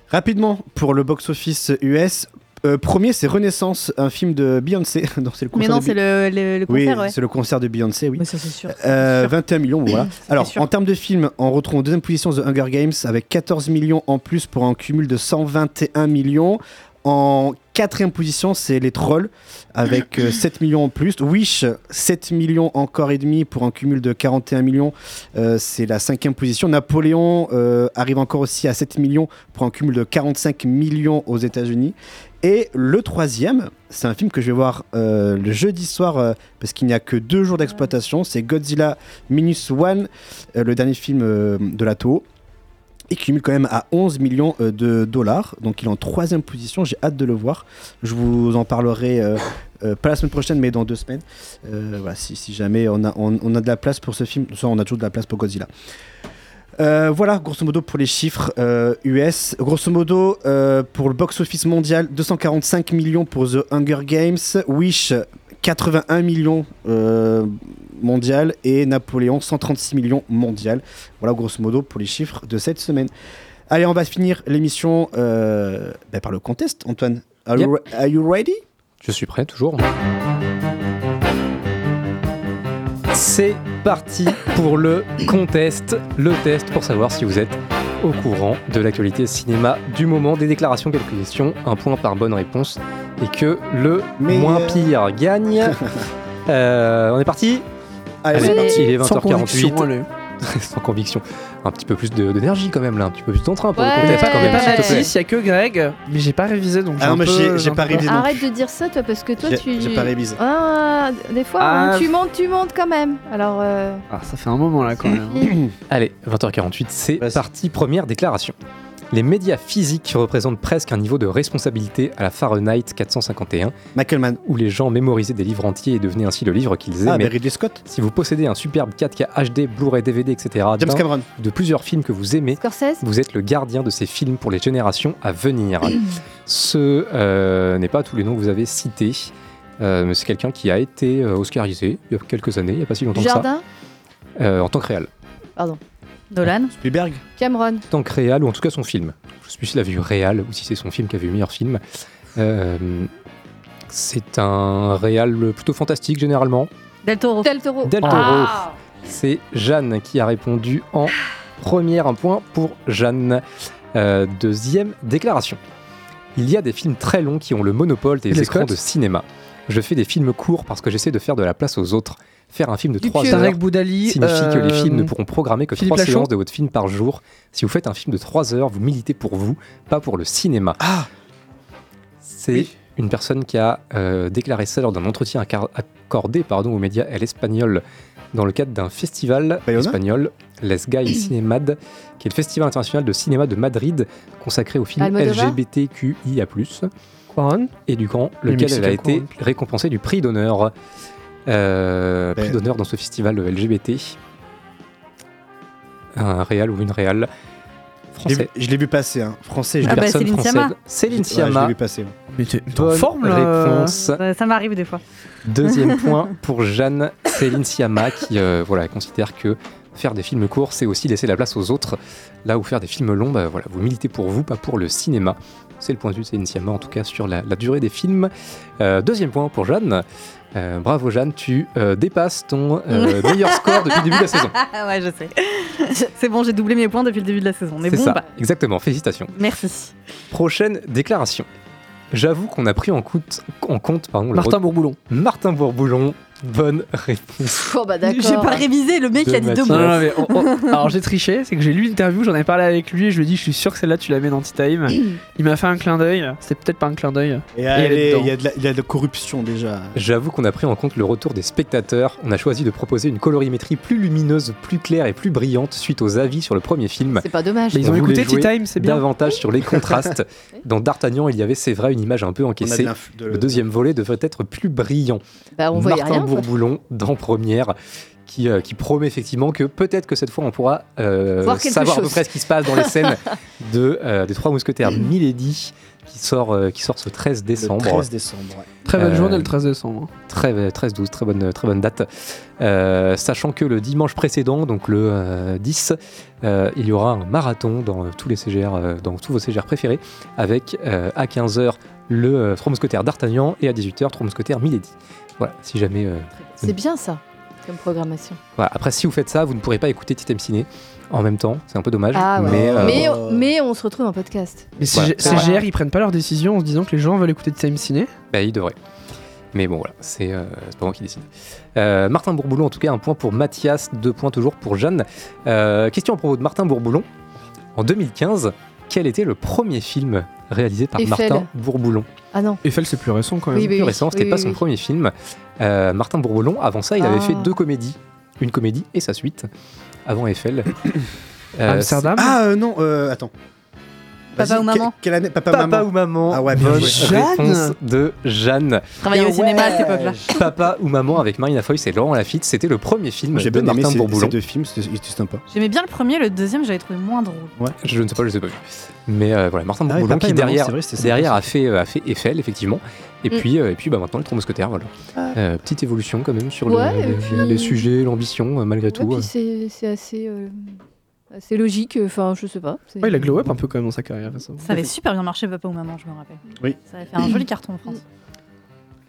Rapidement, pour le box-office US, euh, premier, c'est Renaissance, un film de Beyoncé. <laughs> non, c'est le Mais concert non, de Bi- c'est le, le, le Oui, concert, ouais. c'est le concert de Beyoncé, oui. Mais ça, c'est sûr. Euh, 21 millions, voilà. Alors, sûr. en termes de films, on retrouve en deuxième position The Hunger Games avec 14 millions en plus pour un cumul de 121 millions. En quatrième position, c'est Les Trolls avec euh, 7 millions en plus. Wish, 7 millions encore et demi pour un cumul de 41 millions. Euh, c'est la cinquième position. Napoléon euh, arrive encore aussi à 7 millions pour un cumul de 45 millions aux États-Unis. Et le troisième, c'est un film que je vais voir euh, le jeudi soir euh, parce qu'il n'y a que deux jours d'exploitation. C'est Godzilla Minus One, euh, le dernier film euh, de la Toho. Il cumule quand même à 11 millions euh, de dollars. Donc il est en troisième position. J'ai hâte de le voir. Je vous en parlerai euh, euh, pas la semaine prochaine, mais dans deux semaines. Voilà, si, jamais on a, on, a de la place pour ce film, soit on a toujours de la place pour Godzilla. Voilà, grosso modo pour les chiffres US. Grosso modo, pour le box-office mondial, 245 millions pour The Hunger Games. Wish, 81 millions euh, mondial. Et Napoléon, 136 millions mondial. Voilà, grosso modo, pour les chiffres de cette semaine. Allez, on va finir l'émission euh, ben, par le contest. Antoine, are, you, re- are you ready? Je suis prêt, toujours. C'est parti pour le contest, le test pour savoir si vous êtes au courant de l'actualité cinéma du moment, des déclarations, quelques questions, un point par bonne réponse et que le moins pire gagne. <laughs> Euh, on est parti? Allez, c'est parti. il est Sans 20h48. <laughs> Sans conviction. Un petit peu plus d'énergie quand même là, un petit peu plus d'entrain pour Ouais. le contest Ouais. quand même, Pas. Mathis, il y a que Greg, mais j'ai pas révisé donc Ah non, un mais peu- j'ai- pas révisé. Arrête de dire ça, toi, parce que toi, tu. j'ai pas révisé. Ah, des fois, Ah. tu montes, tu montes quand même. Alors. euh, Ah, ça fait un moment là quand même. Allez, 20h48, c'est parti. Première déclaration. Les médias physiques représentent presque un niveau de responsabilité à la Fahrenheit 451, Michael Mann. où les gens mémorisaient des livres entiers et devenaient ainsi le livre qu'ils Ah, aimaient. mais Ridley Scott Si vous possédez un superbe 4K HD, Blu-ray, DVD, etc., James d'un- Cameron. de plusieurs films que vous aimez, Scorsese vous êtes le gardien de ces films pour les générations à venir. <clears throat> Ce euh, n'est pas tous les noms que vous avez cités, euh, mais c'est quelqu'un qui a été euh, oscarisé il y a quelques années, il n'y a pas si longtemps Jardin que ça, euh, en tant que réal. Pardon. Nolan Spielberg Cameron. Tant que réal, ou en tout cas son film. Je sais plus s'il a vu réal ou si c'est son film qui a vu meilleur film. Euh, c'est un réal plutôt fantastique généralement. Del Toro. Del Toro. Del Toro. Ah. C'est Jeanne qui a répondu en première. Un point pour Jeanne. Euh, deuxième déclaration. Il y a des films très longs qui ont le monopole des Les écrans de cinéma. Je fais des films courts parce que j'essaie de faire de la place aux autres. Faire un film de Du 3 pied. heures Boudali, signifie que les euh, films ne pourront programmer que Philippe 3 Lachaud. séances de votre film par jour. Si vous faites un film de 3 heures, vous militez pour vous, pas pour le cinéma. Ah C'est une personne qui a euh, déclaré ça lors d'un entretien accordé pardon, aux médias El Espagnol dans le cadre d'un festival Bayona espagnol, Les Guy <clears throat> Cinemad, qui est le festival international de cinéma de Madrid consacré aux films Almodovar LGBTQIA+, et du Le lequel elle a été récompensée du prix d'honneur. Euh, Ben- prix d'honneur dans ce festival LGBT. Un réal ou une réal Je l'ai français. je l'ai vu passer, hein. français. Je Ah l'ai bah, Personne Céline française. Sciamma. Céline Ouais, je l'ai vu passer. ouais. Mais t'es en Bonne forme là réponse. Ça, ça m'arrive des fois. Deuxième <laughs> point pour Jeanne Céline Sciamma qui euh, voilà, considère que faire des films courts, c'est aussi laisser la place aux autres. Là où faire des films longs, bah, voilà, vous militez pour vous, pas pour le cinéma. C'est le point de vue de Céline Sciamma, en tout cas, sur la, la durée des films. Euh, deuxième point pour Jeanne. Euh, bravo Jeanne, tu euh, dépasses ton euh, <laughs> meilleur score depuis le début de la saison. <laughs> ouais, je sais. <laughs> C'est bon, j'ai doublé mes points depuis le début de la saison. Mais C'est bon, ça, bah, exactement, félicitations. merci. Prochaine déclaration. J'avoue qu'on a pris en compte, en compte pardon, Martin Bourboulon. Martin Bourboulon, bonne réponse. <laughs> Oh bah d'accord. J'ai pas révisé, le mec De a dit deux mots. Non, non, mais on- on- alors j'ai triché, c'est que j'ai lu l'interview, j'en ai parlé avec lui et je lui ai dit je suis sûr que celle-là tu la mets dans Tea Time. <coughs> Il m'a fait un clin d'œil, c'était peut-être pas un clin d'œil. Et allez, il y, a de la- il y a de la corruption déjà. J'avoue qu'on a pris en compte le retour des spectateurs. On a choisi de proposer une colorimétrie plus lumineuse, plus claire et plus brillante suite aux avis sur le premier film. C'est pas dommage. Mais ils ont On écouté Tea jouer Time, c'est bien. Davantage sur les contrastes. <laughs> Dans D'Artagnan, il y avait, c'est vrai, une image un peu de encaissée. de- Le deuxième volet devrait être plus brillant. Bah, on voyait rien. Bourboulon dans Première. Qui, euh, qui promet effectivement que peut-être que cette fois on pourra euh, savoir à peu près ce qui se passe dans les scènes <laughs> de, euh, des Trois Mousquetaires Milady qui sort, euh, qui sort ce 13 le décembre. 13 décembre. ouais. Très Euh, journée le 13 décembre. Très 13-12, très bonne, très bonne date. Euh, sachant que le dimanche précédent, donc le euh, 10, euh, il y aura un marathon dans euh, tous les CGR, euh, dans tous vos CGR préférés, avec euh, à 15h le euh, Trois Mousquetaires d'Artagnan et à 18h Trois Mousquetaires Milady. Voilà, si jamais. euh, C'est bien ça, comme programmation. voilà. Après, si vous faites ça, vous ne pourrez pas écouter Titem Ciné en même temps, c'est un peu dommage. Ah ouais. mais, euh, mais, mais on se retrouve en podcast. Mais voilà. CG- CGR ils prennent pas leur décision en se disant que les gens veulent écouter Time Ciné? Bah, il devrait. Mais bon, voilà, c'est euh, c'est pas moi qui décide. Euh, Martin Bourboulon, en tout cas, un point pour Mathias, deux points toujours pour Jeanne. Euh, question à propos de Martin Bourboulon. En 2015, quel était le premier film réalisé par Eiffel. Martin Bourboulon Ah non. Eiffel c'est plus récent quand même. Oui, Plus oui, récent, c'était oui, pas oui, son premier film. Euh, Martin Bourboulon, avant ça, il avait Ah. fait deux comédies. Une comédie et sa suite, avant Eiffel. <coughs> Euh, Amsterdam. Ah euh, non, euh, attends. Papa ou que- maman Quelle année Papa, Papa ou maman ou maman Ah ouais, bien Bonne joué. réponse de Jeanne. Travailler au cinéma à cette époque-là. Papa ou maman avec Marina Foïs et Laurent Lafitte, c'était le premier film J'ai de bien aimé Martin ces, Bourboulon. ces deux films, c'était c'était sympa. J'aimais bien le premier, le deuxième, j'avais trouvé moins drôle. Je ne sais pas, je ne sais pas vu. Mais euh, voilà, Martin Ah ouais, Bourboulon Papa qui et maman, derrière, c'est vrai, c'était sympa, derrière ça. a, fait, euh, a fait Eiffel, effectivement. Et Mm. puis, euh, et puis bah, maintenant, les trois mousquetaires, voilà. Euh, petite évolution quand même sur le- Ouais, et les, puis- les sujets, l'ambition, euh, malgré Ouais, tout. puis euh. c'est c'est assez, euh, assez logique. Enfin, je sais pas. c'est- Ouais, il a glow up un peu quand même dans sa carrière. Ça avait super bien marché, papa ou maman, je me rappelle. Oui. Ça avait fait un joli carton en France.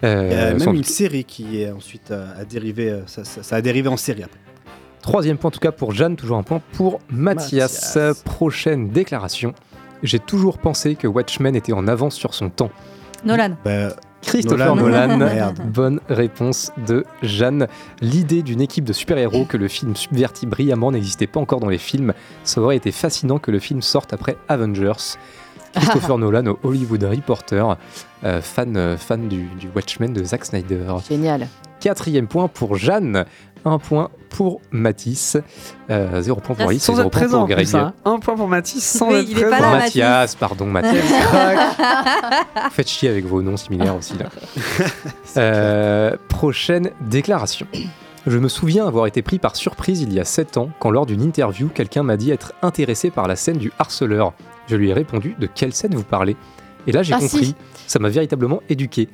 Euh, Il y a sans même une série qui est ensuite euh, a dérivé, euh, ça, ça- ça a dérivé en série après. Troisième point en tout cas pour Jeanne, toujours un point pour Mathias. Mathias. Prochaine déclaration. J'ai toujours pensé que Watchmen était en avance sur son temps. Nolan. Bah, Christopher Nolan. Nolan, Merde. bonne réponse de Jeanne. L'idée d'une équipe de super-héros que le film subvertit brillamment n'existait pas encore dans les films. Ça aurait été fascinant que le film sorte après Avengers. <laughs> Christopher Nolan au Hollywood Reporter, euh, fan, euh, fan du, du Watchmen de Zack Snyder. Génial. Quatrième point pour Jeanne, un point pour Mathis, euh, zéro point pour Alice et sans zéro être point présent pour hein. Un point pour Mathis sans Oui, être présent. Mathias, pardon, <laughs> Mathias. Faites chier avec vos noms similaires aussi là. <laughs> Euh, prochaine déclaration. Je me souviens avoir été pris par surprise il y a 7 ans quand lors d'une interview quelqu'un m'a dit être intéressé par la scène du harceleur. Je lui ai répondu de quelle scène vous parlez? Et là j'ai Ah, compris, si. ça m'a véritablement éduqué.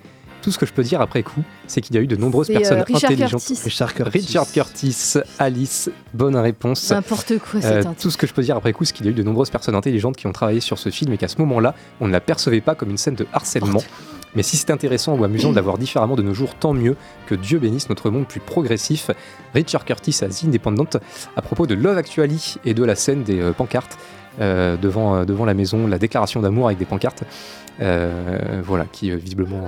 Tout ce que je peux dire après coup, c'est qu'il y a eu de nombreuses C'est, personnes euh, Richard intelligentes. Curtis. Richard Curtis. Richard Curtis, Alice, bonne réponse. N'importe quoi, c'est Euh, tout ce que je peux dire après coup, c'est qu'il y a eu de nombreuses personnes intelligentes qui ont travaillé sur ce film et qu'à ce moment-là, on ne la percevait pas comme une scène de harcèlement. Mais si c'est intéressant ou amusant de la voir différemment de nos jours, tant mieux que Dieu bénisse notre monde plus progressif. Richard Curtis à The Independent à propos de Love Actually et de la scène des euh, pancartes euh, devant, euh, devant la maison, la déclaration d'amour avec des pancartes, euh, voilà, qui euh, visiblement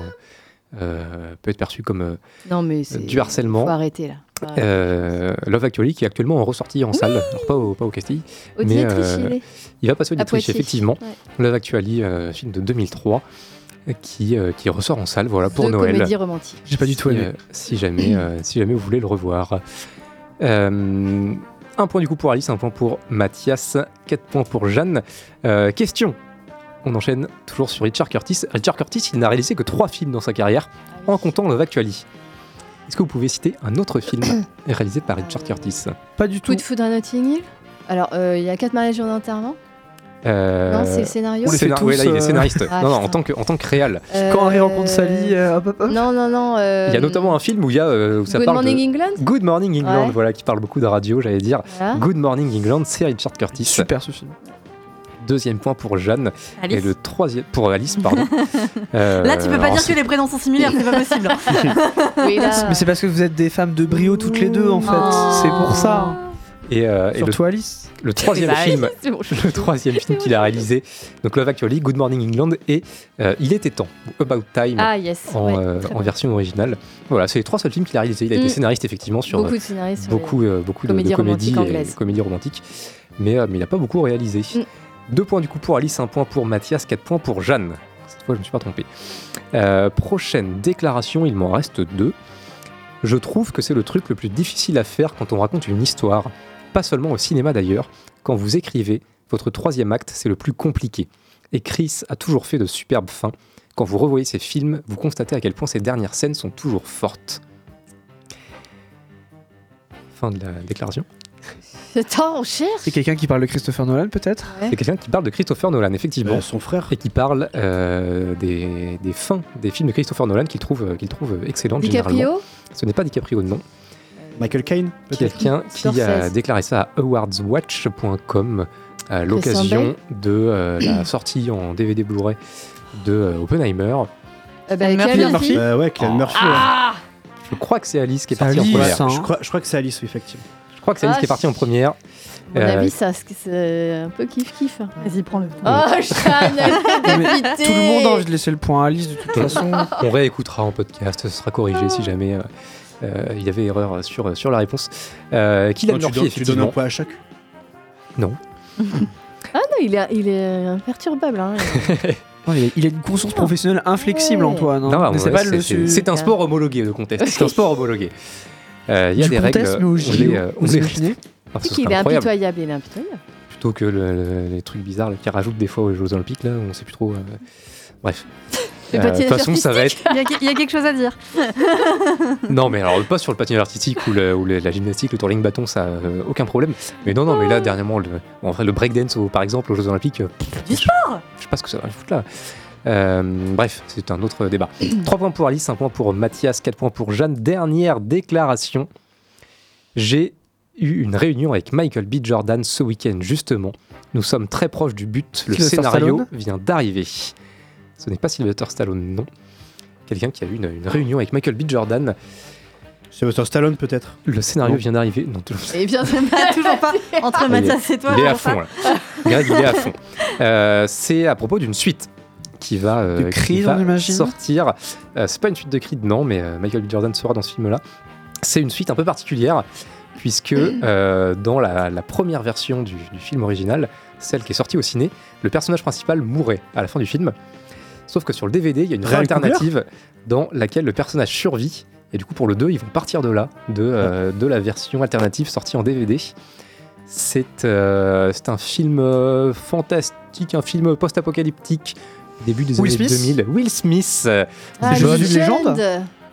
euh, peut être perçue comme euh, Non, mais c'est. du harcèlement. Faut arrêter là. Faut arrêter. Euh, Love Actually qui est actuellement en ressortie en salle, alors pas au, pas au Castille, Au mais euh, il va passer au Dietrich, effectivement. Ouais. Love Actually, euh, film de 2003, euh, qui, euh, qui ressort en salle, voilà, pour The Noël. comédie romantique. J'ai pas du tout Si, aimé. euh, si, jamais, euh, si jamais vous voulez le revoir. Euh, un point du coup pour Alice, un point pour Mathias, quatre points pour Jeanne. Euh, question. On enchaîne toujours sur Richard Curtis. Richard Curtis, il n'a réalisé que trois films dans sa carrière, en comptant Love Actually. Est-ce que vous pouvez citer un autre film <coughs> réalisé par Richard Curtis? Pas du tout. De foudre à Notting Hill? Alors, euh, il y a quatre mariages en enterrement Euh, Non, c'est le scénario On les fait scénar- tous, ouais, là, il est euh, scénariste. Ah, non, non, en tant que, en tant que réal. Euh, Quand Harry rencontre Sally, hop, hop, hop. Non, non, non. euh, Il y a notamment un film où, il y a, euh, où ça Good parle Morning de... England? Good Morning England, Ouais. voilà, qui parle beaucoup de radio, j'allais dire. Voilà. Good Morning England, c'est Richard Curtis. Super ce film. Deuxième point pour Jeanne. Alice. Et le troisième pour Alice, pardon. Euh, <laughs> Là, tu peux pas dire que les prénoms sont similaires, c'est pas possible. <laughs> Oui, là. Mais c'est parce que vous êtes des femmes de brio toutes les deux en fait. Oh. C'est pour ça. Et, euh, et le, Surtout Alice. le troisième film, <laughs> bon, le troisième film qu'il a réalisé, donc Love Actually, Good Morning England et euh, Il était temps, ou About Time. Ah, yes. En, ouais, euh, en version originale. Voilà, c'est les trois seuls films qu'il a réalisés. Il a été Mm. scénariste effectivement sur Beaucoup de scénaristes. beaucoup, euh, beaucoup de, de comédies romantiques et anglaises. comédies romantiques, mais, euh, mais il n'a pas beaucoup réalisé. Mm. Deux points du coup pour Alice, un point pour Mathias, quatre points pour Jeanne. Cette fois, je me suis pas trompé. Euh, prochaine déclaration, il m'en reste deux. Je trouve que c'est le truc le plus difficile à faire quand on raconte une histoire, pas seulement au cinéma d'ailleurs. Quand vous écrivez, votre troisième acte, c'est le plus compliqué. Et Chris a toujours fait de superbes fins. Quand vous revoyez ses films, vous constatez à quel point ces dernières scènes sont toujours fortes. Fin de la déclaration. Attends, on cherche. C'est quelqu'un qui parle de Christopher Nolan peut-être? Ouais. C'est quelqu'un qui parle de Christopher Nolan, effectivement. Euh, son frère. Et qui parle euh, des, des fins des films de Christopher Nolan qu'il trouve, euh, qu'il trouve excellentes généralement. DiCaprio Ce n'est pas DiCaprio, non. Michael Caine Quelqu'un qui a déclaré ça à awardswatch.com à l'occasion de euh, la <clears throat> sortie en DVD Blu-ray de euh, Oppenheimer. Euh, bah, Murphy. Cillian Murphy. Euh, ouais, Oh. Murphy. ouais. Ah Je crois que c'est Alice qui est partie en première. hein. Je crois, je crois que c'est Alice, oui, effectivement. Je crois que c'est Alice Ah, qui est partie en première. À mon Euh, avis, ça, c'est un peu kiff-kiff. Vas-y, prends-le. Oh, Jeanne, Non, mais dépité. Tout le monde a envie de laisser le point à Alice de toute façon. On réécoutera en podcast, ce sera corrigé si jamais euh, euh, il y avait erreur sur, sur la réponse. Euh, Kylian Non, tu, tu donnes un point à chaque. Non. <laughs> Ah non, il est, il est imperturbable. Hein. <laughs> Non, il, a, il une conscience professionnelle inflexible, Ouais. Antoine. hein. Non, Mais c'est ouais, pas c'est- le c'est- su- c'est un sport homologué, le contest. C'est un <laughs> sport homologué. Euh, Il y a Du des règles. mais au on JO, les, euh, on imaginez Ah, est impitoyable, il est impitoyable. Plutôt que le- le- les trucs bizarres qu'ils rajoutent des fois aux Jeux Olympiques, là, on sait plus trop. euh, Bref. <laughs> Le Euh, De toute façon, ça va être. Il y, a, il y a quelque chose à dire. <laughs> Non, mais alors pas sur le patinage artistique ou, le- ou le- la gymnastique, le touring bâton, ça, euh, aucun problème. Mais non, non, mais là, dernièrement, le, bon, enfin, le breakdance, par exemple, aux Jeux Olympiques. euh, Du sport Je sais pas ce que ça va foutre là. Euh, bref, c'est un autre débat. <clears throat> 3 points pour Alice, 1 point pour Mathias, 4 points pour Jeanne. Dernière déclaration. J'ai eu une réunion avec Michael B. Jordan ce week-end, justement. Nous sommes très proches du but. Le Sylvester scénario Stallone vient d'arriver. Ce n'est pas Sylvester Stallone, non. Quelqu'un qui a eu une, une réunion avec Michael B. Jordan. Sylvester Stallone, peut-être Le scénario Non. vient d'arriver. Non, toujours- Et bien, <laughs> toujours pas. Entre Mathias et toi, il est à fond là. Greg, il est à fond. <laughs> Euh, c'est à propos d'une suite qui va, euh, qui Creed, va sortir. Euh, c'est pas une suite de Creed, non, mais euh, Michael B. Jordan sera dans ce film-là. C'est une suite un peu particulière, puisque dans la, la première version du, du film original, celle qui est sortie au ciné, le personnage principal mourait à la fin du film. Sauf que sur le DVD, il y a une vraie alternative dans laquelle le personnage survit. Et du coup, pour le 2, ils vont partir de là, de, de la version alternative sortie en DVD. C'est euh, un film euh, fantastique, un film post-apocalyptique, début des Will années Smith 2000. Will Smith, euh, Ah, Je suis une Legend. légende.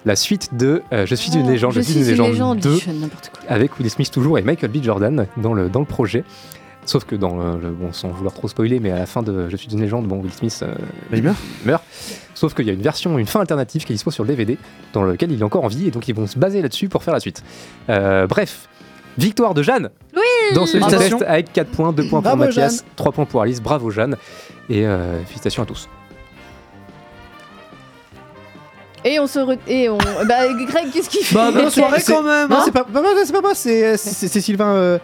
la suite de euh, Je suis une Ah, légende, je, suis une légende 2, je- n'importe quoi. avec Will Smith toujours et Michael B. Jordan dans le, dans le projet. Sauf que dans le, le- bon, sans vouloir trop spoiler, mais à la fin de Je suis une légende, bon, Will Smith euh, Il meurt Sauf qu'il y a une version, une fin alternative qui est dispo sur le DVD, dans lequel il est encore en vie, et donc ils vont se baser là-dessus pour faire la suite. Euh, bref, victoire de Jeanne Oui dans ce contest avec 4 points, 2 points pour Bravo, Mathias, Jeanne. 3 points pour Alice, bravo Jeanne, et euh, félicitations à tous. Et on se. re- Et on. <laughs> Bah, Greg, qu'est-ce qu'il fait? Bah, bonne soirée C'est- quand même Non, hein? c'est pas, bah, bah, c'est pas moi, c'est c'est- c'est Sylvain. euh,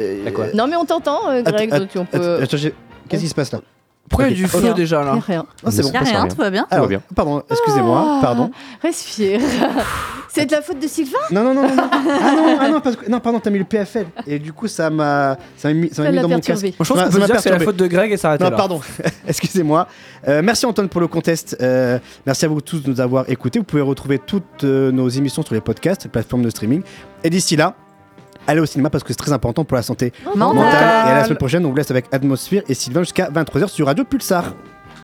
euh, quoi? Non, mais on t'entend, euh, Greg, donc on attends, peut. attends, Qu'est-ce qui se passe là? Pourquoi il y a du feu Rien. déjà là a rien. Non, c'est bon. se Y a rien, tout va bien. Alors, bien. Pardon, excusez-moi, Ah, pardon. Respire. <laughs> C'est de la faute de Sylvain Non, non, non, non, non. Ah non, ah non, parce que- non, pardon, t'as mis le PFL. Et du coup, ça m'a ça m'a mis, ça m'a Ça mis dans mon perturbé. casque. Moi, je pense qu'on ça m'a dire que c'est la faute de Greg et s'arrêter Non, là. pardon, <laughs> excusez-moi. Euh, merci Antoine pour le contest. Euh, merci à vous tous de nous avoir écoutés. Vous pouvez retrouver toutes euh, nos émissions sur les podcasts, les plateformes de streaming. Et d'ici là, allez au cinéma parce que c'est très important pour la santé Mental. mentale. Et à la semaine prochaine, on vous laisse avec Atmosphère et Sylvain jusqu'à 23h sur Radio Pulsar.